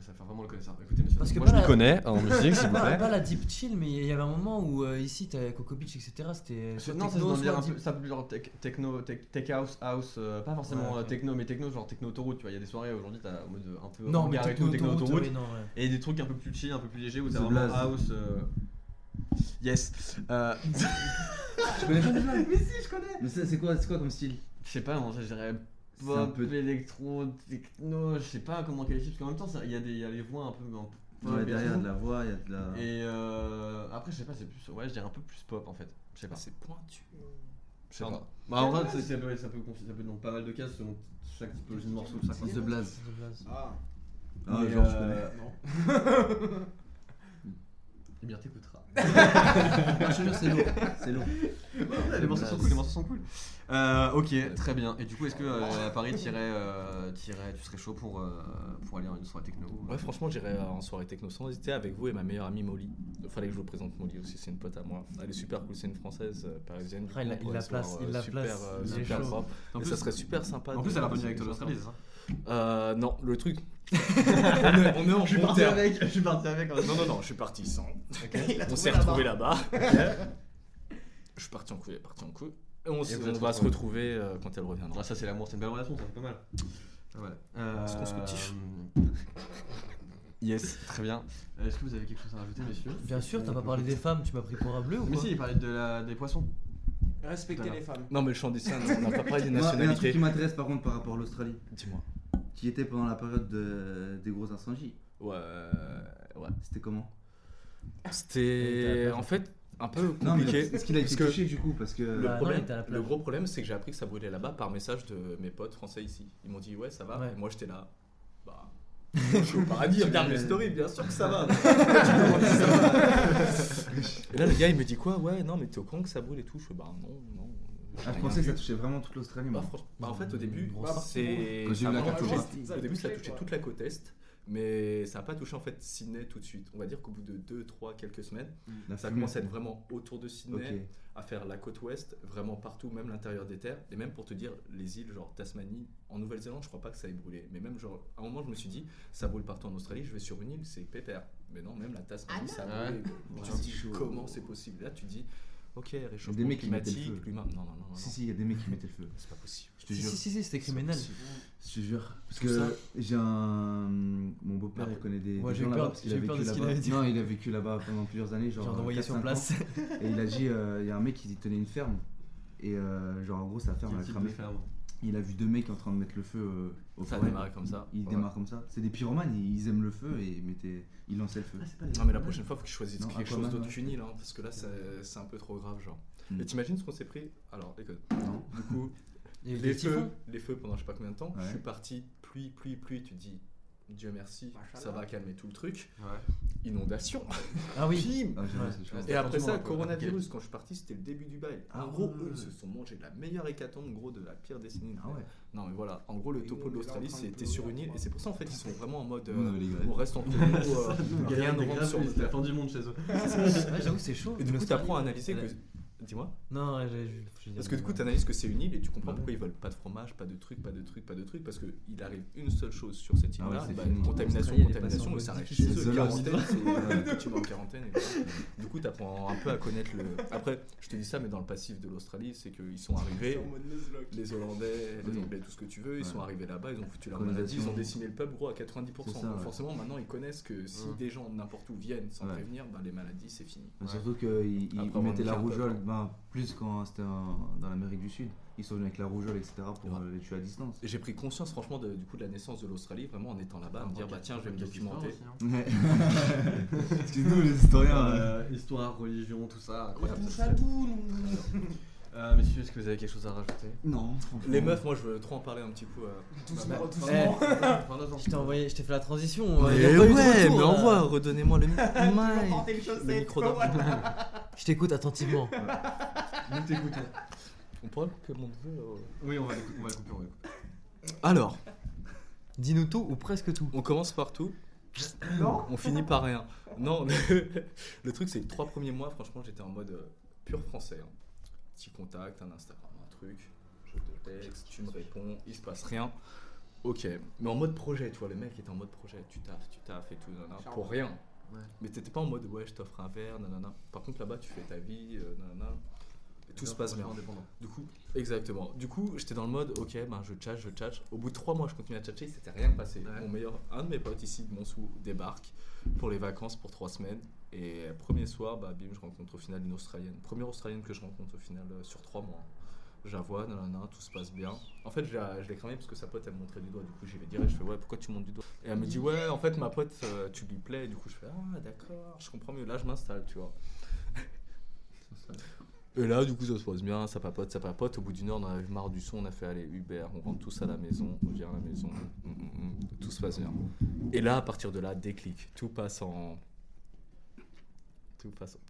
ça fait vraiment le connaisseur. Écoutez, monsieur, Parce que moi je la- m'y connais en musique, s'il vous pas, plaît. pas la deep chill, mais il y avait un moment où euh, ici t'avais Coco Beach, etc. C'était non, c'est dire soit un peu, ça peut plus genre tech- techno, tech, tech house, house, euh, pas forcément Ouais, euh, techno, mais techno genre techno autoroute. Tu vois, il y a des soirées aujourd'hui, t'as en mode un peu Non, mais et techno tout, techno autoroute, autoroute, oui, non, ouais. et des trucs un peu plus chill, un peu plus légers où t'as vraiment house. euh, Yes. Euh, Tu connais pas déjà Mais si, je connais. Mais c'est quoi, c'est quoi comme style? Je sais pas, en fait, je dirais pop, un peu- électro, techno, je sais pas comment qualifier, parce qu'en même temps, il y, a des- il y a les voix un peu pop Ouais, derrière tout. de la voix, il y a de la. Et euh, après, je sais pas, c'est plus. Ouais, je dirais un peu plus pop en fait. Je sais pas. C'est pointu. Je sais pas. Bah, en vrai, ça peut, ça, peut, ça peut être dans pas mal de cases selon chaque typologie de morceau. Ça The Blaze. Ah. Ah, genre, je euh, connais. Eh bien, t'écouteras. Je te jure, c'est lourd. C'est lourd. les morceaux sont cool, les morceaux sont cool. Euh, ok, très bien. Et du coup, est-ce que euh, à Paris, t'irais, euh, t'irais- tu serais chaud pour, euh, pour aller une soirée techno Ouais, franchement, j'irais en soirée techno sans hésiter avec vous et ma meilleure amie Molly. Fallait que je vous présente Molly aussi, c'est une pote à moi. Elle est super cool, c'est une française euh, parisienne. du Ah, il coup, la- on il la place, euh, il la super, place, euh, il est super chaud. propre. En Et plus- ça serait super sympa. En de- plus, elle a revenu avec toi l'Australie, c'est ça Euh, non, le truc. on, est, on est en Je suis bon parti terme. avec, je suis parti avec. Non, non, non, je suis parti sans. On s'est là-bas. retrouvés là-bas. je suis parti en couille, elle est partie en couille. Et on, s- on va se retrouver euh, quand elle reviendra. Ah, ça, c'est l'amour, c'est une belle relation, ça fait pas mal. Voilà. Euh, Est-ce qu'on se kiffe Yes, très bien. Euh, Est-ce que vous avez quelque chose à rajouter, messieurs? Bien sûr, t'as pas parlé des femmes, tu m'as pris pour un bleu ou Mais quoi si, il parlait de la, des poissons. Respectez Voilà. les femmes. Non, mais le chant des scènes, on n'a pas parlé des Moi, il y a un truc nationalités. qui m'intéresse par contre par rapport à l'Australie. Dis-moi. Qui était pendant la période de- des gros incendies. Ouais, ouais. C'était comment? C'était en fait un peu Non, mais compliqué. est-ce qu'il a été touché du coup Parce que. Le, Bah, problème, le gros problème, c'est que j'ai appris que ça brûlait là-bas par message de mes potes français ici. Ils m'ont dit ouais ça va. Ouais. Et moi j'étais là. Bah. je suis au paradis, regarde mes stories, bien sûr que ça va. et là le gars il me dit quoi? Ouais non mais t'es au courant que ça brûle et tout? Je fais bah non non. Ah, je pensais que ça touchait vraiment toute l'Australie. Bah, moi. franchement, bah, en fait au début Grosse- bah, c'est Quand j'ai ça a vraiment touché- au début ça a touché toute la côte est mais ça n'a pas touché en fait Sydney tout de suite on va dire qu'au bout de 2 3 quelques semaines La ça fumée. commence à être vraiment autour de Sydney Ok. à faire la côte ouest, vraiment partout, même l'intérieur des terres, et même pour te dire, les îles genre Tasmanie, en Nouvelle-Zélande, je crois pas que ça ait brûlé, mais même genre, à un moment, je me suis dit, ça brûle partout en Australie, je vais sur une île, c'est pépère. Mais non, même la Tasmanie, ça a Ah brûlé. Ouais, tu te dis, c'est chaud. comment c'est possible? Là, tu dis, ok, réchauffement Des mecs qui mettaient le climatique, feu. Non, non, non, non, Si, si, il y a des mecs qui mettaient le feu. c'est pas possible. Je te Si, jure. si, si, si, c'était criminel. Je te jure. Parce que j'ai un. Mon beau-père, Après- il connaît des, Moi, j'ai peur- là-bas parce qu'il a vécu là-bas. Non, il a vécu là-bas pendant plusieurs années. Genre, d'envoyer sur 4-5 ans. place. Et il a dit euh, il y a un mec qui tenait une ferme. Et euh, genre, en gros, sa ferme a cramé. Il a vu deux mecs en train de mettre le feu euh, au Ça forêt. démarré comme ça. Ils Ouais. démarrent comme ça. C'est des pyromanes, ils aiment le feu et ils, mettaient... ils lançaient le feu. Non, mais la prochaine fois, faut qu'ils choisissent Non, quelque Aquaman, chose d'autre ouais. qu'une île, hein, parce que là, c'est un peu trop grave, genre. Hmm. Et t'imagines ce qu'on s'est pris? Alors, écoute, Non. du coup, les feux, les feux pendant je sais pas combien de temps. Je suis parti, pluie, pluie, pluie. Tu te dis, Dieu merci, ça va calmer tout le truc. Ouais. Inondation. Ah oui. Ah, Ouais. Et après ça, quoi. coronavirus. Quand je suis parti, c'était le début du bail. Ah en gros, eux, ils se sont mangés la meilleure hécatombe, gros, de la pire décennie. Ah ouais. Non, mais voilà. En gros, le topo de l'Australie, c'était sur une île. Et c'est pour ça, en fait, ils sont vraiment en mode. Euh, on reste entre nous. euh, rien ne rentre sur la fin du monde chez eux. J'avoue, c'est chaud. Et du coup, tu apprends à analyser que. Dis-moi. Non, j'ai- Parce que du coup, tu analyses que c'est une île et tu comprends Ouais. pourquoi ils veulent pas de fromage, pas de trucs, pas de trucs, pas de trucs. Parce qu'il arrive une seule chose sur cette Ah ouais, île-là c'est bah, contamination, contamination, et ça reste chez eux. Tu vas en quarantaine. Du coup, tu apprends un peu à connaître le. Après, je te dis ça, mais dans le passif de l'Australie, c'est qu'ils sont arrivés. Les Hollandais, les. Anglais, tout ce que tu veux, ils sont arrivés là-bas, ils ont foutu la Colonisation. maladie, ils ont décimé le peuple gros à 90%. C'est ça, Donc forcément, maintenant ils connaissent que si des gens n'importe où viennent sans prévenir, bah, les maladies c'est fini. Surtout qu'ils mettaient la rougeole, ben, plus quand c'était dans l'Amérique du Sud. Ils sont venus avec la rougeole, etc. pour Ouais. euh, les tuer à distance. J'ai pris conscience franchement de, du coup de la naissance de l'Australie, vraiment en étant là-bas, à me dire bah tiens je vais me documenter. Ouais. Excuse-nous les historiens. euh, Euh, histoire, religion, tout ça. Incroyable. Euh, messieurs, est-ce que vous avez quelque chose à rajouter Non, franchement. Les meufs, moi je veux trop en parler un petit peu. euh. Bah, doucement. eh, Je t'ai envoyé, je t'ai fait la transition. euh, il y a Mais ouais, retour, mais euh. envoie, redonnez-moi le, mic- le micro d'or. Je t'écoute attentivement. Nous t'écoutons. On pourra couper mon neveu, euh. Oui, on va le on va le couper, on va le couper. Alors, Dis-nous tout ou presque tout. on commence par tout. On finit par rien. Non, le, le truc c'est que les trois premiers mois, franchement, j'étais en mode euh, pur français. hein. Petit contact, un Instagram, un truc. Je te texte, tu me réponds, il se passe rien. Ok, mais en mode projet, tu vois, le mec était en mode projet. Tu taffes, tu taffes et tout, nanana, pour rien. Ouais. Mais t'étais pas en mode ouais, je t'offre un verre, nanana. Par contre, là-bas, tu fais ta vie, euh, nanana. Et tout se passe bien. Du coup, exactement. Du coup, j'étais dans le mode, ok, ben je tchatche, je tchatche. Au bout de trois mois, je continue à tchatcher, c'était rien passé. Mon meilleur, un de mes potes ici de Montsou débarque pour les vacances pour trois semaines. Et premier soir, bah bim, je rencontre au final une Australienne. Première Australienne que je rencontre au final euh, sur trois mois. Vois, nanana, tout se passe bien. En fait, je l'ai je l'ai cramé parce que sa pote, elle me montrait du doigt. Du coup, j'y vais direct. Je fais, ouais, pourquoi tu montes du doigt? Et elle me dit, ouais, en fait, ma pote, euh, tu lui plais. Du coup, je fais, ah, d'accord, je comprends mieux. Là, je m'installe, tu vois. Et là, du coup, ça se passe bien, ça papote, ça papote. Au bout d'une heure, on en avait marre du son, on a fait aller Uber, on rentre tous à la maison, on vient à la maison, mm, mm, mm, tout se passe bien. Et là, à partir de là, déclic, tout passe en. Tout passe en.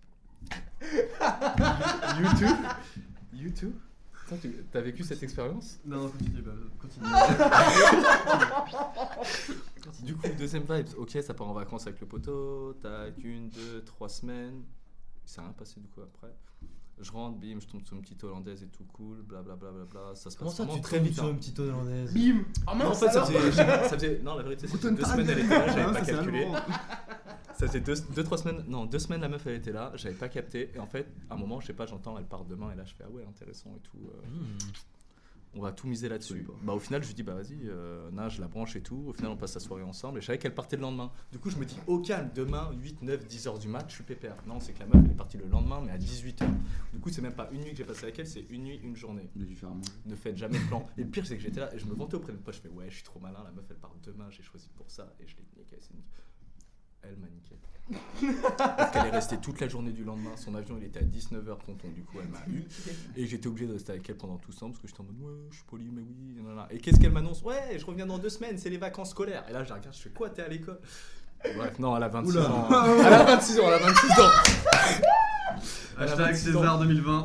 YouTube? YouTube? Toi, tu as vécu cette expérience? Non, non, continue, bah, continue. Du coup, deuxième vibe, ok, ça part en vacances avec le poteau, tac, une, deux, trois semaines. S'est rien passé du coup après. Je rentre, bim, je tombe sur une petite hollandaise et tout cool, blablabla. Bla, bla, bla, ça se Comment passe ça, vraiment tu très tombes vite. sur hein. une petite hollandaise Bim Oh Non, en fait, ça faisait, ça faisait- Non, la vérité, c'est que deux semaines elle était là, j'avais Ah, pas ça, calculé. Ça faisait deux, deux, trois semaines. Non, deux semaines la meuf elle était là, j'avais pas capté. Et en fait, à un moment, je sais pas, j'entends elle part demain et là je fais ah ouais, intéressant et tout. euh, On va tout miser là-dessus. Bah au final, je lui dis bah vas-y, euh, Nat, je la branche et tout. Au final, on passe la soirée ensemble et je savais qu'elle partait le lendemain. Du coup, je me dis au calme, demain, 8, 9, 10 heures du mat, je suis pépère. Non, c'est que la meuf elle est partie le lendemain, mais à 18 heures. Du coup, c'est même pas une nuit que j'ai passé avec elle, c'est une nuit, une journée. Ne faites jamais de plan. Et le pire, c'est que j'étais là et je me vantais auprès de mes potes. Je fais ouais, je suis trop malin. La meuf elle part demain, j'ai choisi pour ça et je l'ai niqué. c'est. Elle m'a niqué. Parce qu'elle est restée toute la journée du lendemain. Son avion il était à 19h, tonton. Du coup, elle m'a eu. Et j'étais obligé de rester avec elle pendant tout ce temps parce que j'étais en mode ouais, je suis poli, mais oui. nanana. Et qu'est-ce qu'elle m'annonce? Ouais, je reviens dans deux semaines, c'est les vacances scolaires. Et là, je la regarde, je fais quoi T'es à l'école? Bref, non, elle a 26 Oula. ans. Elle a 26 ans, elle a 26 ans. Hashtag 26 ans. César 2020.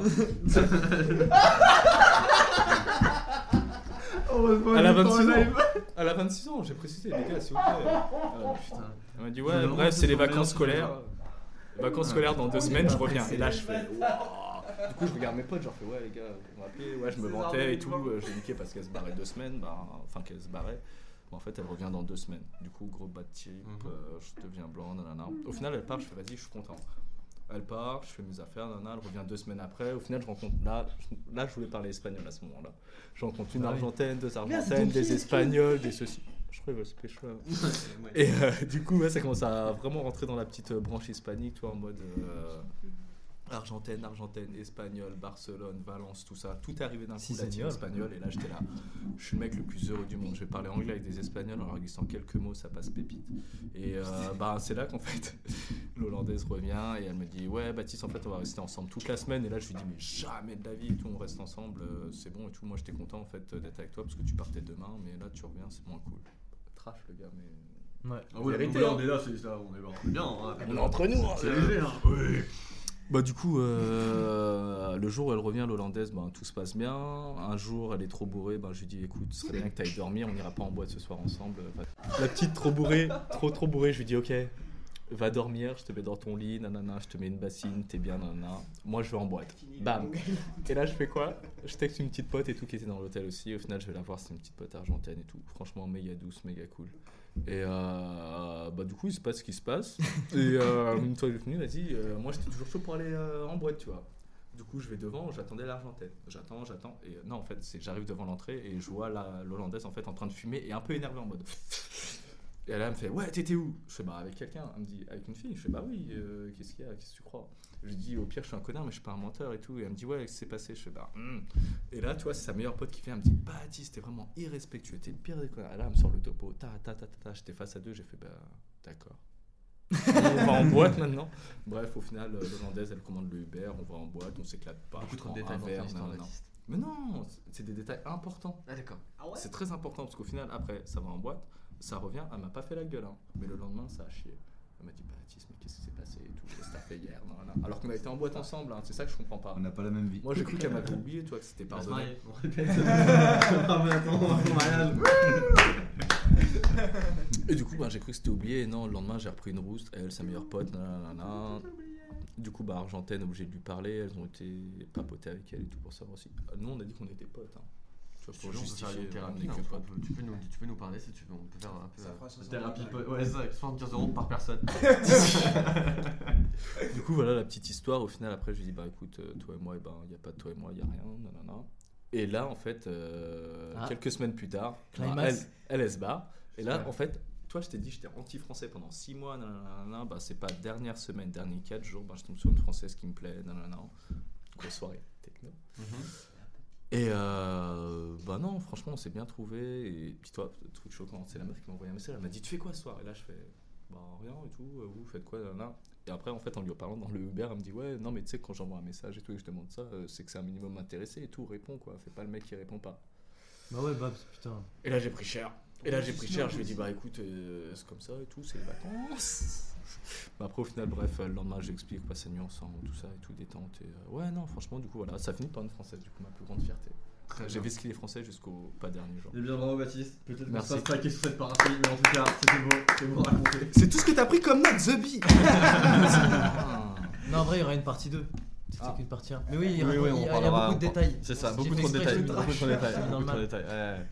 Elle a 26 ans. Elle a 26 ans, j'ai précisé, les gars, s'il vous plaît. Euh, putain. Elle m'a dit, ouais, bref, c'est les vacances scolaires. Les vacances scolaires dans deux semaines, je reviens. Et là, je fais. Du coup, je regarde mes potes, genre, fais, ouais, les gars, on m'a appelé. Ouais, je me vantais et tout. euh, Je l'ai niqué parce qu'elle se barrait deux semaines. Bah, enfin, qu'elle se barrait. Bon, en fait, elle revient dans deux semaines. Du coup, gros bad trip, Mhm. euh, je deviens blanc, nanana. Au final, elle part, je fais, vas-y, je suis content. Elle part, je fais mes affaires, nanana, elle revient deux semaines après. Au final, je rencontre. Là, je- là je voulais parler espagnol à ce moment-là. Je rencontre une Ah. Argentine, deux Argentines, des Espagnols, des ceci. Je crois qu'il va se. Et euh, du coup, ouais, ça commence à vraiment rentrer dans la petite euh, branche hispanique, toi, en mode euh, Argentine, Argentine, Espagnol, Barcelone, Valence, tout ça. Tout est arrivé d'un coup, Seigneur. espagnol. Et là, j'étais là. Je suis le mec le plus heureux du monde. Je vais parler anglais avec des Espagnols en leur glissant quelques mots, ça passe pépite. Et euh, bah, c'est là qu'en fait, l'Hollandaise revient et elle me dit Ouais, Baptiste, en fait, on va rester ensemble toute la semaine. Et là, je lui dis Mais jamais de la vie et tout, on reste ensemble, euh, c'est bon et tout. Moi, j'étais content en fait d'être avec toi parce que tu partais demain, mais là, tu reviens, c'est moins cool. Trash, le gars, mais. Ouais. Ah hein. on est là, c'est ça, on est, on est bien. hein. On est entre nous, hein. C'est léger, hein. Oui. Bah du coup, euh, le jour où elle revient, l'hollandaise, ben, tout se passe bien. Un jour, elle est trop bourrée, ben, je lui dis écoute, ce serait bien que tu ailles dormir, on n'ira pas en boîte ce soir ensemble. La petite trop bourrée, trop trop bourrée, je lui dis ok, va dormir, je te mets dans ton lit, nanana, je te mets une bassine, t'es bien, nanana. Moi, je vais en boîte. Bam. Et là, je fais quoi? Je texte une petite pote et tout qui était dans l'hôtel aussi. Au final, je vais la voir, c'est une petite pote argentine et tout. Franchement, méga douce, méga cool. Et euh, bah, du coup, il se passe ce qui se passe. Et euh, une fois que j'ai fini, vas-y, euh, moi j'étais toujours chaud pour aller euh, en boîte, tu vois. Du coup, je vais devant, j'attendais l'Argentine. J'attends, j'attends. Et non, en fait, j'arrive devant l'entrée et je vois la- l'Hollandaise en fait en train de fumer et un peu énervée en mode. Et elle, me fait Ouais, t'étais où? Je fais Bah, avec quelqu'un. Elle me dit Avec une fille Je fais Bah oui, qu'est-ce qu'il y a? Qu'est-ce que tu crois? Je lui dis Au pire, je suis un connard, mais je suis pas un menteur et tout. Et elle me dit Ouais, qu'est-ce qui s'est passé Je fais Bah, hmm. Et là, tu vois, c'est sa meilleure pote qui vient. Elle me dit Baptiste, t'es vraiment irrespectueux, t'es le pire des connards. Et là, elle me sort le topo. Ta, ta, ta, ta, ta. J'étais face à deux, j'ai fait Bah, d'accord. on va en boîte maintenant. Bref, au final, euh, l'Hollandaise, elle commande le Uber, on va en boîte, on s'éclate pas. Beaucoup trop de détails dans verre. Mais non, c'est des détails importants. Ah d'accord. C'est très important parce qu'au final, après, ça va en boîte, ça revient, elle m'a pas fait la gueule. hein. Mais le lendemain, ça a chié. Elle m'a dit, Baptiste, mais qu'est-ce qui s'est passé et tout Qu'est-ce que t'as fait hier Non, non. Alors qu'on a été en boîte ensemble, hein. c'est ça que je comprends pas. On n'a pas la même vie. Moi, j'ai cru qu'elle m'avait oublié, toi, que c'était On va se pardonné. marier, on répète. Et du coup, bah, j'ai cru que c'était oublié. Et non, le lendemain, j'ai repris une rousse. Elle, sa meilleure pote, nanana. Du coup, bah, Argentine, obligé de lui parler. Elles ont été papotées avec elle et tout pour savoir aussi. Nous, on a dit qu'on était potes. hein. Tu pour justifier une thérapie. peux, nous, tu peux nous parler si tu veux. On peut faire un peu. Ça euh, fera 60 thérapie. balles. po- Ouais, ça, 75 euros par personne. Du coup, voilà la petite histoire. Au final, après, je lui dis bah écoute, euh, toi et moi, il ben, il n'y a pas de toi et moi, il n'y a rien. nanana. Et là, en fait, euh, Ah. quelques semaines plus tard, Climax. bah, elle, elle, elle se bat. Et là, en fait, toi, je t'ai dit, j'étais anti-français pendant 6 mois. nanana. Bah, c'est pas dernière semaine, dernier 4 jours, bah, je tombe sur une française qui me plaît. nanana. Grosse soirée techno. Et euh, bah non, franchement, on s'est bien trouvé. Et puis toi, truc choquant, c'est la meuf qui m'a envoyé un message. Elle m'a dit Tu fais quoi ce soir? Et là, je fais Bah rien et tout. euh, Vous faites quoi? Nanana. Et après, en fait, en lui parlant dans le Uber, elle me dit Ouais, non, mais tu sais, quand j'envoie un message et tout et que je demande ça, euh, c'est que c'est un minimum intéressé et tout. Réponds quoi. Fais pas le mec qui répond pas. Bah ouais, bah putain. Et là, j'ai pris cher. Et là, j'ai pris cher. Je lui ai dit Bah écoute, euh, c'est comme ça et tout, c'est les vacances. Bah, après, au final, bref, euh, le lendemain, j'explique, la nuit ensemble, tout ça et tout, détente. Et euh, ouais, non, franchement, du coup, voilà, ça finit par une française, du coup, ma plus grande fierté. J'ai vesqué les Français jusqu'au pas dernier jour. Eh bien, bravo Baptiste. Peut-être qu'on Merci. se passe sur cette partie, mais en tout cas, c'était beau. C'est beau raconté. C'est tout ce que t'as pris comme note, The Bee Non, en vrai, il y aura une partie 2. C'était Ah. qu'une partie 1. Mais oui, il y, Oui, a- oui, il on y a, il y a parlera- beaucoup de détails. C'est ça, beaucoup trop de détails. Beaucoup trop de détails.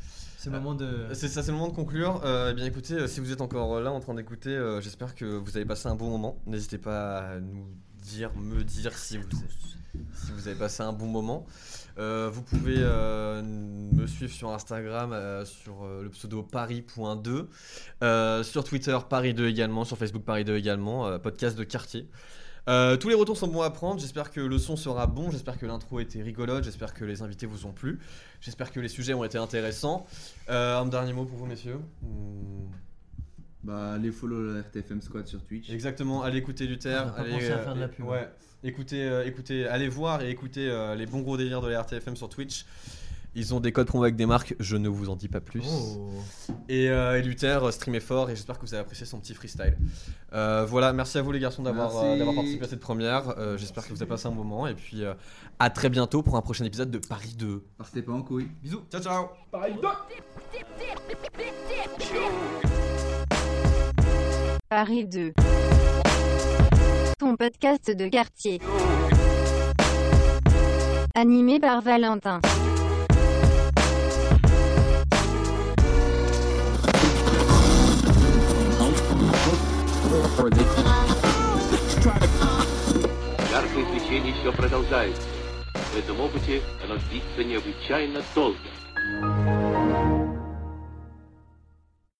C'est le moment de. C'est ça, c'est le moment de conclure. Euh, eh bien écoutez, euh, si vous êtes encore là en train d'écouter, euh, j'espère que vous avez passé un bon moment. N'hésitez pas à nous dire, me dire si vous, si vous avez passé un bon moment. Euh, vous pouvez euh, me suivre sur Instagram euh, sur euh, le pseudo paris.2, euh, sur Twitter Paris2 également, sur Facebook Paris2 également, euh, podcast de quartier. Euh, tous les retours sont bons à prendre. J'espère que le son sera bon. J'espère que l'intro était rigolote. J'espère que les invités vous ont plu. J'espère que les sujets ont été intéressants. Euh, un dernier mot pour vous, messieurs. Bah, allez follow le RTFM Squad sur Twitch. Exactement. Allez écouter Luther. On a pas allez, pensé à euh, faire de la pub. Ouais. Écoutez, euh, écoutez, allez voir et écoutez euh, les bons gros délires de la RTFM sur Twitch. Ils ont des codes promo avec des marques, je ne vous en dis pas plus. Oh. Et, euh, et Luther, euh, streamez fort et j'espère que vous avez apprécié son petit freestyle. Euh, voilà, merci à vous les garçons d'avoir euh, participé à cette première. Euh, j'espère que vous avez passé un bon moment et puis euh, à très bientôt pour un prochain épisode de Paris 2. Partez pas en couille. Bisous, ciao ciao Paris 2. Ton podcast de quartier. Animé par Valentin. Яркое свечение еще продолжается. В этом опыте оно длится необычайно долго.